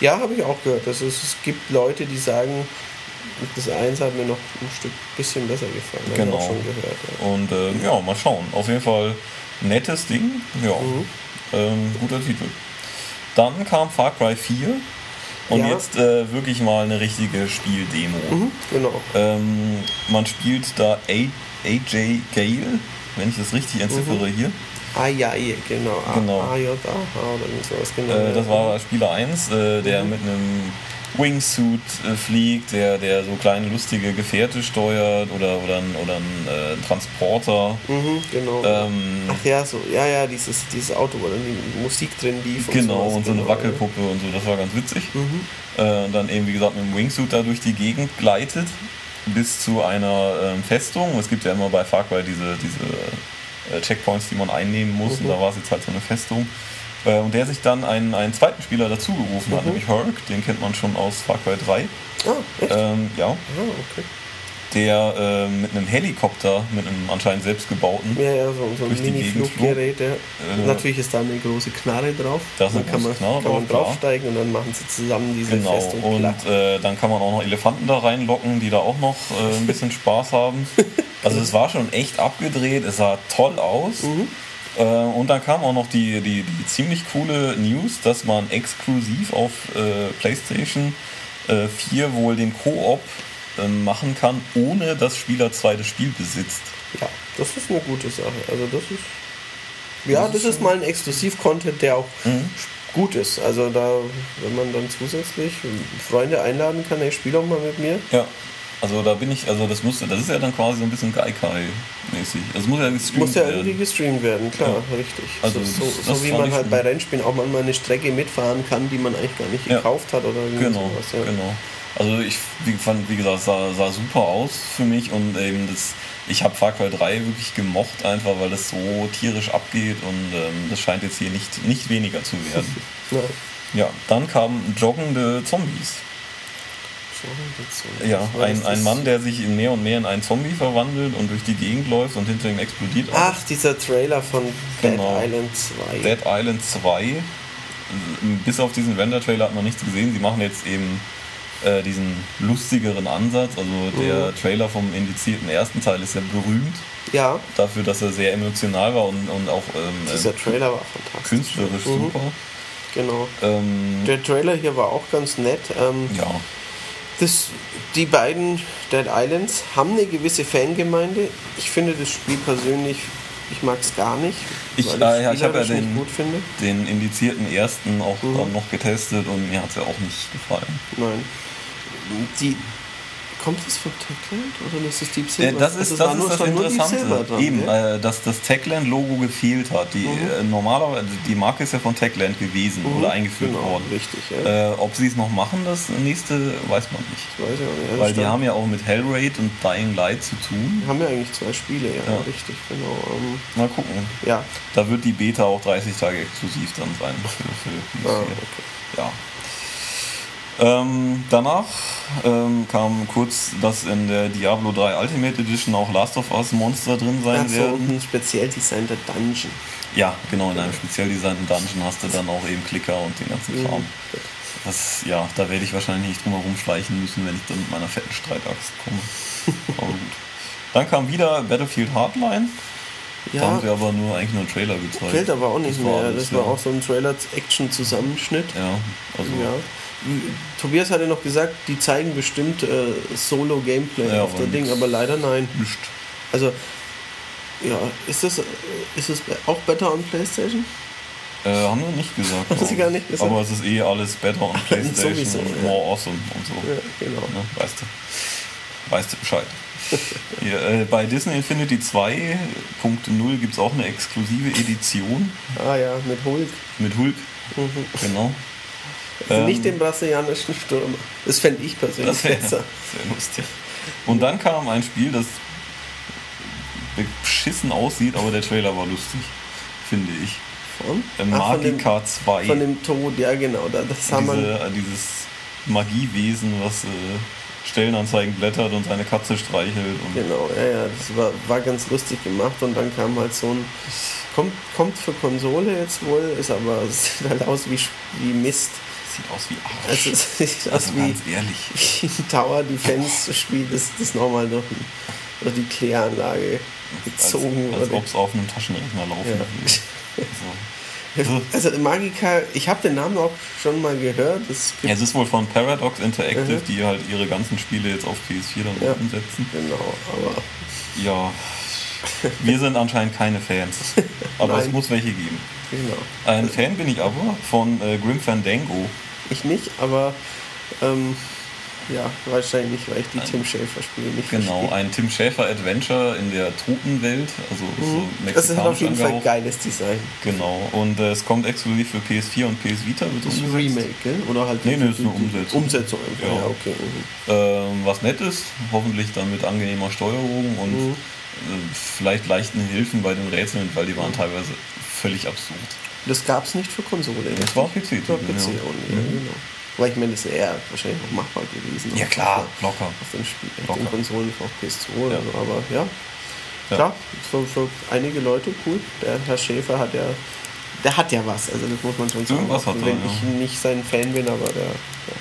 Ja, habe ich auch gehört. Also es gibt Leute, die sagen, das Eins hat mir noch ein Stück bisschen besser gefallen. Genau. schon gehört. Ja. Und äh, ja, mal schauen. Auf jeden Fall nettes Ding. Ja, Mhm. ähm, guter Titel. Dann kam Far Cry 4 und Ja. jetzt äh, wirklich mal eine richtige Spieldemo. Mhm, genau. Ähm, man spielt da A AJ Gale, wenn ich das richtig entsiffere hier. Ah ja, ja, genau. A- Genau. AJ, aha, oder irgend sowas, genau. Äh, das war Spieler 1, äh, der Mhm. mit einem Wingsuit äh, fliegt, der, der so kleine lustige Gefährte steuert oder, oder ein, oder ein äh, Transporter. Mhm, genau. Ähm, Ach ja, so, ja, ja, dieses, dieses Auto, wo dann die Musik drin lief. genau, sowas, und so eine genau, Wackelpuppe und so, das war ganz witzig. Mhm. Äh, und dann eben, wie gesagt, mit dem Wingsuit da durch die Gegend gleitet bis zu einer ähm, Festung. Es gibt ja immer bei Far Cry diese, diese äh, Checkpoints, die man einnehmen muss. Mhm. Und da war es jetzt halt so eine Festung. Äh, und der sich dann einen, einen zweiten Spieler dazugerufen hat, Mhm. nämlich Herc. Den kennt man schon aus Far Cry 3. Ah, echt? Ähm, ja, ah, okay. der äh, mit einem Helikopter, mit einem anscheinend selbstgebauten, Ja, ja, so, so ein Durch die Gegend. Ja. Äh, Natürlich ist da eine große Knarre drauf. Da ist eine dann kann man, Knarre kann man drauf, draufsteigen und dann machen sie zusammen diese Genau, Festung und platt. äh, dann kann man auch noch Elefanten da reinlocken, die da auch noch äh, ein bisschen Spaß haben. Also es war schon echt abgedreht, es sah toll aus. Mhm. Äh, und dann kam auch noch die, die, die ziemlich coole News, dass man exklusiv auf äh, PlayStation äh, 4 wohl den Koop äh, machen kann, ohne dass Spieler 2 das Spiel besitzt. Ja, das ist eine gute Sache. Also das ist. Ja, das ist mal ein Exklusiv-Content, der auch Mhm. gut ist. Also da, wenn man dann zusätzlich Freunde einladen kann, hey, spiel doch mal mit mir. Ja. Also da bin ich, also das musste, das ist ja dann quasi so ein bisschen Gaikai-mäßig. Das muss ja gestreamt Muss ja werden. irgendwie gestreamt werden, klar, richtig. Also so, so, so wie man halt bei Rennspielen auch manchmal eine Strecke mitfahren kann, die man eigentlich gar nicht Ja. gekauft hat oder irgendwie Genau, sowas. Ja. genau. Also ich wie, fand, wie gesagt, es sah, sah super aus für mich und eben das, ich habe Far Cry 3 wirklich gemocht, einfach weil das so tierisch abgeht und ähm, das scheint jetzt hier nicht, nicht weniger zu werden. Ja. ja, dann kamen joggende Zombies. Ja, ein, ein Mann, der sich mehr und mehr in einen Zombie verwandelt und durch die Gegend läuft und hinter ihm explodiert. Ach, dieser Trailer von Dead Genau. Island 2. Dead Island 2. Bis auf diesen Render-Trailer hat man nichts gesehen. Sie machen jetzt eben äh, diesen lustigeren Ansatz. Also der Trailer vom indizierten ersten Teil ist ja berühmt Ja, dafür, dass er sehr emotional war und, und auch ähm, dieser äh, Trailer war fantastisch. künstlerisch Mhm. super. Genau. Ähm, Der Trailer hier war auch ganz nett. Ähm, ja, das, die beiden Dead Islands haben eine gewisse Fangemeinde. Ich finde das Spiel persönlich, ich mag es gar nicht. Ich- äh, ja, ich hab ja spielerisch nicht den- gut finde. den indizierten ersten auch Mhm. dann noch getestet und mir hat es ja auch nicht gefallen. Nein. Die, kommt das von Techland oder ist das Deep Äh, Silver? das Also ist war das, ist das Interessante. dran, Eben, äh, dass das Techland-Logo gefehlt hat. Die, Mhm. äh, normalerweise, die Marke ist ja von Techland gewesen Mhm, oder eingeführt genau, worden. Richtig, ja. Äh, ob sie es noch machen, das nächste weiß man nicht. Ich weiß auch nicht. Also Weil die haben ja auch mit Hellraid und Dying Light zu tun. haben ja eigentlich zwei Spiele, ja, Ja. richtig, genau. Ähm, Mal gucken. ja, Da wird die Beta auch 30 Tage exklusiv dann sein. Für, für ah, PS4. okay. Ja. Ähm, danach ähm, kam kurz, dass in der Diablo 3 Ultimate Edition auch Last of Us Monster drin sein Ach so, werden. und ein speziell designter Dungeon. Ja, genau, in einem speziell designten Dungeon hast du dann auch eben Klicker und den ganzen Kram. Das, ja, da werde ich wahrscheinlich nicht drum herum schleichen müssen, wenn ich dann mit meiner fetten Streitaxt komme. Aber gut. Dann kam wieder Battlefield Hardline. Ja. Da haben sie aber nur eigentlich nur einen Trailer gezeigt. Gilt aber auch nicht das mehr. das war auch so ein Trailer-Action-Zusammenschnitt. Ja, also. Ja. Tobias hatte noch gesagt, die zeigen bestimmt äh, Solo-Gameplay ja, auf der Ding, aber leider nein. Nicht. Also, ja, ist das, ist das auch besser on PlayStation? Äh, haben wir nicht gesagt. Haben sie gar nicht gesagt. Aber es ist eh alles better on PlayStation Sowieso, und more ja. awesome und so. Ja, genau. Ne? Weißt du. Weißt du Bescheid. Hier, äh, bei Disney Infinity 2.0 gibt es auch eine exklusive Edition. Ah ja, mit Hulk. Mit Hulk, mhm. genau. Also ähm, nicht den brasilianischen Stürmer. Das fände ich persönlich das wär, besser. Sehr lustig. Und dann kam ein Spiel, das beschissen aussieht, aber der Trailer war lustig, finde ich. Von? Äh, Ach, Magica 2. Von dem Tod, ja genau. Das Diese, haben wir dieses Magiewesen, was äh, Stellenanzeigen blättert und seine Katze streichelt. genau, ja, ja, das war, war ganz lustig gemacht und dann kam halt so ein. Kommt, kommt für Konsole jetzt wohl, ist aber sieht halt aus wie, wie Mist. Sieht aus wie Arsch. Also, es sieht also aus wie, ganz ehrlich. wie ein Tower Defense Spiel, das, das nochmal durch, durch die Kläranlage gezogen als, als wurde. Als ob es auf einem Taschenrechner laufen ja. würde. Also Magica, ich habe den Namen auch schon mal gehört. Es, ja, es ist wohl von Paradox Interactive, mhm. die halt ihre ganzen Spiele jetzt auf PS4 dann ja, umsetzen. Genau, aber. Ja, wir sind anscheinend keine Fans. Aber Nein. es muss welche geben. Genau. Ein Fan bin ich aber von äh, Grim Fandango. Ich nicht, aber ähm, ja, wahrscheinlich, weil ich die Tim Schäfer-Spiele nicht Genau, verstehe. ein Tim Schäfer-Adventure in der Totenwelt, also mhm. so Das ist auf jeden angehaucht. Fall geiles Design. Genau, und äh, es kommt exklusiv für PS4 und PS Vita. Wird das ist ein Remake, gell? oder halt Nee, nee, ist eine Umsetzung. Umsetzung einfach, ja, ja okay. Mhm. Ähm, was nett ist, hoffentlich dann mit angenehmer Steuerung und mhm. äh, vielleicht leichten Hilfen bei den Rätseln, weil die waren teilweise völlig absurd. Das gab es nicht für Konsole. Das war PC. Das war PC ja. Only, mhm. genau. Weil ich meine, das wäre wahrscheinlich auch machbar gewesen. Ja klar, auf, locker. Auf den, Spiel, locker. den Konsolen auf PS2 oder so. Aber ja, ja. klar, für, für einige Leute cool. Der Herr Schäfer hat ja, der hat ja was. Also das muss man schon sagen. Irgendwas hat er, wenn ich nicht sein Fan bin, aber der. Ja.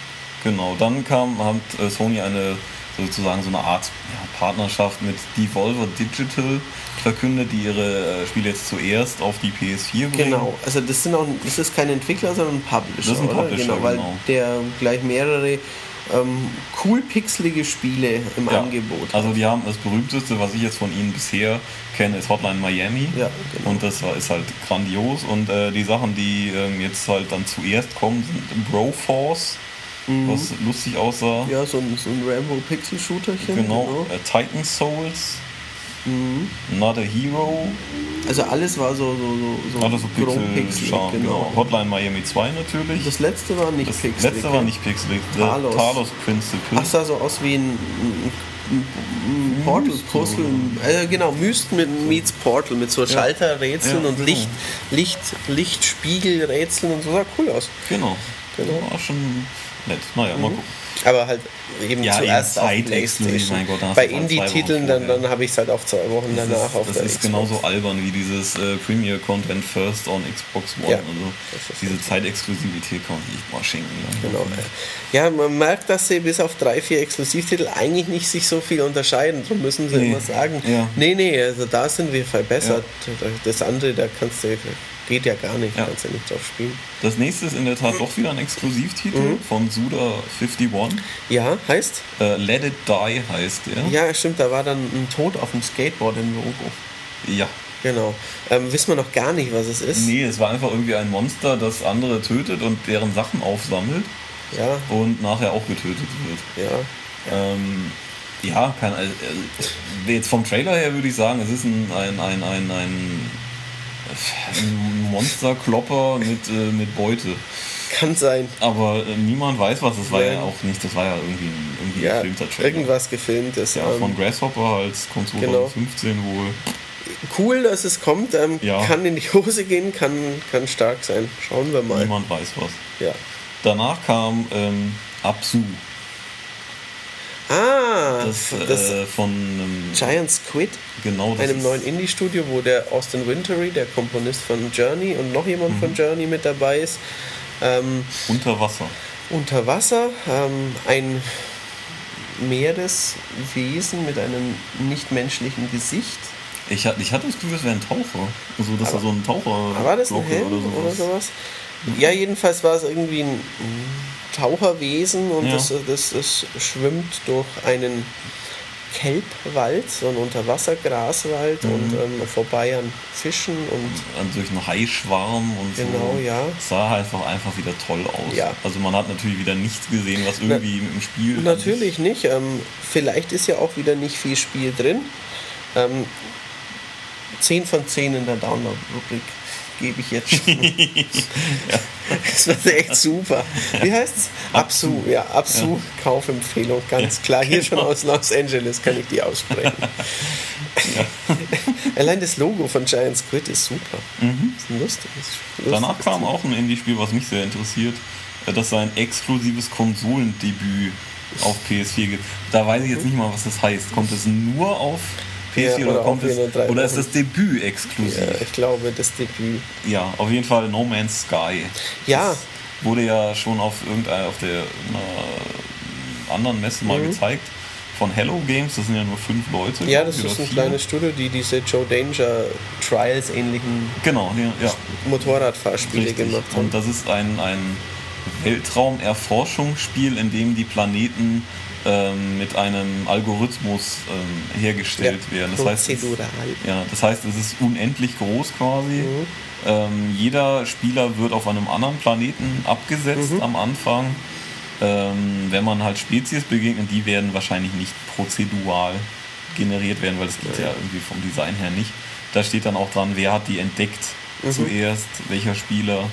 Genau, dann kam, hat äh, Sony eine sozusagen so eine Art ja, Partnerschaft mit Devolver Digital verkündet, die ihre äh, Spiele jetzt zuerst auf die PS4 bringen. Genau, also das sind auch das ist kein Entwickler, sondern ein Publisher. Das ist ein Publisher, genau, weil genau. der gleich mehrere ähm, cool pixelige Spiele im ja, Angebot. Also die haben das berühmteste, was ich jetzt von ihnen bisher kenne, ist Hotline Miami. Ja, genau. Und das war, ist halt grandios. Und äh, die Sachen, die ähm, jetzt halt dann zuerst kommen, sind Broforce mhm. was lustig aussah. Ja, so ein, so ein Rambo-Pixel-Shooterchen. Genau. genau. Äh, Titan Souls. Mhm. Not a Hero. Also alles war so so so, alles so Pixel, Pixel genau. genau. Hotline Miami 2 natürlich. Das letzte war nicht das pixelig. Das letzte war nicht pixelig. Talos. Talos Principle. Ach, sah so aus wie ein, ein Portal Puzzle. Äh, genau, Myst mit meets Portal mit so ja. Schalterrätseln ja, und genau. Licht Licht Lichtspiegelrätseln und so sah cool aus. Genau. Genau. War schon nett. Naja, mhm. mal gucken. Aber halt eben ja, zuerst auf PlayStation. Mein Gott, Bei Indie-Titeln, dann, dann habe ich es halt auch zwei Wochen das danach ist, auf das der ist Xbox. genauso albern wie dieses äh, Premier Content First on Xbox One. Ja, also diese Zeitexklusivität kann man sich mal schenken. Genau. Ja, man merkt, dass sie bis auf drei, vier Exklusivtitel eigentlich nicht sich so viel unterscheiden. Darum müssen sie nee. immer sagen, ja. nee, nee, also da sind wir verbessert. Ja. Das andere, da kannst du Geht ja gar nicht, ja. kannst ja nicht drauf spielen. Das nächste ist in der Tat doch wieder ein Exklusivtitel mhm. von Suda51. Ja, heißt? Äh, Let It Die heißt der. Ja, stimmt, da war dann ein Tod auf dem Skateboard im Logo. Ja. Genau. Ähm, wissen wir noch gar nicht, was es ist. Nee, es war einfach irgendwie ein Monster, das andere tötet und deren Sachen aufsammelt. Ja. Und nachher auch getötet wird. Ja. Ähm, ja, kann, äh, jetzt vom Trailer her würde ich sagen, es ist ein, ein, ein, ein, ein ein Monsterklopper mit, äh, mit Beute. Kann sein. Aber äh, niemand weiß was. Das war ja. ja auch nicht, das war ja irgendwie ein, irgendwie ja, gefilmter Trailer. Irgendwas gefilmtes. Ja, ähm, von Grasshopper als kommt 2015 genau. wohl. Cool, dass es kommt. Ähm, ja. Kann in die Hose gehen, kann, kann stark sein. Schauen wir mal. Niemand weiß was. Ja. Danach kam ähm, Absu. Ah, das, das äh, von ähm, Giant Squid, genau, einem neuen Indie-Studio, wo der Austin Wintory, der Komponist von Journey und noch jemand mhm. von Journey mit dabei ist. Ähm, unter Wasser. Unter Wasser, ähm, ein Meereswesen mit einem nichtmenschlichen Gesicht. Ich, hatte- ich hatte das Gefühl, es wäre ein Taucher. Also, dass da so ein Taucher War das ein Helm oder sowas? Ja, jedenfalls war es irgendwie ein ein Taucherwesen und Ja. das, das, das schwimmt durch einen Kelbwald, so einen Unterwassergraswald Mhm. und ähm, vorbei an Fischen und Dann durch einen Haischwarm und Genau, so. ja. Sah einfach, einfach wieder toll aus. Ja. Also man hat natürlich wieder nichts gesehen, was irgendwie mit dem Spiel. natürlich nicht. Ähm, vielleicht ist ja auch wieder nicht viel Spiel drin. Ähm, 10 von 10 in der Download-Rubrik gebe ich jetzt schon. Das war echt super. Wie heißt's? Absu, ja, Absu, Kaufempfehlung, ganz klar. Hier schon genau. aus Los Angeles kann ich die aussprechen. Allein das Logo von Giant Squid ist super. Das ist ein lustiges. Mhm. Danach kam auch ein Indie-Spiel, was mich sehr interessiert, äh, das sein exklusives Konsolendebüt auf PS4 gibt. Da weiß ich jetzt nicht mal, was das heißt. Kommt es nur auf PS4 Ja, oder, kommt es, oder ist das Debüt exklusiv? Ja, ich glaube, das Debüt. Ja, auf jeden Fall No Man's Sky. Ja. Das wurde ja schon auf irgendeiner auf der anderen Messe mal Mhm. gezeigt. Von Hello Games, das sind ja nur fünf Leute. Ja, das ist ein vier. kleines Studio, die diese Joe Danger Trials ähnlichen Genau, ja. ja. Motorradfahrspiele Richtig. gemacht haben. Und das ist ein, ein Weltraumerforschungsspiel, in dem die Planeten ähm, mit einem Algorithmus ähm, hergestellt Ja, werden. Das heißt, es, ja, das heißt, es ist unendlich groß quasi. Mhm. Ähm, jeder Spieler wird auf einem anderen Planeten abgesetzt Mhm. am Anfang. Ähm, wenn man halt Spezies begegnet, die werden wahrscheinlich nicht prozedural generiert werden, weil das geht ja irgendwie vom Design her nicht. Da steht dann auch dran, wer hat die entdeckt Mhm. zuerst, welcher Spieler.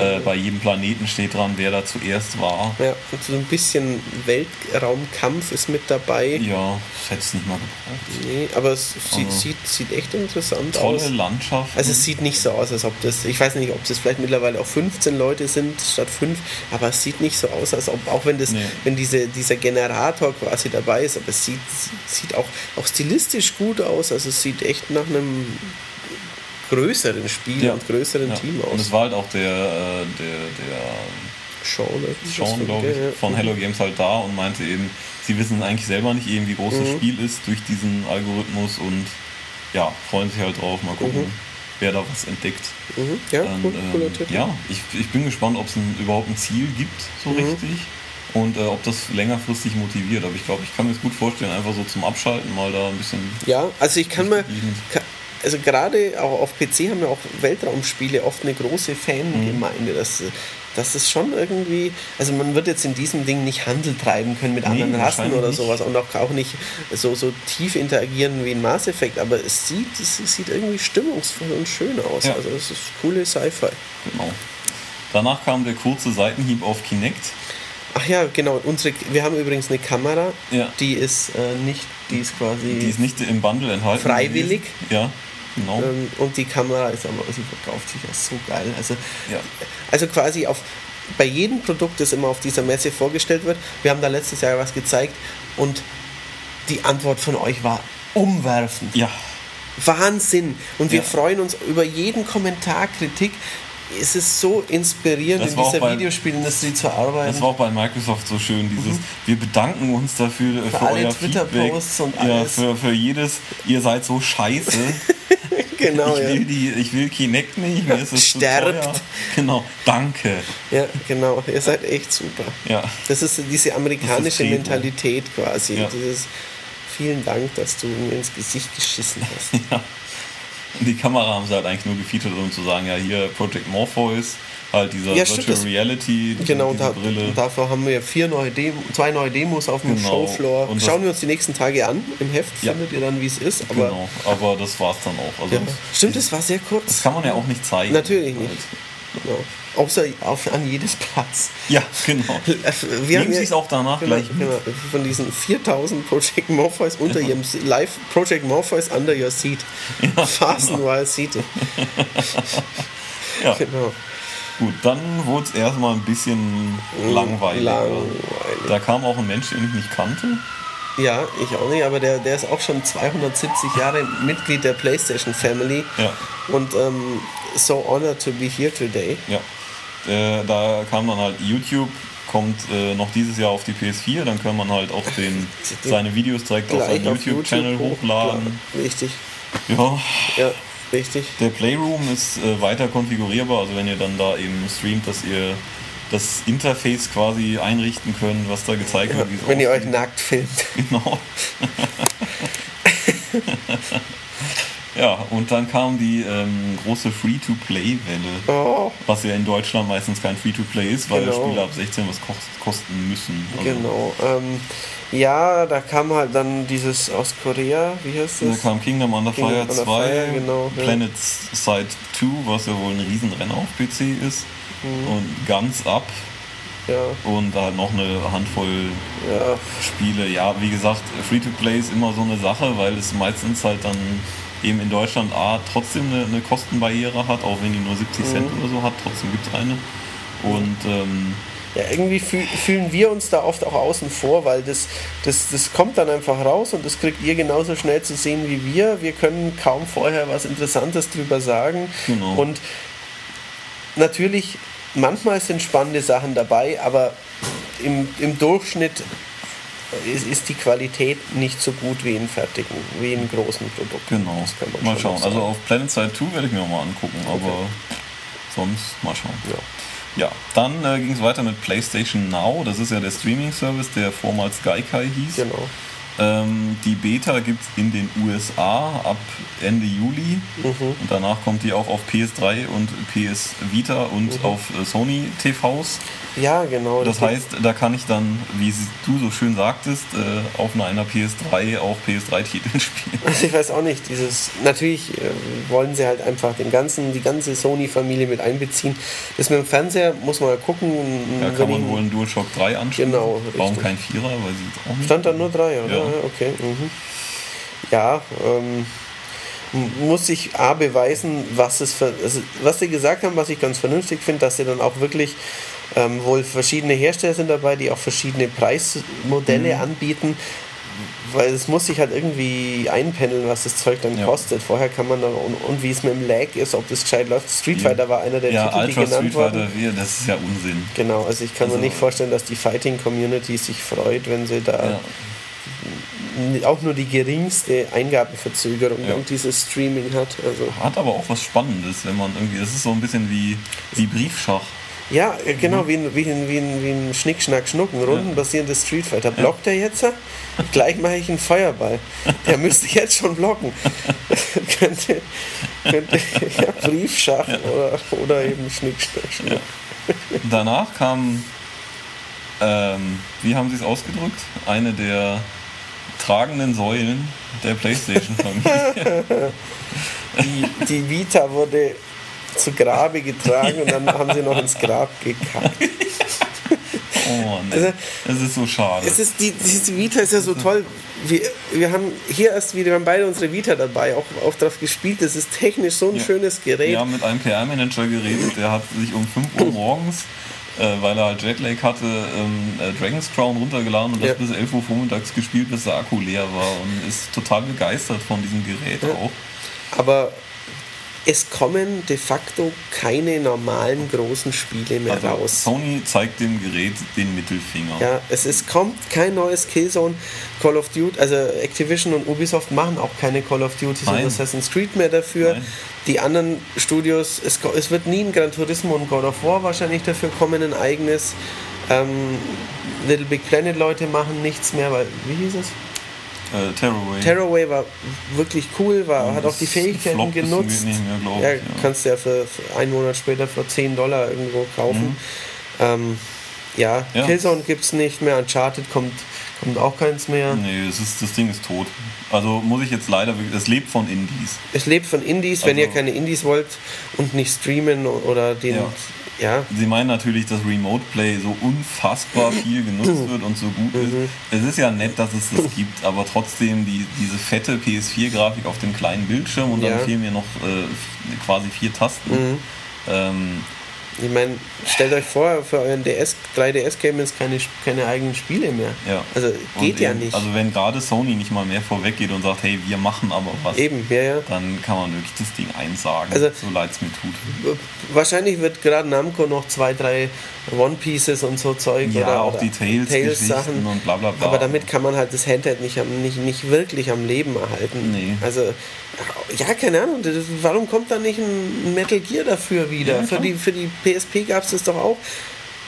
Äh, bei jedem Planeten steht dran, wer da zuerst war. Ja, und so ein bisschen Weltraumkampf ist mit dabei. Ja, das hätte es nicht mal gebraucht. Nee, aber es sieht, Also- sieht, sieht echt interessant Tolle aus. Landschaft. Also es sieht nicht so aus, als ob das, ich weiß nicht, ob das vielleicht mittlerweile auch 15 Leute sind statt 5, aber es sieht nicht so aus, als ob, auch wenn das, Nee. wenn diese, dieser Generator quasi dabei ist, aber es sieht, sieht auch, auch stilistisch gut aus, also es sieht echt nach einem größeren Spiel und größeren ja. Team Und aus. es war halt auch der, äh, der, der Sean, das Sean, von- glaube ich, ja, ja. von Hello Games halt da und meinte eben, sie wissen eigentlich selber nicht eben, wie groß das Mhm. Spiel ist durch diesen Algorithmus und ja, freuen sich halt drauf, mal gucken, wer da was entdeckt. Mhm. Ja, Und, cool, ähm, cooler Titel. ja, ich, ich bin gespannt, ob es überhaupt ein Ziel gibt, so Mhm. richtig. Und äh, ob das längerfristig motiviert. Aber ich glaube, ich kann mir das gut vorstellen, einfach so zum Abschalten mal da ein bisschen. Ja, also ich kann mir. Also gerade auch auf PC haben ja auch Weltraumspiele oft eine große Fangemeinde. Das, das ist schon irgendwie, also man wird jetzt in diesem Ding nicht Handel treiben können mit Nee, anderen Rassen oder sowas und auch, auch nicht so, so tief interagieren wie in Mass Effect, aber es sieht, es sieht irgendwie stimmungsvoll und schön aus. Ja. Also es ist coole Sci-Fi. Genau. Danach kam der kurze Seitenhieb auf Kinect. Ach ja, genau. Unsere, wir haben übrigens eine Kamera, Ja. die ist äh, nicht, die ist quasi Die ist nicht im Bundle enthalten. Freiwillig? Ja, genau. Ähm, und die Kamera ist aber, sie verkauft sich ja so geil. Also, Ja. also quasi auf bei jedem Produkt, das immer auf dieser Messe vorgestellt wird, wir haben da letztes Jahr was gezeigt und die Antwort von euch war umwerfend. Ja, Wahnsinn. Und wir Ja. freuen uns über jeden Kommentar, Kritik. Es ist so inspirierend, Das in dieser bei- Videospielindustrie zu arbeiten. das war auch bei Microsoft so schön, dieses, wir bedanken uns dafür für, Mhm. alle Twitter-Posts und ja, alles. für, für jedes, ihr seid so scheiße. genau, ich, ja. will die, ich will Kinect nicht, mir ist es zu Sterbt. teuer. Genau, danke. ja, genau. Ihr seid echt super. Ja. Das ist diese amerikanische Credo. Mentalität quasi. Ja. Dieses vielen Dank, dass du mir ins Gesicht geschissen hast. Ja. Die Kamera haben sie halt eigentlich nur gefeatured, um zu sagen, ja, hier Project Morpheus, halt dieser Ja, stimmt, Virtual das- Reality, diese, Genau, da, Brille. dafür haben wir vier neue Demo, zwei neue Demos auf dem Genau. Showfloor. Und Schauen wir uns die nächsten Tage an. Im Heft Ja. findet ihr dann, wie es ist. Aber genau, aber das war's dann auch. Also ja. Stimmt, es war sehr kurz. das kann man ja auch nicht zeigen. Natürlich nicht. Genau. Außer auf, an jedes Platz. Ja, genau. Wir Nehmen Sie es auch danach genau, gleich genau, von diesen 4000 Project Morpheus unter ihrem Se- Live Project Morpheus under your seat. Fasten while seated. Ja. Genau. Gut, dann wurde es erstmal ein bisschen langweiliger. Langweilig. Da kam auch ein Mensch, den ich nicht kannte. Ja, ich auch nicht, aber der, der ist auch schon 270 Jahre Mitglied der PlayStation Family Ja. und ähm, so honored to be here today. Ja. Äh, da kam dann halt YouTube, kommt äh, noch dieses Jahr auf die PS4, dann kann man halt auch den, seine Videos direkt auf seinen YouTube-Channel hoch- hochladen. Richtig. Ja. Ja, richtig. Der Playroom ist äh, weiter konfigurierbar, also wenn ihr dann da eben streamt, dass ihr das Interface quasi einrichten könnt, was da gezeigt Ja, wird. wenn ihr euch nackt filmt. Genau. ja, und dann kam die ähm, große Free-to-Play-Welle, Oh, was ja in Deutschland meistens kein Free-to-Play ist, weil Genau. Spiele ab 16 was kost kosten müssen. Also, genau. Ähm, ja, da kam halt dann dieses aus Korea, wie heißt Da das? kam Kingdom Under Kingdom Fire Under 2, Fire, genau, ja. Planet Side 2, was ja wohl ein Riesenrenner auf PC ist, Mhm. und Guns Up Ja, und halt noch eine Handvoll ja, Spiele. Ja, wie gesagt, Free-to-Play ist immer so eine Sache, weil es meistens halt dann eben in Deutschland A trotzdem eine, eine Kostenbarriere hat, auch wenn die nur 70 Cent Mhm. oder so hat, trotzdem gibt es eine. Und ähm, ja, irgendwie fühl, fühlen wir uns da oft auch außen vor, weil das, das, das kommt dann einfach raus und das kriegt ihr genauso schnell zu sehen wie wir. Wir können kaum vorher was Interessantes drüber sagen. Genau. Und natürlich, manchmal sind spannende Sachen dabei, aber im, im Durchschnitt ist, ist die Qualität nicht so gut wie in fertigen, wie in großen Produkten. genau, Das kann man mal schauen. Also auf Planet Side 2 werde ich mir auch mal angucken, aber sonst mal schauen. Ja. Ja, dann äh, ging es weiter mit PlayStation Now. Das ist ja der Streaming-Service, der vormals Gaikai hieß. Genau. Ähm, die Beta gibt es in den USA ab Ende Juli Mhm. und danach kommt die auch auf PS3 und PS Vita und Mhm. auf äh, Sony TVs. Ja, genau. Das heißt, da kann ich dann, wie du so schön sagtest, äh, auf einer PS3 auch PS3-Titel spielen. Also ich weiß auch nicht, dieses natürlich äh, wollen sie halt einfach den ganzen, die ganze Sony-Familie mit einbeziehen. Das mit dem Fernseher muss man mal gucken. Da wenn kann man wohl einen DualShock 3 anschließen. Genau, Warum richtig. kein Vierer? Weiß ich auch nicht. Stand da nur drei, oder? Ja. Ja, okay. Mhm. Ja, ähm, muss ich A beweisen, was es für, also was sie gesagt haben, was ich ganz vernünftig finde, dass sie dann auch wirklich ähm, wohl verschiedene Hersteller sind dabei, die auch verschiedene Preismodelle Mhm. anbieten. Weil es muss sich halt irgendwie einpendeln, was das Zeug dann Ja. kostet. Vorher kann man dann, und, und wie es mit dem Lag ist, ob das gescheit läuft. Street Fighter war einer der ja, Titel, die Ultra genannt Street wurden. Fighter 4, das ist ja Unsinn. Genau, also ich kann Also- mir nicht vorstellen, dass die Fighting-Community sich freut, wenn sie da. Auch nur die geringste Eingabeverzögerung Ja. und dieses Streaming hat. Also Hat aber auch was Spannendes, wenn man irgendwie, das ist so ein bisschen wie, wie Briefschach. ja, äh, genau wie ein, wie ein, wie ein, wie ein Schnick, Schnack, Schnucken, rundenbasierendes Street Fighter. Blockt er jetzt? Gleich mache ich einen Feuerball. Der müsste jetzt schon blocken. könnte, könnte ja, Briefschach Oder, oder eben Schnick, Schnack, Schnuck. Danach kam, ähm, wie haben sie es ausgedrückt? Eine der tragenden Säulen der PlayStation-Familie. Die, die Vita wurde zu Grabe getragen und dann haben sie noch ins Grab gekackt. oh Mann, Also- das ist so schade. Es ist die, diese Vita ist ja so toll. Wir, wir haben hier erst wieder, wir haben beide unsere Vita dabei, auch, auch drauf gespielt. Das ist technisch so ein Ja. schönes Gerät. Wir haben mit einem PR-Manager geredet, der hat sich um 5 Uhr morgens, äh, weil er halt Jetlag hatte, ähm, äh, Dragon's Crown runtergeladen und das Ja. bis 11 Uhr vormittags gespielt, bis der Akku leer war und ist total begeistert von diesem Gerät auch. Aber es kommen de facto keine normalen großen Spiele mehr Also raus. Sony zeigt dem Gerät den Mittelfinger. Ja, es ist, kommt kein neues Killzone. Call of Duty, also Activision und Ubisoft machen auch keine Call of Duty und. Assassin's Creed mehr dafür. Nein. Die anderen Studios, es, es wird nie ein Gran Turismo und God of War wahrscheinlich dafür kommen, ein eigenes. Ähm, Little Big Planet Leute machen nichts mehr, weil, wie hieß es? Äh, Terrorway. Terrorway war wirklich cool, war, hat auch die das Fähigkeiten genutzt. nicht mehr, glaub ja, ja. kannst du ja für, für einen Monat später für 10 Dollar irgendwo kaufen. Ähm, ja, Ja. Killzone gibt es nicht mehr, Uncharted kommt, kommt auch keins mehr. Nee, es ist, das Ding ist tot. Also muss ich jetzt leider, wirklich- es lebt von Indies. Es lebt von Indies, wenn Also- ihr keine Indies wollt und nicht streamen oder den. Ja. Ja, Sie meinen natürlich, dass Remote Play so unfassbar viel genutzt wird und so gut ist. Es ist ja nett, dass es das gibt, aber trotzdem die, diese fette PS4-Grafik auf dem kleinen Bildschirm und dann Ja. fehlen mir noch äh, quasi vier Tasten. Ähm, ich meine, stellt euch vor, für euren DS, 3DS-Game ist keine, keine eigenen Spiele mehr. ja. Also geht Und ja eben, nicht. Also wenn gerade Sony nicht mal mehr vorweggeht und sagt, hey, wir machen aber was, Eben, ja, ja. dann kann man wirklich das Ding einsagen, Also- so leid es mir tut. Wahrscheinlich wird gerade Namco noch zwei, drei One Pieces und so Zeug Ja, oder, auch oder die Tales-Geschichten Sachen. und bla bla bla. Aber damit kann man halt das Handheld nicht, nicht, nicht wirklich am Leben erhalten. Nee. Also Ja, keine Ahnung. Warum kommt da nicht ein Metal Gear dafür wieder? Ja, für, die, für die PSP gab es das doch auch.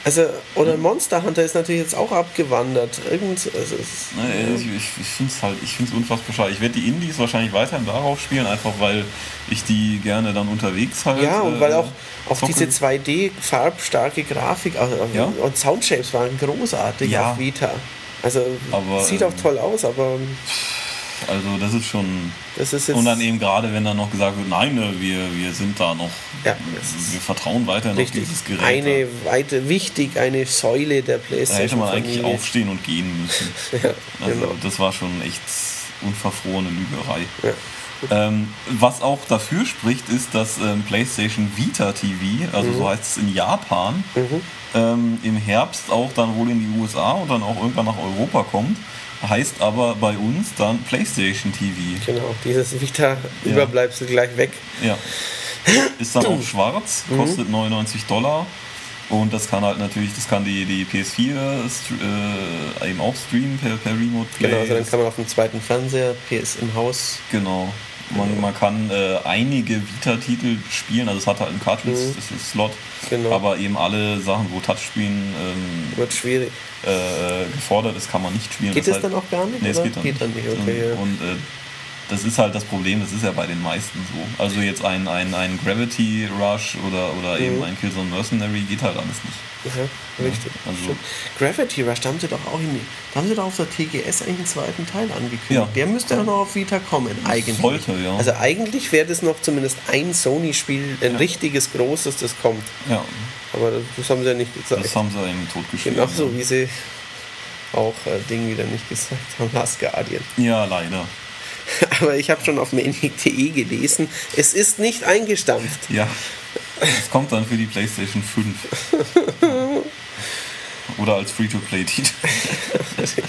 Also, oder Monster Hunter ist natürlich jetzt auch abgewandert. Irgend, also, es- Ne, Ich, ich, ich finde es halt, ich finde es unfassbar schade. Ich werde die Indies wahrscheinlich weiterhin darauf spielen, einfach weil ich die gerne dann unterwegs halt. ja, und äh, weil auch, auch zocke. diese 2D-farbstarke Grafik also, Ja. und Soundshapes waren großartig Ja. auf Vita. Also Aber, sieht ähm, auch toll aus, aber Also das ist schon. das ist. Und dann eben gerade, wenn dann noch gesagt wird, nein, ne, wir, wir sind da noch, Ja, wir vertrauen weiterhin richtig. auf dieses Gerät. Eine weite, wichtig, eine Säule der da hätte PlayStation. man eigentlich aufstehen und gehen müssen. Ja, Also genau. das war schon echt unverfrorene Lügerei. Ja. Ähm, was auch dafür spricht, ist, dass ähm, PlayStation Vita TV, also Mhm. so heißt es in Japan, ähm, im Herbst auch dann wohl in die USA und dann auch irgendwann nach Europa kommt. Heißt aber bei uns dann PlayStation TV. Genau, dieses Vita-Überbleibsel gleich weg. Ja. Ist dann auch schwarz, Mhm. kostet 99 Dollar. Und das kann halt natürlich, das kann die, die PS4 str- äh, eben auch streamen per, per Remote Play. Genau, also dann kann man auf dem zweiten Fernseher, PS im Haus. Genau. Man, man kann äh, einige Vita-Titel spielen, also es hat halt einen Cartridge-Slot, Genau. aber eben alle Sachen, wo Touchscreen ähm, Wird schwierig. äh, gefordert ist, kann man nicht spielen. Geht das halt- dann auch gar nicht, Nee, es geht dann Geht nicht. dann nicht, okay, ja. Und, und äh, das ist halt das Problem, das ist ja bei den meisten so. Also jetzt ein, ein, ein Gravity Rush oder, oder Mhm. eben ein Killzone Mercenary geht halt alles nicht. Ja, richtig. also- Stimmt. Gravity Rush, da haben sie doch auch in, da haben sie doch auf der TGS eigentlich einen zweiten Teil angekündigt. Ja. Der müsste ja noch auf Vita kommen, eigentlich. sollte, ja. Also eigentlich wäre das noch zumindest ein Sony-Spiel, ein richtiges, großes, das kommt. Ja, Aber das, das haben sie ja nicht gezeigt. das haben sie eben totgeschrieben. Genauso wie sie auch äh, Ding wieder nicht gesagt haben, Last Guardian. Ja, leider. Aber ich habe schon auf manic.de gelesen, es ist nicht eingestampft. Ja. Das kommt dann für die PlayStation 5. Oder als Free-to-Play-Titel. Richtig.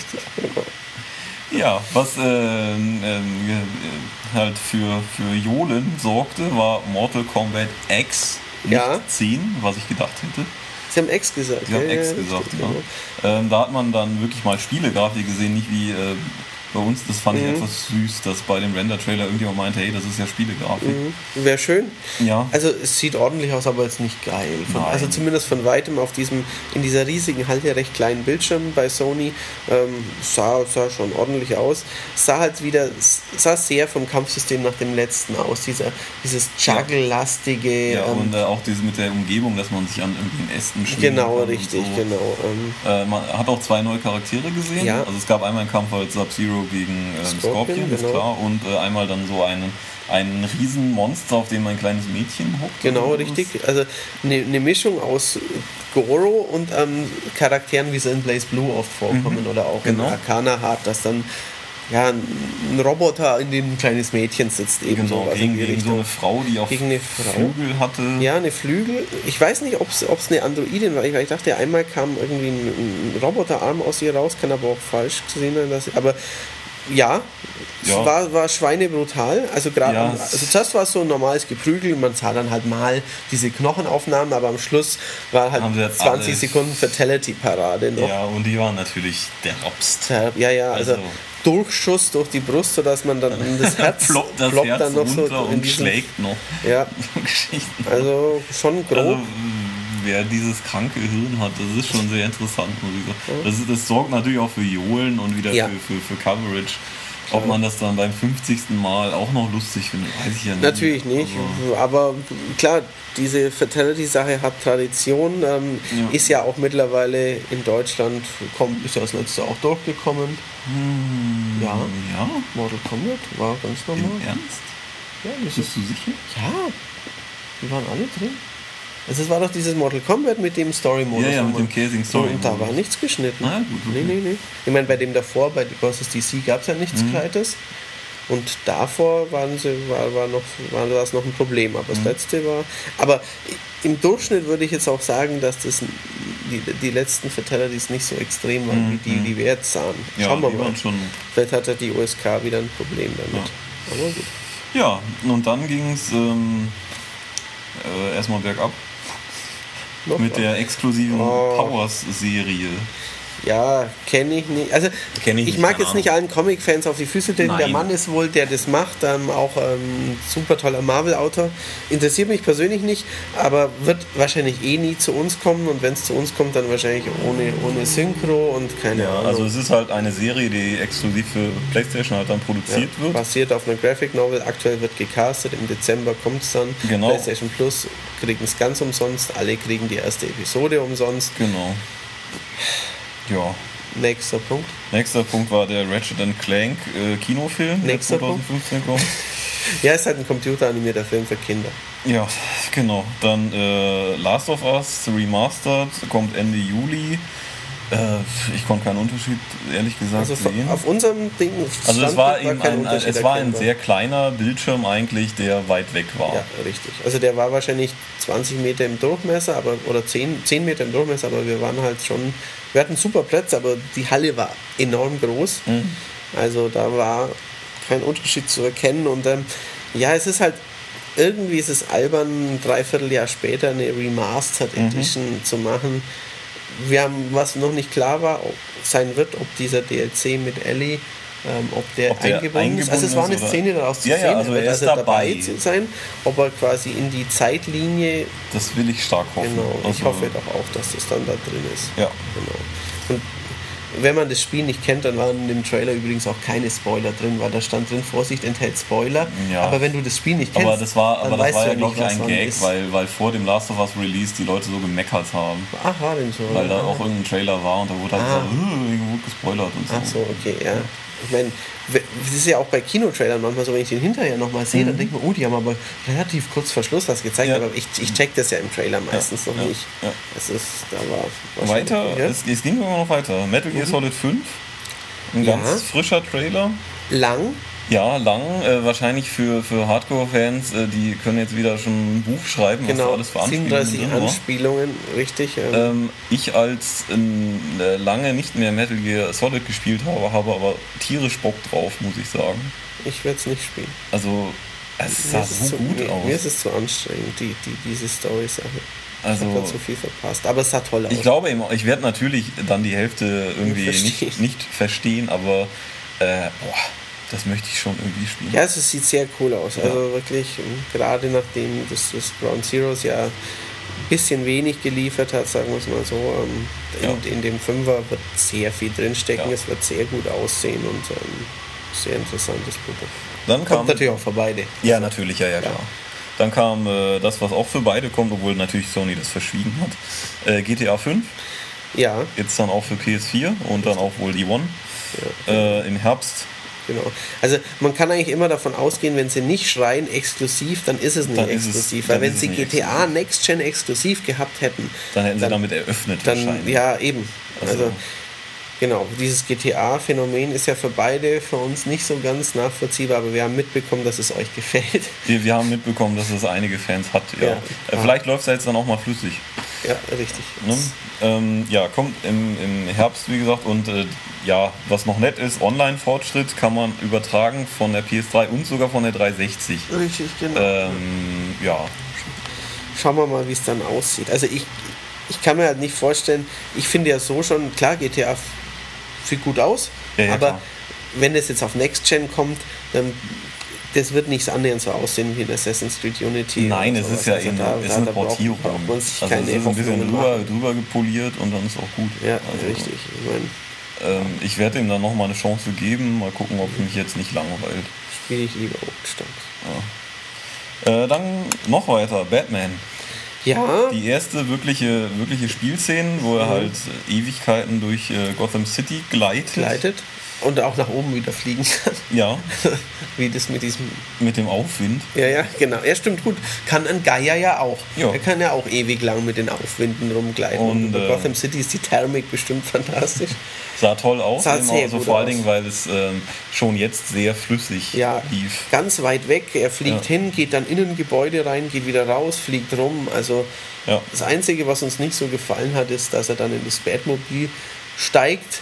Ja, was ähm, äh, halt für, für Johlen sorgte, war Mortal Kombat X, nicht Ja. 10, was ich gedacht hätte. Sie haben X gesagt. Sie haben ja, X ja, gesagt, richtig, ja. genau. Ähm, da hat man dann wirklich mal Spielegrafik gesehen, nicht wie äh, bei uns. Das fand Mhm. ich etwas süß, dass bei dem Render-Trailer irgendjemand meinte, hey, das ist ja Spielegrafik. Wäre schön. Ja. Also es sieht ordentlich aus, aber jetzt nicht geil. Von, also zumindest von weitem auf diesem, in dieser riesigen Halle recht kleinen Bildschirm bei Sony ähm, sah, sah schon ordentlich aus. Sah halt wieder, sah sehr vom Kampfsystem nach dem letzten aus. Dieser, dieses Juggle-lastige. Ja, ähm, und äh, auch diese mit der Umgebung, dass man sich an irgendwelchen Ästen schwingen genau, richtig, so. genau. Ähm, Äh, man hat auch zwei neue Charaktere gesehen. Ja. Also es gab einmal einen Kampf als Sub-Zero gegen ähm, Scorpion, Scorpion, ist genau. klar. Und äh, einmal dann so einen, einen Riesenmonster, auf dem ein kleines Mädchen hockt. Genau, richtig. Also eine ne Mischung aus Goro und ähm, Charakteren, wie sie in Blaze Blue oft vorkommen oder auch Genau. in Arcana Heart, dass dann ja, ein Roboter, in dem ein kleines Mädchen sitzt, eben Genau, sowas in gegen, gegen so eine Frau, die auch Gegen eine Frau? Flügel hatte. Ja, eine Flügel. Ich weiß nicht, ob es eine Androidin war. Ich, ich dachte, einmal kam irgendwie ein, ein Roboterarm aus ihr raus, kann aber auch falsch gesehen sein. Dass, aber ja, es Ja. war, war schweinebrutal. Also gerade, Ja, es- also zuerst war es so ein normales Geprügel. Man sah dann halt mal diese Knochenaufnahmen, aber am Schluss war halt Haben sie jetzt 20 alles- Sekunden Fatality-Parade noch. Ja, und die waren natürlich der Robst. Ja, ja, also, Also- Durchschuss durch die Brust, sodass man dann das Herz Ploppt das ploppt Herz dann noch so und diesen, schlägt noch. Ja, also schon grob. Also, wer dieses kranke Hirn hat, das ist schon sehr interessant, muss ich sagen. Das, das sorgt natürlich auch für Johlen und wieder Ja. für, für, für Coverage. Ob man das dann beim 50. Mal auch noch lustig findet, weiß ich ja nicht. Natürlich nicht, Also, aber klar, diese Fatality-Sache hat Tradition, ähm, Ja. ist ja auch mittlerweile in Deutschland, kommt, ist ja das letzte auch durchgekommen. Ja, ja, Mortal Kombat war ganz im normal. Ernst? Ja, Bist du sicher? ja, die waren alle drin. Also es war doch dieses Mortal Kombat mit dem Story-Modus. Ja, ja, mit dem Casing Story Und da war nichts geschnitten. Ah, gut, okay. Nee, nee, nee. Ich meine, bei dem davor, bei Versus DC gab es ja nichts Mhm. Gescheites. Und davor waren sie, war, war, noch, war das noch ein Problem. Aber das Mhm. letzte war. Aber im Durchschnitt würde ich jetzt auch sagen, dass das die, die letzten Fatalities nicht so extrem waren, wie die, die wir jetzt sahen. Mhm. Ja, Schauen wir die mal. Vielleicht hat ja die USK wieder ein Problem damit. Aber gut. Ja, und dann ging es ähm, äh, erstmal bergab Noch mit was? der exklusiven Oh. Powers-Serie. Ja, kenne ich nicht. Also ich ich, nicht, mag jetzt nicht allen Comic-Fans auf die Füße treten. Der. Mann ist wohl, der das macht, ähm, auch ähm, super toller Marvel-Autor. Interessiert mich persönlich nicht, aber wird wahrscheinlich eh nie zu uns kommen und wenn es zu uns kommt, dann wahrscheinlich ohne, ohne Synchro und keine Ja, Ahnung. also es ist halt eine Serie, die exklusiv für PlayStation halt dann produziert Ja, wird. Basiert auf einer Graphic Novel. Aktuell wird gecastet. Im Dezember kommt es dann. Genau. PlayStation Plus kriegen es ganz umsonst. Alle kriegen die erste Episode umsonst. Genau. Ja. Nächster Punkt. Nächster Punkt war der Ratchet Clank äh, Kinofilm, Nächster der 2015 kommt. Ja, ist halt ein computeranimierter Film für Kinder. Ja, genau. Dann äh, Last of Us Remastered kommt Ende Juli. Äh, ich konnte keinen Unterschied, ehrlich gesagt, Also sehen. auf unserem Ding. Also es war eben ein, Unterschied es war ein sehr kleiner Bildschirm eigentlich, der weit weg war. Ja, richtig. Also der war wahrscheinlich 20 Meter im Durchmesser, aber oder 10, 10 Meter im Durchmesser, aber wir waren halt schon. Wir hatten super Plätze, aber die Halle war enorm groß. Mhm. Also da war kein Unterschied zu erkennen. Und ähm, ja, es ist halt. Irgendwie ist es albern, ein Dreivierteljahr später eine Remastered Mhm. Edition zu machen. Wir haben, was noch nicht klar war, ob, sein wird, ob dieser DLC mit Ellie, ähm, ob der, Ob der eingebunden, ist. Also es eingebunden war eine Szene daraus zu Ja, ja, sehen, also wird er ist dabei. zu sein, ob er quasi in die Zeitlinie, Das will ich stark hoffen. genau, ich Also, hoffe doch auch, dass das dann da drin ist. Ja. Genau. Und wenn man das Spiel nicht kennt, dann waren in dem Trailer übrigens auch keine Spoiler drin, weil da stand drin, Vorsicht, enthält Spoiler. Ja. Aber wenn du das Spiel nicht kennst, Aber das war, dann aber das war ja, ja glaube ich, ein Gag, ist. weil, weil vor dem Last of Us Release die Leute so gemeckert haben. Ach, war denn so? Weil da Ah. auch irgendein Trailer war und da wurde halt Ah. gesagt, äh, wurde gespoilert und so. Ach so, okay, ja. Ich meine, das ist ja auch bei Kinotrailern manchmal so, wenn ich den hinterher nochmal sehe, dann denke ich mir, oh, die haben aber relativ kurz vor Schluss was gezeigt, Mhm. Ja. aber ich, ich check das ja im Trailer meistens noch nicht. Es ist, da war Weiter, es, es ging immer noch weiter. Metal Gear Solid 5. Ein ganz frischer Trailer. lang, Ja, lang. Äh, wahrscheinlich für, für Hardcore-Fans, äh, die können jetzt wieder schon ein Buch schreiben, was da genau, alles für Anspielungen 37 drin war. Anspielungen, richtig. Ähm, Ähm, ich als äh, lange nicht mehr Metal Gear Solid gespielt habe, habe aber tierisch Bock drauf, muss ich sagen. ich werde es nicht spielen. Also, es sah so zu, gut mir, aus. Mir ist es zu anstrengend, die, die, diese Story-Sache. Ich Also- habe da zu viel verpasst, aber es sah toll aus. Ich glaube, eben, ich werde natürlich dann die Hälfte irgendwie Verstehen. nicht, nicht verstehen, aber äh, boah, das möchte ich schon irgendwie spielen. Ja, es sieht sehr cool aus. Also wirklich, ähm, gerade nachdem das, das Ground Zeroes ja ein bisschen wenig geliefert hat, sagen wir es mal so, ähm, in, Ja. in dem Fünfer wird sehr viel drinstecken, Ja. es wird sehr gut aussehen und ähm, sehr interessantes Produkt. Dann kam, Kommt natürlich auch für beide. ja, natürlich, ja, ja, klar. Dann kam äh, das, was auch für beide kommt, obwohl natürlich Sony das verschwiegen hat. Äh, GTA 5, Ja, jetzt dann auch für PS4 und dann auch wohl die One. Äh, Im Herbst genau. Also man kann eigentlich immer davon ausgehen, wenn sie nicht schreien exklusiv, dann ist es nicht Dann es- exklusiv. dann Weil wenn sie es GTA Next Gen exklusiv gehabt hätten, Dann hätten sie damit eröffnet dann wahrscheinlich. ja eben. Also, Also- genau, dieses GTA-Phänomen ist ja für beide, für uns nicht so ganz nachvollziehbar, aber wir haben mitbekommen, dass es euch gefällt. Wir, wir haben mitbekommen, dass es einige Fans hat. Ja. Ja. Äh, vielleicht läuft es ja jetzt dann auch mal flüssig. ja, richtig. Ne? Ähm, ja, kommt im, im Herbst, wie gesagt. Und äh, ja, was noch nett ist, Online-Fortschritt kann man übertragen von der PS3 und sogar von der 360. Richtig, genau. Ähm, ja, Schauen wir mal, wie es dann aussieht. Also ich, ich kann mir halt nicht vorstellen, ich finde ja so schon, klar, GTA sieht gut aus, Ja, ja, aber klar. wenn es jetzt auf Next Gen kommt, dann das wird nicht annähernd so aussehen wie in Assassin's Creed Unity. nein, es ist ja Also eben da- ist da- eine da braucht- Portierung. braucht sich also es ist ein bisschen drüber, drüber gepoliert und dann ist auch gut. Ja, also, richtig. Ich meine, Ähm, ich werde ihm dann nochmal eine Chance geben. Mal gucken, ob mich jetzt nicht langweilt. spiele ich lieber Obststand. Äh, dann noch weiter, Batman. Ja, Die erste wirkliche, wirkliche Spielszene, wo er Mhm. halt Ewigkeiten durch äh, Gotham City gleitet. gleitet und auch nach oben wieder fliegen kann. Ja, wie das mit diesem mit dem Aufwind. Ja, ja, genau. Ja, stimmt gut. Kann ein Geier ja auch. Ja. Er kann ja auch ewig lang mit den Aufwinden rumgleiten. Und, Und, äh, Gotham City ist die Thermik bestimmt fantastisch. Sah toll aus, Sah sehr also vor allen. Dingen, weil es ähm, schon jetzt sehr flüssig Ja, lief. ganz weit weg. Er fliegt Ja. hin, geht dann in ein Gebäude rein, geht wieder raus, fliegt rum. Also Ja. das Einzige, was uns nicht so gefallen hat, ist, dass er dann in das Batmobil steigt.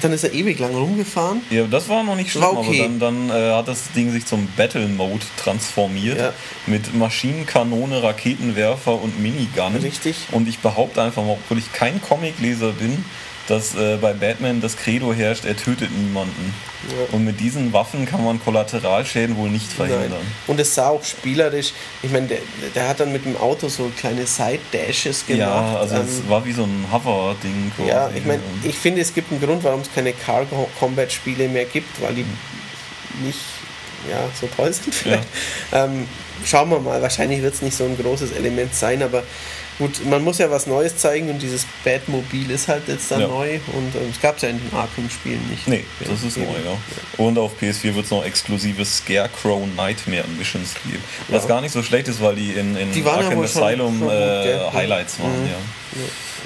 Dann ist er ewig lang rumgefahren. Ja, das war noch nicht schlimm, War okay. aber dann, dann äh, hat das Ding sich zum Battle Mode transformiert. Ja. Mit Maschinenkanone, Raketenwerfer und Minigun. Richtig. Und ich behaupte einfach mal, obwohl ich kein Comicleser bin, dass äh, bei Batman das Credo herrscht, er tötet niemanden. Ja. Und mit diesen Waffen kann man Kollateralschäden wohl nicht verhindern. Nein. Und es sah auch spielerisch, ich meine, der, der, hat dann mit dem Auto so kleine Side-Dashes gemacht. Ja, also ähm, es war wie so ein Hover-Ding. Ja, ich meine, ich finde, es gibt einen Grund, warum es keine Car-Combat-Spiele mehr gibt, weil die nicht ja, so toll sind vielleicht. Ja. Ähm, schauen wir mal, wahrscheinlich wird es nicht so ein großes Element sein, aber gut, man muss ja was Neues zeigen und dieses Batmobil ist halt jetzt dann ja. neu und ähm, es gab es ja in den Arkham-Spielen nicht. Nee, das ist neu, ja. Und auf PS4 wird es noch exklusive Scarecrow Nightmare Missions geben. Was gar nicht so schlecht ist, weil die in, in die Arkham Asylum schon, schon äh, Highlights waren, mhm. ja.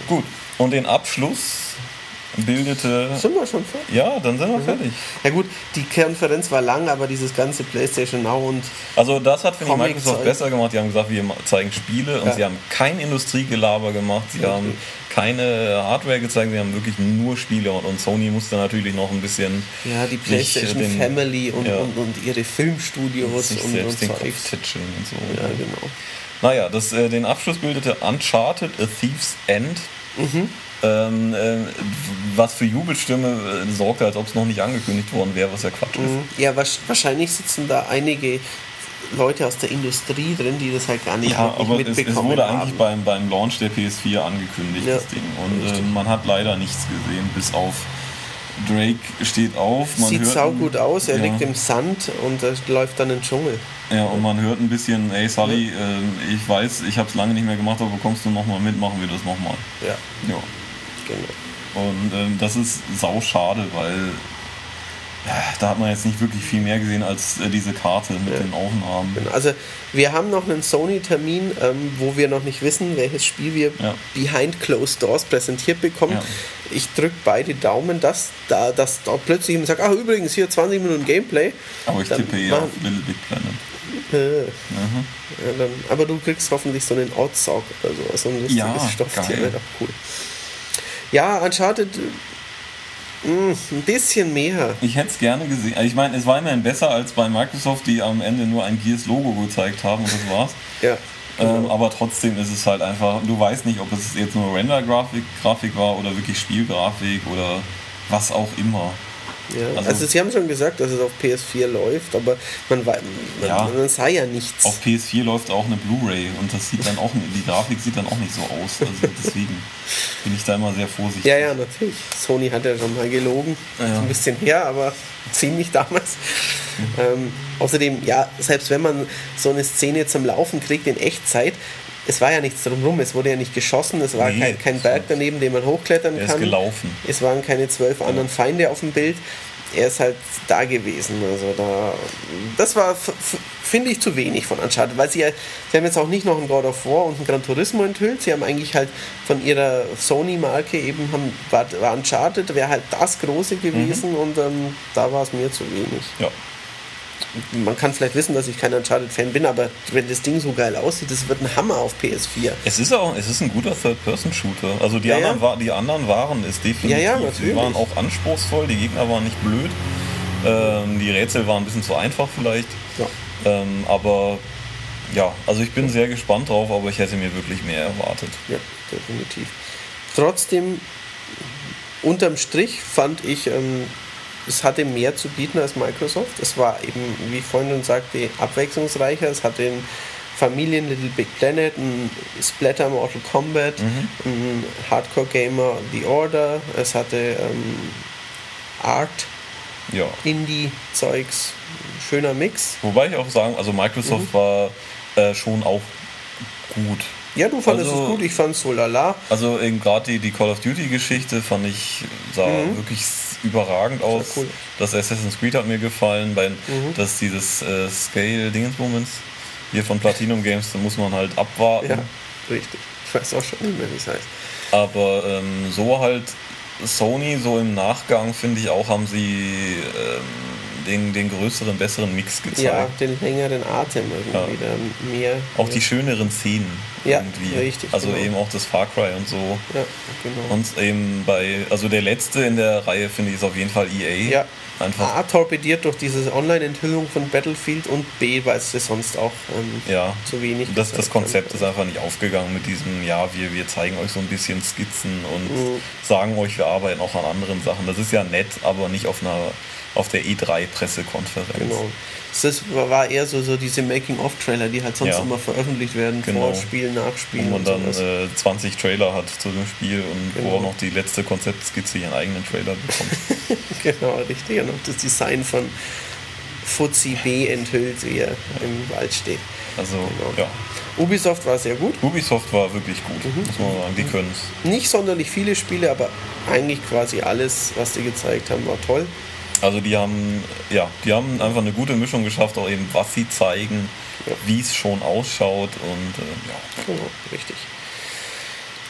Gut, und den Abschluss bildete. Sind wir schon fertig? Ja, dann sind wir mhm. fertig. Ja gut, die Konferenz war lang, aber dieses ganze PlayStation Now und. Also das hat finde ich Microsoft besser gemacht. Die haben gesagt, wir zeigen Spiele und ja. sie haben kein Industriegelaber gemacht. Sie okay. haben keine Hardware gezeigt, sie haben wirklich nur Spiele und, und Sony musste natürlich noch ein bisschen. Ja, die PlayStation den, Family und, ja, und, und, ihre Filmstudios und, und, und den Kopf und so. Ja, genau. Naja, das, äh, den Abschluss bildete Uncharted A Thief's End. Mhm. Ähm, äh, was für Jubelstimme äh, sorgte, als ob es noch nicht angekündigt worden wäre, was ja Quatsch mhm. ist. Ja, wahrscheinlich sitzen da einige Leute aus der Industrie drin, die das halt gar nicht, ja, aber mitbekommen es, es wurde haben. eigentlich beim, beim Launch der PS4 angekündigt, ja, das Ding. Und äh, man hat leider nichts gesehen, bis auf Drake steht auf. Man Sieht sau gut aus, er ja. liegt im Sand und er läuft dann in den Dschungel. Ja, und man hört ein bisschen, ey Sully, äh, ich weiß, ich habe es lange nicht mehr gemacht, aber kommst du nochmal mit, machen wir das nochmal. Ja. ja. Genau. Und ähm, das ist sau schade, weil ja, da hat man jetzt nicht wirklich viel mehr gesehen als äh, diese Karte mit ja. den Aufnahmen. Genau. Also wir haben noch einen Sony-Termin, ähm, wo wir noch nicht wissen, welches Spiel wir ja. behind closed doors präsentiert bekommen. Ich drücke beide Daumen, dass da dass da plötzlich jemand sagt, ach übrigens hier 20 Minuten Gameplay. Aber ich tippe eher auf Little Big Planet. Äh, ja, dann, aber du kriegst hoffentlich so einen Outsaug oder sowas, so ein lustiges ja, Stofftier, wäre doch cool. Ja, Uncharted mh, mm, ein bisschen mehr. Ich hätte es gerne gesehen. Also ich meine, es war immerhin besser als bei Microsoft, die am Ende nur ein Gears-Logo gezeigt haben und das war's. ja. Genau. Ähm, aber trotzdem ist es halt einfach, du weißt nicht, ob es jetzt nur Render-Grafik Grafik war oder wirklich Spielgrafik oder was auch immer. Ja, also, also, sie haben schon gesagt, dass es auf PS4 läuft, aber man, man, ja, man sah ja nichts. Auf PS4 läuft auch eine Blu-ray und das sieht dann auch, die Grafik sieht dann auch nicht so aus. Also deswegen bin ich da immer sehr vorsichtig. Ja, ja, natürlich. Sony hat ja schon mal gelogen. Ja. Ein bisschen her, aber ziemlich damals. Mhm. Ähm, außerdem, ja, selbst wenn man so eine Szene zum Laufen kriegt in Echtzeit, es war ja nichts drumherum, es wurde ja nicht geschossen, es war nee, kein, kein Berg daneben, den man hochklettern er kann. Ist gelaufen. Es waren keine zwölf anderen Feinde auf dem Bild. Er ist halt da gewesen. Also da, das war, finde ich, zu wenig von Uncharted, weil sie ja, sie haben jetzt auch nicht noch ein God of War und ein Gran Turismo enthüllt. Sie haben eigentlich halt von ihrer Sony-Marke eben, haben, war, war Uncharted, wäre halt das Große gewesen mhm. und ähm, da war es mir zu wenig. Ja man kann vielleicht wissen, dass ich kein Uncharted-Fan bin, aber wenn das Ding so geil aussieht, das wird ein Hammer auf PS4. Es ist auch, es ist ein guter Third-Person-Shooter. Also die, ja, anderen, ja. die anderen waren es definitiv. Ja, ja, natürlich. Die waren auch anspruchsvoll, die Gegner waren nicht blöd. Ähm, die Rätsel waren ein bisschen zu einfach vielleicht. Ja. Ähm, aber ja, also ich bin sehr gespannt drauf, aber ich hätte mir wirklich mehr erwartet. Ja, definitiv. Trotzdem, unterm Strich fand ich ähm, es hatte mehr zu bieten als Microsoft. Es war eben, wie vorhin schon sagte, abwechslungsreicher. Es hatte ein Familien Little Big Planet, ein Splatter Mortal Kombat, mhm. ein Hardcore Gamer The Order. Es hatte ähm, Art, ja. Indie-Zeugs, schöner Mix. Wobei ich auch sagen, also Microsoft mhm. war äh, schon auch gut. Ja, du fandest also, es gut, ich fand es so lala. Also gerade die, die Call of Duty-Geschichte fand ich, sah mhm. wirklich überragend aus. Cool. Das Assassin's Creed hat mir gefallen, weil mhm. das dieses äh, Scale-Dingensmoments hier von Platinum Games, da muss man halt abwarten. Ja, richtig. Ich weiß auch schon nicht mehr, wie es heißt. Aber ähm, so halt Sony, so im Nachgang finde ich auch, haben sie ähm, den, den größeren, besseren Mix gezeigt. Ja, den längeren Atem irgendwie, ja. mehr. Auch die schöneren Szenen ja, irgendwie. Richtig, also genau. eben auch das Far Cry und so. Ja, genau. Und eben bei, also der letzte in der Reihe finde ich ist auf jeden Fall EA. Ja. Einfach. A, torpediert durch diese Online-Enthüllung von Battlefield und B, weil es sonst auch ähm, ja, zu wenig das, das Konzept ist einfach nicht aufgegangen mit diesem, ja, wir, wir zeigen euch so ein bisschen Skizzen und mhm. sagen euch, wir arbeiten auch an anderen Sachen. Das ist ja nett, aber nicht auf einer auf der E3-Pressekonferenz. Genau. Das war eher so, so diese Making-of-Trailer, die halt sonst ja. immer veröffentlicht werden, genau. vor Spiel, nach Spiel. Wo man dann äh, 20 Trailer hat zu dem Spiel und genau. wo auch noch die letzte Konzeptskizze ihren eigenen Trailer bekommt. genau, richtig. Und auch das Design von Fuzzi B enthüllt, wie er im Wald steht. Also, genau. ja. Ubisoft war sehr gut. Ubisoft war wirklich gut, mhm. muss man sagen. Die können es. Nicht sonderlich viele Spiele, aber eigentlich quasi alles, was sie gezeigt haben, war toll. Also die haben, ja, die haben einfach eine gute Mischung geschafft, auch eben was sie zeigen, ja. wie es schon ausschaut und äh, ja. Genau, richtig.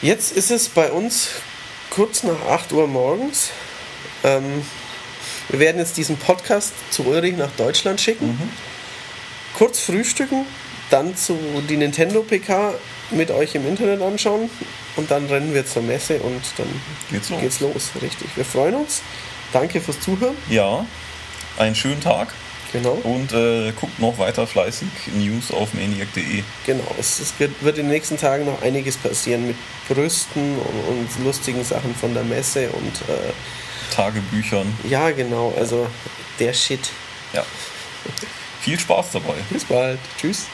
Jetzt ist es bei uns kurz nach 8 Uhr morgens. Ähm, wir werden jetzt diesen Podcast zu Ulrich nach Deutschland schicken. Mhm. Kurz frühstücken, dann zu die Nintendo PK mit euch im Internet anschauen und dann rennen wir zur Messe und dann geht's los. Geht's los richtig. Wir freuen uns. Danke fürs Zuhören. Ja, einen schönen Tag. Genau. Und äh, guckt noch weiter fleißig News auf maniac.de. Genau, es, es, wird in den nächsten Tagen noch einiges passieren mit Brüsten und, und lustigen Sachen von der Messe und äh, Tagebüchern. Ja, genau, also der Shit. Ja. Viel Spaß dabei. Bis bald. Tschüss.